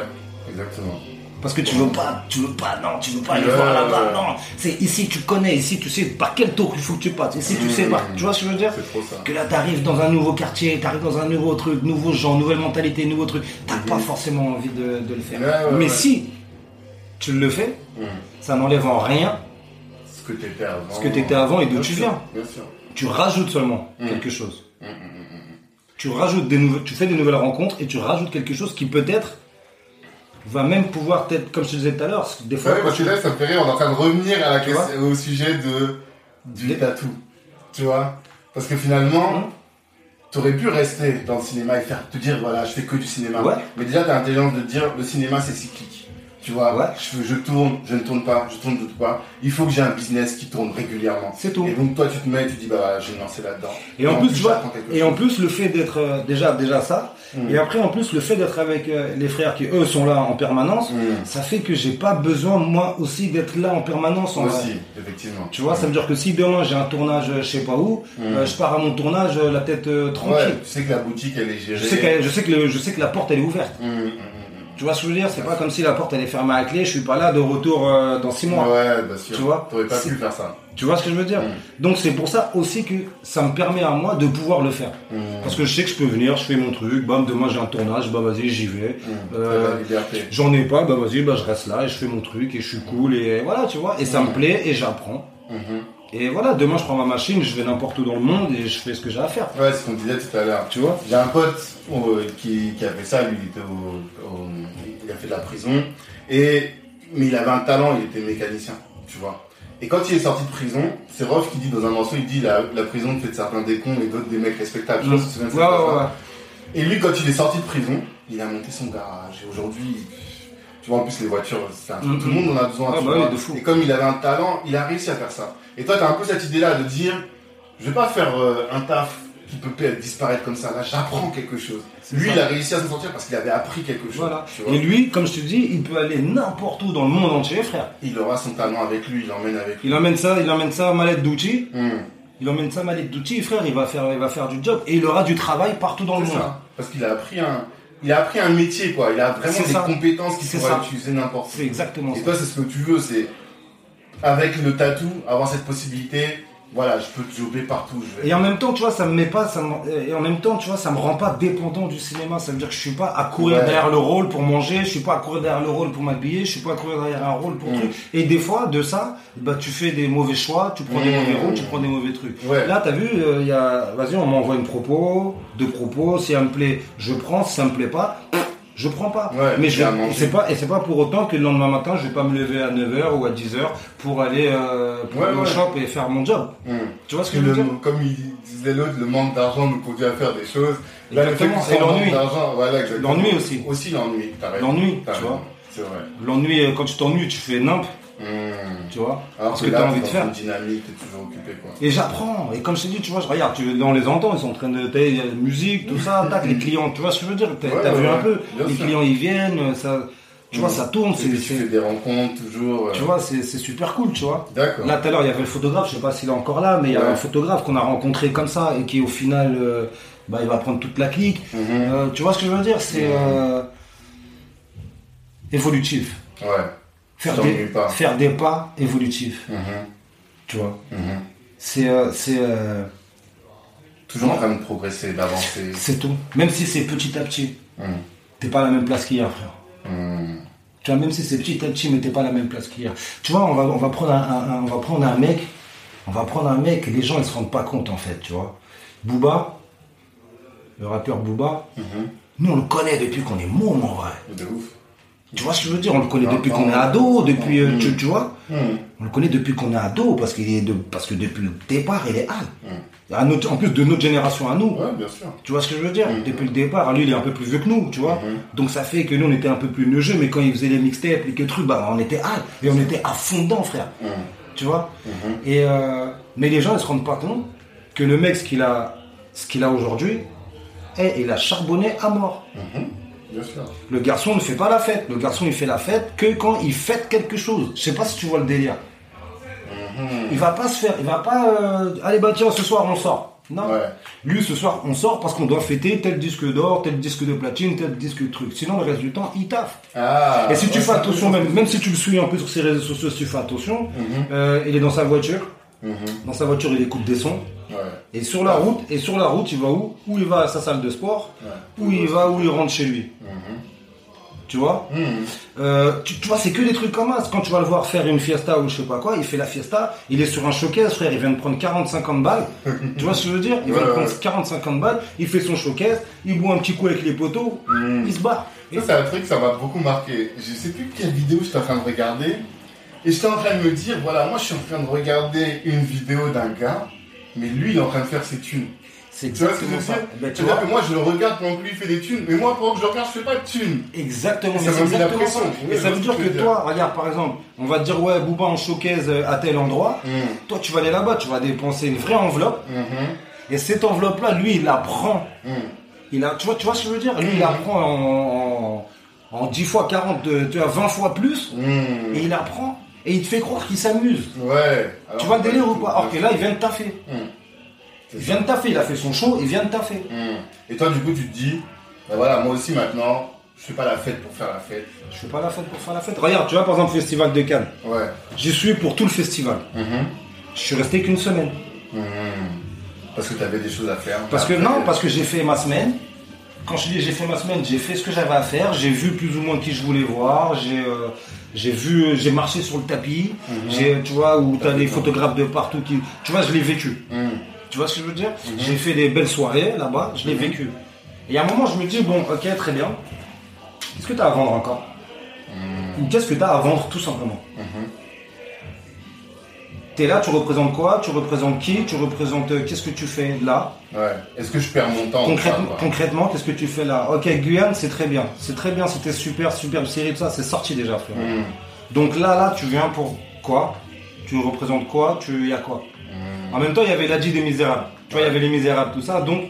exactement. Parce que tu veux pas, tu veux pas, non, tu veux pas aller Ouais, voir là-bas, ouais. non. C'est ici, tu connais, ici, tu sais par quel tour il faut que tu passes. Ici, tu sais Mhm. par. Tu vois ce que je veux dire? C'est trop ça. Que là, t'arrives dans un nouveau quartier, t'arrives dans un nouveau truc, nouveau gens, nouvelle mentalité, nouveau truc. T'as pas forcément envie de, de le faire. Ouais, Mais si tu le fais, Mhm. ça n'enlève en rien Ce que t'étais avant. ce que t'étais avant et d'où tu viens. Bien sûr. Tu rajoutes seulement Mhm. quelque chose. Tu rajoutes des nouvelles, tu fais des nouvelles rencontres et tu rajoutes quelque chose qui peut-être va même pouvoir peut-être, comme je te disais tout à l'heure, des fois. Ouais, parce que là, ça me fait rire, on est en train de revenir à la Tu question, au sujet de, du Des- tatou. Tu vois Parce que finalement, Hum. t'aurais pu rester dans le cinéma et faire te dire, voilà, je fais que du cinéma. Ouais. Mais déjà, t'as l'intelligence de dire, le cinéma, c'est cyclique. Tu vois Ouais. je, je tourne, je ne tourne pas, je tourne de tout pas. Il faut que j'ai un business qui tourne régulièrement. C'est tout. Et donc, toi, tu te mets et tu dis, bah, je vais me lancer là-dedans. Et en plus, tu vois, et en plus le fait d'être euh, déjà déjà ça, Mm. et après en plus le fait d'être avec euh, les frères qui eux sont là en permanence, Mm. ça fait que j'ai pas besoin moi aussi d'être là en permanence. en vrai. aussi, effectivement. Tu vois, ça veut dire que si demain j'ai un tournage euh, je sais pas où, Mm. euh, je pars à mon tournage la tête Ouais, tranquille. tu sais que la boutique, elle est gérée. Je sais, que, je, sais que le- je sais que la porte elle est ouverte. Tu vois ce que je veux dire? C'est pas comme si la porte elle est fermée à clé, je suis pas là de retour euh, dans six mois. Ouais, bien sûr. Tu vois? T'aurais pas pu faire ça. Tu vois ce que je veux dire? Mm. Donc c'est pour ça aussi que ça me permet à moi de pouvoir le faire. Hum, Parce que je sais que je peux venir, je fais mon truc, bam, demain j'ai un tournage, bah vas-y j'y vais. hum. Euh. J'en ai pas, bah vas-y, bah je reste là et je fais mon truc et je suis cool et voilà, tu vois? Et ça me plaît et j'apprends. Et voilà, demain je prends ma machine, je vais n'importe où dans le monde et je fais ce que j'ai à faire. Ouais, c'est ce qu'on disait tout à l'heure. Tu vois J'ai un pote euh, qui, qui a fait ça, lui, il était au, au- il a fait de la prison, et, mais il avait un talent, il était mécanicien, tu vois. Et quand il est sorti de prison, c'est Rof qui dit dans un morceau, il dit la, la prison fait de certains des cons et d'autres des mecs respectables. Je Ouais, ouais, ouais. Et lui, quand il est sorti de prison, il a monté son garage. Et aujourd'hui, tu vois, en plus, les voitures, c'est un truc, tout le monde en a besoin. Ah tu bah vois. oui, de fou. Et comme il avait un talent, il a réussi à faire ça. Et toi, tu as un peu cette idée-là de dire, je vais pas faire euh, un taf qui peut disparaître comme ça. Là, j'apprends quelque chose. Lui, ça. il a réussi à s'en sortir parce qu'il avait appris quelque chose. Voilà. Et lui, comme je te dis, il peut aller n'importe où dans le monde entier, frère. Il aura son talent avec lui, il l'emmène avec lui. Il emmène ça, il emmène ça mallette d'outils. Mhm. Il emmène sa mallette d'outils, frère, il va faire, il va faire du job et il aura du travail partout dans le monde. ça. Parce qu'il a appris un, il a appris un métier, quoi. Il a vraiment des ça. compétences qu'il C'est pourra ça. utiliser n'importe où. C'est exactement Et ça. toi, c'est ce que tu veux, c'est avec le tatou, avoir cette possibilité. Voilà, je peux te jobber partout. Je vais. Et en même temps, tu vois, ça me met pas, ça me- et en même temps, tu vois, ça me rend pas dépendant du cinéma. Ça veut dire que je suis pas à courir Ouais. derrière le rôle pour manger, je suis pas à courir derrière le rôle pour m'habiller, je suis pas à courir derrière un rôle pour Mm. truc. Et des fois, de ça, bah, tu fais des mauvais choix, tu prends des Mm. mauvais rôles, tu prends des mauvais trucs. Ouais. Là, t'as vu, euh, il y a, vas-y, on m'envoie une propos, deux propos. Si elle me plaît, je prends. Si ça me plaît pas, je prends pas. Ouais, Mais je, c'est pas, et c'est pas pour autant que le lendemain matin, je vais pas me lever à 9h ou à 10h pour aller, euh, pour Ouais, aller au shop et faire mon job. Mhm. Tu vois ce que je veux le- dire? comme il disait l'autre, le manque d'argent nous conduit à faire des choses. Exactement. manque l'ennui. d'argent, voilà. L'ennui aussi. Aussi l'ennui. L'ennui, tu vois. C'est vrai. L'ennui, euh, quand tu t'ennuies, tu fais nimp, Mhm. tu vois. Alors parce que, que là, t'as envie de faire. dynamique, t'es toujours occupé, quoi. Et j'apprends. Et comme je t'ai dit, tu vois, je regarde, tu, on les entend, ils sont en train de, il y a la musique, tout ça, tac, les clients, tu vois ce que je veux dire? T'as Ouais, t'as ouais, vu un peu? Bien Les sûr. clients, ils viennent, ça, tu vois, ça tourne, c'est, tu fais des rencontres toujours. euh, tu vois, c'est, super cool, tu vois. D'accord. Là, tout à l'heure, il y avait le photographe, je sais pas s'il est encore là, mais il y a un photographe qu'on a rencontré comme ça et qui, au final, euh, bah, il va prendre toute la clique. Mhm. Euh, tu vois ce que je veux dire? C'est Mhm. euh, évolutif. Ouais. Faire des, pas. faire des pas évolutifs, Mhm. tu vois? Mhm. C'est, euh, c'est, euh, Toujours en train de progresser, d'avancer. c'est tout. Même si c'est petit à petit, Mhm. t'es pas à la même place qu'hier, frère. Mhm. Tu vois, même si c'est petit à petit, mais t'es pas à la même place qu'hier. Tu vois, on va, on va prendre un, un- un- on va prendre un mec, on va prendre un mec, et les gens ils se rendent pas compte en fait, tu vois. Booba, le rappeur Booba, Mhm. nous on le connaît depuis qu'on est môme en vrai. De ouf. Tu vois ce que je veux dire? On le connaît depuis qu'on est ado, depuis, euh, Mhm. tu, tu vois? Mhm. On le connaît depuis qu'on est ado, parce qu'il est de, parce que depuis le départ, il est hal. Notre- en plus de notre génération à nous. Ouais, bien sûr. Tu vois ce que je veux dire? Depuis le départ, lui il est un peu plus vieux que nous, tu vois? Donc ça fait que nous on était un peu plus neugeux, mais quand il faisait les mixtapes, les que trucs, bah on était hal. Et on était à fond dedans, frère. Tu vois? Et euh, Mais les gens ils se rendent pas compte que le mec, ce qu'il a, ce qu'il a aujourd'hui, il a charbonné à mort. Mhm. Bien sûr. Le garçon ne fait pas la fête. Le garçon, il fait la fête que quand il fête quelque chose. Je sais pas si tu vois le délire. Il va pas se faire, il va pas. euh, allez bah tiens, ce soir on sort. Non. Ouais. Lui, ce soir on sort parce qu'on doit fêter tel disque d'or, tel disque de platine, tel disque de truc. Sinon, le reste du temps, il taffe. Ah. Et si tu fais attention, même, même si tu le suis un peu sur ses réseaux sociaux, si tu fais attention, Mhm. euh, il est dans sa voiture. Mhm. Dans sa voiture, il écoute des sons. Ouais. Et sur la route, et sur la route, il va où? Où il va à sa salle de sport, Ouais. où il va, où il rentre chez lui? Mhm. Tu vois? Mhm. Euh, tu, tu vois, c'est que des trucs comme ça. Quand tu vas le voir faire une fiesta ou je sais pas quoi, il fait la fiesta, il est sur un showcase, frère, il vient de prendre 40-50 balles. tu vois ce que je veux dire? Il vient Ouais, de prendre ouais. 40-50 balles, il fait son showcase, il boit un petit coup avec les poteaux, Mhm. il se barre. Et Ça, c'est un truc, ça m'a beaucoup marqué. Je sais plus quelle vidéo j'étais en train de regarder. Et j'étais en train de me dire, voilà, moi je suis en train de regarder une vidéo d'un gars, mais lui il est en train de faire ses thunes. c'est Tu vois ce que je veux exactement dire ça. Ben, tu vois que moi je le regarde pendant que lui fait des thunes, mais moi pendant que je le regarde, je fais pas de thunes. Exactement, Ça c'est mis la exactement pression. ça. Ouais, Et ça veut dire que dire. toi, regarde par exemple, on va te dire ouais, Booba en showcase euh, à tel endroit. Mhm. Toi, tu vas aller là-bas, tu vas dépenser une vraie enveloppe. Mhm. Et cette enveloppe-là, lui, il la prend. Mhm. Il a, tu, vois, tu vois ce que je veux dire? Lui, il la prend en, en, en 10 fois 40, euh, tu vois, 20 fois plus. Mhm. Et il la prend. Et il te fait croire qu'il s'amuse. Ouais. Alors, tu vois le délire ou pas Alors que là, il vient de taffer. Mhm. Il vient de taffer. Il a fait son show, il vient de taffer. Mhm. Et toi, du coup, tu te dis, bah voilà, moi aussi maintenant, je fais pas la fête pour faire la fête. Je fais pas la fête pour faire la fête. Regarde, tu vois, par exemple, Festival de Cannes. Ouais. J'y suis pour tout le festival. Mhm. Je suis resté qu'une semaine. Mhm. Parce que tu avais des choses à faire. Parce que non, parce que j'ai fait ma semaine. Quand je dis j'ai fait ma semaine, j'ai fait ce que j'avais à faire. J'ai vu plus ou moins qui je voulais voir. J'ai euh, j'ai vu, j'ai marché sur le tapis. J'ai, tu vois, où t'as des photographes de partout qui, tu vois, je l'ai vécu. Mhm. Tu vois ce que je veux dire? J'ai fait des belles soirées là-bas. Je l'ai vécu. Et à un moment, je me dis bon, ok, très bien. Qu'est-ce que t'as à vendre encore? Ou qu'est-ce que t'as à vendre tout simplement? Mhm. T'es là, tu représentes quoi? Tu représentes qui? Tu représentes euh, qu'est-ce que tu fais là? Ouais. Est-ce que je perds mon temps Concrètement, qu'est-ce que tu fais là? Ok, Guyane, c'est très bien. C'est très bien, c'était super, superbe série, tout ça, c'est sorti déjà, frère. Mhm. Donc là, là, tu viens pour quoi? Tu représentes quoi? Tu y a quoi? Mhm. En même temps, il y avait l'Adi des Misérables. Tu vois, il y avait les Misérables, tout ça, donc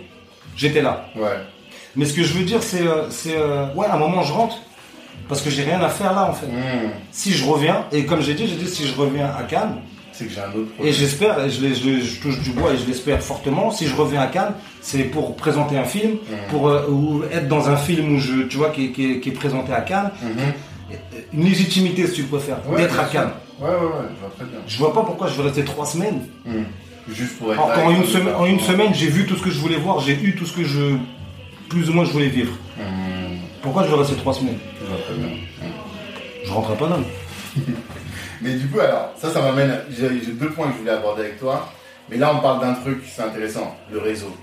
j'étais là. Ouais. Mais ce que je veux dire, c'est, euh, c'est, euh, ouais, à un moment, je rentre parce que j'ai rien à faire là, en fait. Mhm. Si je reviens, et comme j'ai dit, j'ai dit si je reviens à Cannes, C'est que j'ai un autre et projet. j'espère, et je, l'ai- je je touche du bois et je l'espère fortement, si je reviens à Cannes, c'est pour présenter un film, pour euh, ou être dans un film où je, tu vois, qui, est- qui est- qui est présenté à Cannes, Mhm. une légitimité si tu préfères, Ouais, d'être à. Cannes. Ouais, ouais, ouais, je vois très bien. Je vois pas pourquoi je vais rester trois semaines. Mhm. Juste pour être Alors qu'en une semaine, en une semaine, j'ai vu tout ce que je voulais voir, j'ai eu tout ce que je, plus ou moins, je voulais vivre. Mhm. Pourquoi je vais rester trois semaines? Je vois très bien. Mhm. Je rentrerai pas d'homme. Mais du coup, alors, ça, ça m'amène. J'ai deux points que je voulais aborder avec toi. Mais là, on parle d'un truc, c'est intéressant, le réseau.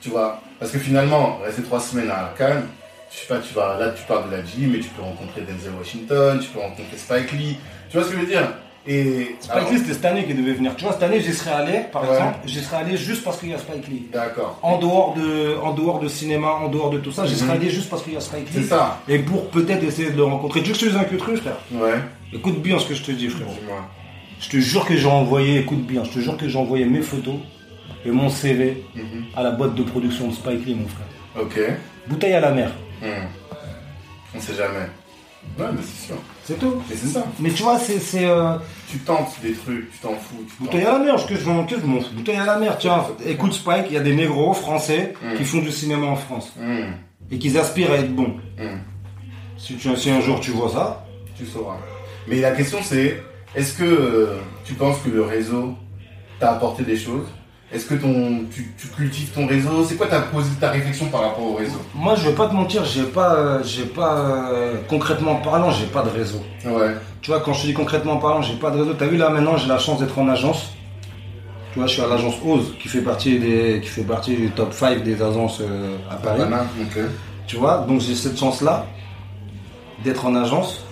Tu vois Parce que finalement, rester trois semaines à Cannes, je sais pas, tu vas, là, tu parles de la gym, mais tu peux rencontrer Denzel Washington, tu peux rencontrer Spike Lee. Tu vois ce que je veux dire? Et. Spike alors- Lee, c'était cette année qui devait venir. Tu vois, cette année, j'y serais allé, par Ouais. exemple, j'y serais allé juste parce qu'il y a Spike Lee. D'accord. En dehors de, en dehors de cinéma, en dehors de tout ça, j'y serais allé juste parce qu'il y a Spike C'est Lee. ça. Et pour peut-être essayer de le rencontrer. Tu veux que je te dise un que truc, frère Ouais. Écoute bien ce que je te dis, frérot. Dis-moi. Je te jure que j'ai envoyé, écoute bien, je te jure que j'ai envoyé mes photos et mon CV Mhm. à la boîte de production de Spike Lee, mon frère. Ok. Bouteille à la mer. Mhm. On sait jamais. Ouais, mais c'est sûr. C'est tout. Mais c'est ça. Mais tu vois, c'est. euh, Tu tentes des trucs, tu t'en fous. Tu. Bouteille à la mer, que je m'en que je m'en fous. Bouteille à la mer, tiens, écoute Spike, il y a des négros français Mm. qui font du cinéma en France Mhm. et qui aspirent à être bons. Mhm. Si, tu, si un jour tu vois ça, Tu sauras. Mais la question c'est, est-ce que euh, tu penses que le réseau t'a apporté des choses? Est-ce que ton, tu, tu cultives ton réseau? C'est quoi ta, ta réflexion par rapport au réseau? Moi je vais pas te mentir, j'ai pas, euh, j'ai pas, euh, concrètement parlant, j'ai pas de réseau. Ouais. Tu vois, quand je te dis concrètement parlant, j'ai pas de réseau. T'as vu là maintenant, j'ai la chance d'être en agence. Tu vois, je suis à l'agence Ose, qui fait partie des, qui fait partie du top 5 des agences à Paris. Tu vois, donc j'ai cette chance-là d'être en agence.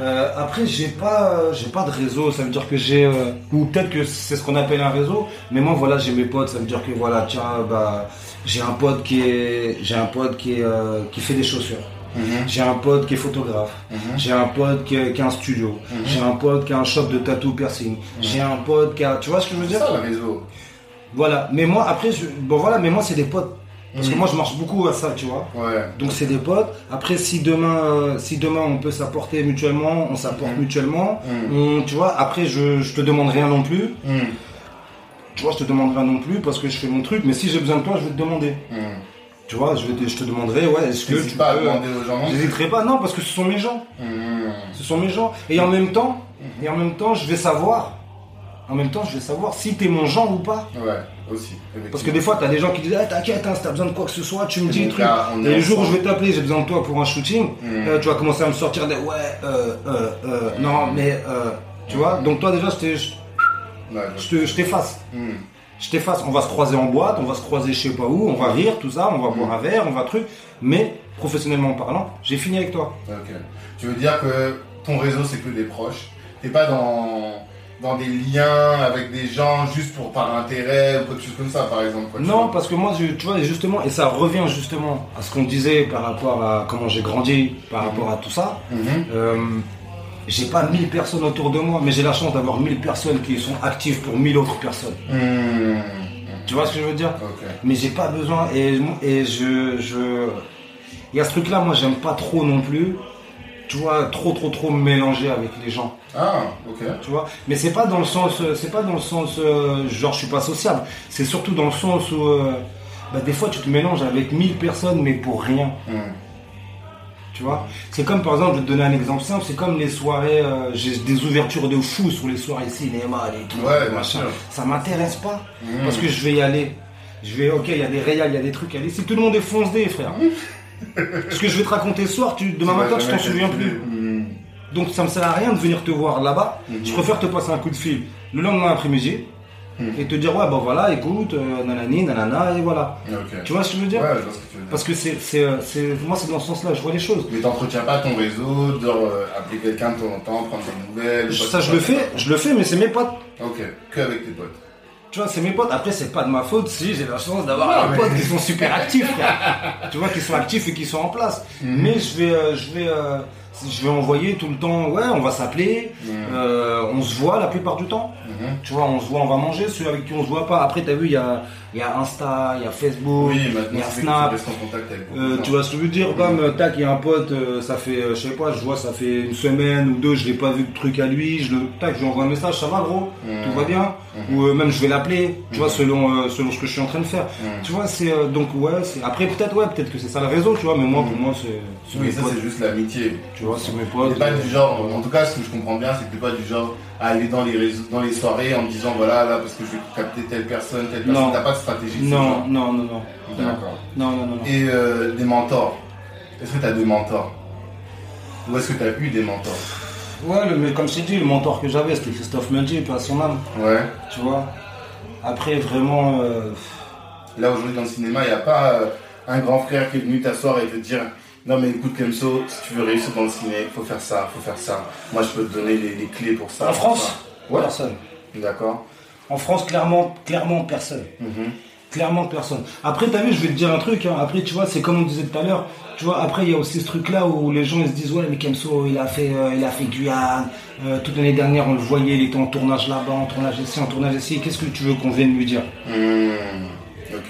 Euh, après, j'ai pas, j'ai pas de réseau. Ça veut dire que j'ai, euh, ou peut-être que c'est ce qu'on appelle un réseau. Mais moi, voilà, j'ai mes potes. Ça veut dire que voilà, tiens, bah, j'ai un pote qui est, j'ai un pote qui est, euh, qui fait des chaussures. Mhm. J'ai un pote qui est photographe. Mhm. J'ai un pote qui a, qui a un studio. J'ai un pote qui a un shop de tattoo piercing. J'ai un pote qui a, tu vois ce que je veux dire? ça le réseau. Voilà. Mais moi, après, je, bon voilà, mais moi, c'est des potes Parce que Mhm. moi, je marche beaucoup à ça, tu vois. Ouais. Donc c'est des potes. Après, si demain, euh, si demain on peut s'apporter mutuellement, on s'apporte Mhm. mutuellement. On- tu vois. Après, je, je te demande rien non plus. Tu vois, je te demande rien non plus parce que je fais mon truc. Mais si j'ai besoin de toi, je vais te demander. Tu vois, je, vais te, je te demanderai, ouais, est-ce que tu pas peux- demander aux gens. J'hésiterai pas, non, parce que ce sont mes gens. Ce sont mes gens. Et en même temps, et en même temps, je vais savoir. En même temps, je vais savoir si t'es mon genre ou pas. Ouais, aussi. Parce que des fois, t'as des gens qui disent, ah, t'inquiète, hein, si t'as besoin de quoi que ce soit, tu me dis le truc. là, on est Et le jour où je vais t'appeler, j'ai besoin de toi pour un shooting, Mhm. euh, tu vas commencer à me sortir des, ouais, euh, euh, euh, non, mais, euh, tu vois. Donc toi, déjà, je t'efface. Mhm. Je t'efface. On va se croiser en boîte, on va se croiser je sais pas où, on va rire, tout ça, on va boire un verre, on va truc. Mais, professionnellement parlant, j'ai fini avec toi. Ok. Tu veux dire que ton réseau, c'est que des proches. T'es pas dans, dans des liens avec des gens juste pour par intérêt ou quelque chose comme ça, par exemple. quoi, Non, parce que moi, je- tu vois, et justement, et ça revient justement à ce qu'on disait par rapport à comment j'ai grandi, par rapport à tout ça. Mhm. Euh, j'ai pas 1000 personnes autour de moi, mais j'ai la chance d'avoir 1000 personnes qui sont actives pour 1000 autres personnes. Mhm. Tu vois ce que je veux dire? Mais j'ai pas besoin, et, et je. je... Il y a ce truc-là, moi, j'aime pas trop non plus. Tu vois, trop, trop, trop me mélanger avec les gens. Ah, ok. tu vois mais c'est pas dans le sens c'est pas dans le sens euh, genre je suis pas sociable c'est surtout dans le sens où euh, bah, des fois tu te mélanges avec 1000 personnes mais pour rien Mhm. tu vois c'est comme par exemple je vais te donner un exemple simple c'est comme les soirées euh, j'ai des ouvertures de fou sur les soirées cinéma les trucs Ouais, machin ça m'intéresse pas Mhm. parce que je vais y aller je vais ok il y a des réals il y a des trucs à aller si tout le monde est foncé frère ce que je vais te raconter ce soir tu, demain matin tu t'en souviens plus Mhm. donc ça me sert à rien de venir te voir là-bas. Mhm. Je préfère te passer un coup de fil le lendemain après-midi Mhm. et te dire ouais ben voilà écoute euh, nanani nanana et voilà. Ok. Tu vois ce que je veux dire? Ouais, je vois ce que tu veux dire. Parce que c'est c'est euh, c'est moi c'est dans ce sens-là je vois les choses. Mais t'entretiens pas ton réseau, de euh, appeler quelqu'un de temps en temps, prendre des nouvelles. Je- ça je le fais je le fais mais c'est mes potes. Ok, que avec tes potes. Tu vois c'est mes potes. Après c'est pas de ma faute si j'ai la chance d'avoir des potes qui sont super actifs. tu vois qui sont actifs et qui sont en place. Mhm. Mais je vais euh, je vais euh, je vais envoyer tout le temps ouais on va s'appeler Mhm. euh, on se voit la plupart du temps. Mhm. Tu vois, on se voit, on va manger. Ceux avec qui on se voit pas. Après, t'as vu, il y a, il y a Insta, il y a Facebook, Oui, il y a Snap. Euh, tu vois ce que je veux dire? Euh, tac, il y a un pote, euh, ça fait, euh, je sais pas, je vois, ça fait une semaine ou deux, je l'ai pas vu de truc à lui, je le, tac, je lui envoie un message, ça va gros, Mhm. tout va bien? Mhm. Ou euh, même je vais l'appeler, tu vois, Mhm. selon, euh, selon ce que je suis en train de faire. Tu vois, c'est donc ouais, après peut-être ouais, peut-être que c'est ça le réseau, tu vois, mais moi pour moi c'est, Oui, ça c'est juste l'amitié. tu vois, c'est mes potes. T'es pas du genre, en tout cas ce que je comprends bien, c'est que t'es pas du genre aller dans les réseaux, dans les soirées en me disant voilà là parce que je vais capter telle personne, telle personne. Non. T'as pas de stratégie de Non, non, non, non. D'accord. Non, non, non, non. Et euh, des mentors. Est-ce que t'as des mentors? Ou est-ce que t'as eu des mentors? Ouais, mais comme je t'ai dit, le mentor que j'avais, c'était Christophe Mendy, pas son âme, Ouais. tu vois? Après, vraiment, euh, Là aujourd'hui dans le cinéma, il n'y a pas euh, un grand frère qui est venu t'asseoir et te dire non mais écoute Kemso, si tu veux réussir dans le ciné, faut faire ça, faut faire ça. Moi je peux te donner les, les clés pour ça. en France. Ouais. personne. D'accord. En France, clairement, clairement, personne. Mhm. Clairement, personne. Après, t'as vu, je vais te dire un truc. hein. Après, tu vois, c'est comme on disait tout à l'heure. Tu vois, après, il y a aussi ce truc-là où les gens ils se disent ouais, mais Kemso, il a fait, euh, il a fait Guyane. Euh, toute l'année dernière, on le voyait, il était en tournage là-bas, en tournage ici, en tournage ici. Qu'est-ce que tu veux qu'on vienne lui dire? Mhm.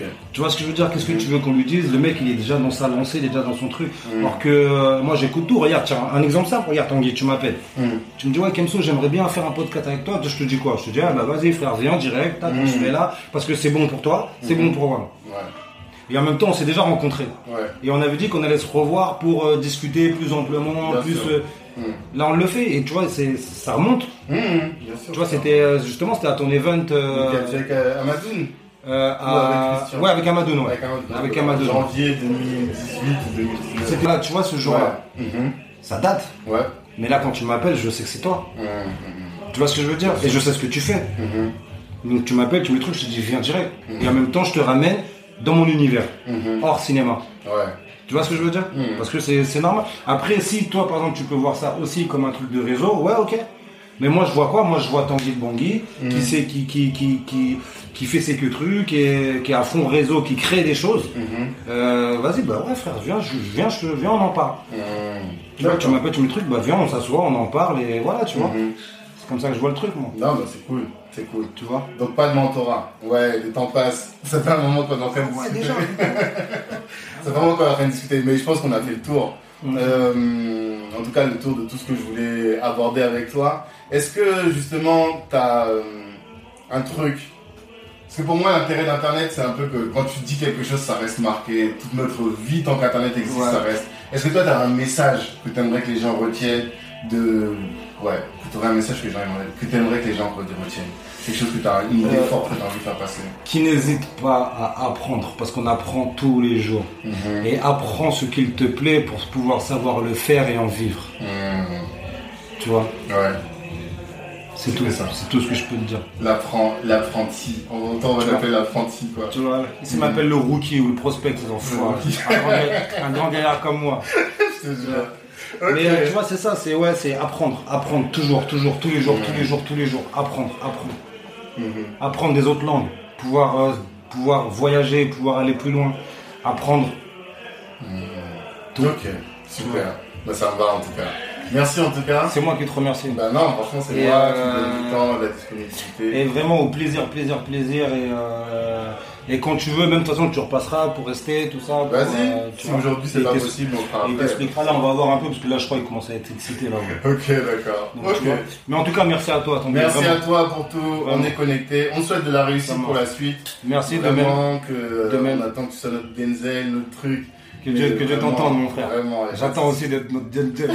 Ok. Tu vois ce que je veux dire? Qu'est-ce que tu veux qu'on lui dise? Le mec, il est déjà dans sa lancée, il est déjà dans son truc. Mm. Alors que euh, moi, j'écoute tout. Regarde, tiens, un exemple simple. Regarde, Tanguy, tu m'appelles. Mhm. Tu me dis, ouais, Kemso, j'aimerais bien faire un podcast avec toi. Je te dis quoi? Je te dis, ah bah vas-y, frère, viens direct. Tac, se Mm. là. Parce que c'est bon pour toi, c'est bon pour moi. Ouais. Et en même temps, on s'est déjà rencontrés. Ouais. Et on avait dit qu'on allait se revoir pour euh, discuter plus amplement, Bien plus. euh. Là, on le fait. Et tu vois, c'est, ça remonte. Bien sûr. Tu vois, c'était euh, justement, c'était à ton event. euh, avec euh, Amadoun euh, avec Ouais, avec Amadoun, ouais. Avec Amadoun. Janvier 2018 ou 2019. C'était là, tu vois, ce jour-là. Ouais. Mhm. Ça date. Ouais. Mais là, quand tu m'appelles, je sais que c'est toi. Mhm. Mhm. Tu vois ce que je veux dire? Et je sais ce que tu fais. Mhm. Donc tu m'appelles, tu me truc, je te dis viens direct. Et en même temps, je te ramène dans mon univers, hors cinéma. Ouais. Tu vois ce que je veux dire? Mhm. Parce que c'est c'est normal. Après, si toi, par exemple, tu peux voir ça aussi comme un truc de réseau, ouais, ok. Mais moi, je vois quoi? Moi, je vois Tanguy de Bangui, qui, Mhm. sait, qui, qui, qui, qui, qui fait ses que trucs, qui est, qui est à fond réseau, qui crée des choses. Mhm. Euh, Vas-y, bah ouais, frère, viens, je, viens, je, viens, on en parle. Tu vois, tu m'appelles, tu me dis le truc, bah viens, on s'assoit, on en parle, et voilà, tu vois. Mhm. C'est comme ça que je vois le truc, moi. Non, bah c'est cool. C'est cool. Tu vois Donc pas de mentorat. Ouais, le temps passe. Ça fait un moment qu'on est en train de Ouais, discuter. déjà. Ça fait un moment qu'on est en train de discuter, mais je pense qu'on a fait le tour. Mhm. Euh, en tout cas, le tour de tout ce que je voulais aborder avec toi. Est-ce que justement, tu as un truc? Parce que pour moi, l'intérêt d'Internet, c'est un peu que quand tu dis quelque chose, ça reste marqué. Toute notre vie, tant qu'Internet existe, Ouais. ça reste. Est-ce que toi, tu as un message que tu aimerais que les gens retiennent de. Ouais, que tu aurais un message que, les gens aimeraient- que tu aimerais que les gens retiennent? Quelque chose que tu as une idée Euh, forte que tu as envie de faire passer? Qui n'hésite pas à apprendre parce qu'on apprend tous les jours. Mhm. Et apprends ce qu'il te plaît pour pouvoir savoir le faire et en vivre. Mhm. Tu vois? Ouais. C'est tout. Ça. C'est tout ce que je peux te dire. L'appren- L'apprenti. On entend, on l'appeler l'apprenti, quoi. Tu vois Ici, m'appelle le rookie ou le prospect, ils un, grand gaillard comme moi. Je te jure. Ok. Mais euh, tu vois, c'est ça, c'est ouais, c'est apprendre, apprendre toujours, toujours, tous les jours, Mhm. tous les jours, tous les jours, apprendre, apprendre, Mhm. apprendre des autres langues, pouvoir, euh, pouvoir voyager, pouvoir aller plus loin, apprendre. Tout. Ok, super. Bah, ça me va en tout cas. Merci en tout cas. C'est moi qui te remercie. Bah non, franchement, c'est moi euh, qui me donne du temps, de la disponibilité. Et vraiment au plaisir, plaisir, plaisir. Et, euh, et quand tu veux, même de toute façon, tu repasseras pour rester, tout ça. Vas-y, euh, si aujourd'hui c'est pas possible, on fera Il t'expliquera là, on va voir un peu parce que là, je crois qu'il commence à être excité là. ouais. Ok, d'accord. Mais en tout cas, merci à toi. Merci vraiment. à toi pour tout. On est connectés. On souhaite de la réussite pour la suite. Merci de même. Vraiment que De même. on attend que tu sois notre Denzel, notre truc. Que Dieu, que Dieu t'entende, mon frère. Vraiment. ouais. J'attends aussi d'être notre Dieu.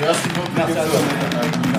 Merci tout. Merci à ça.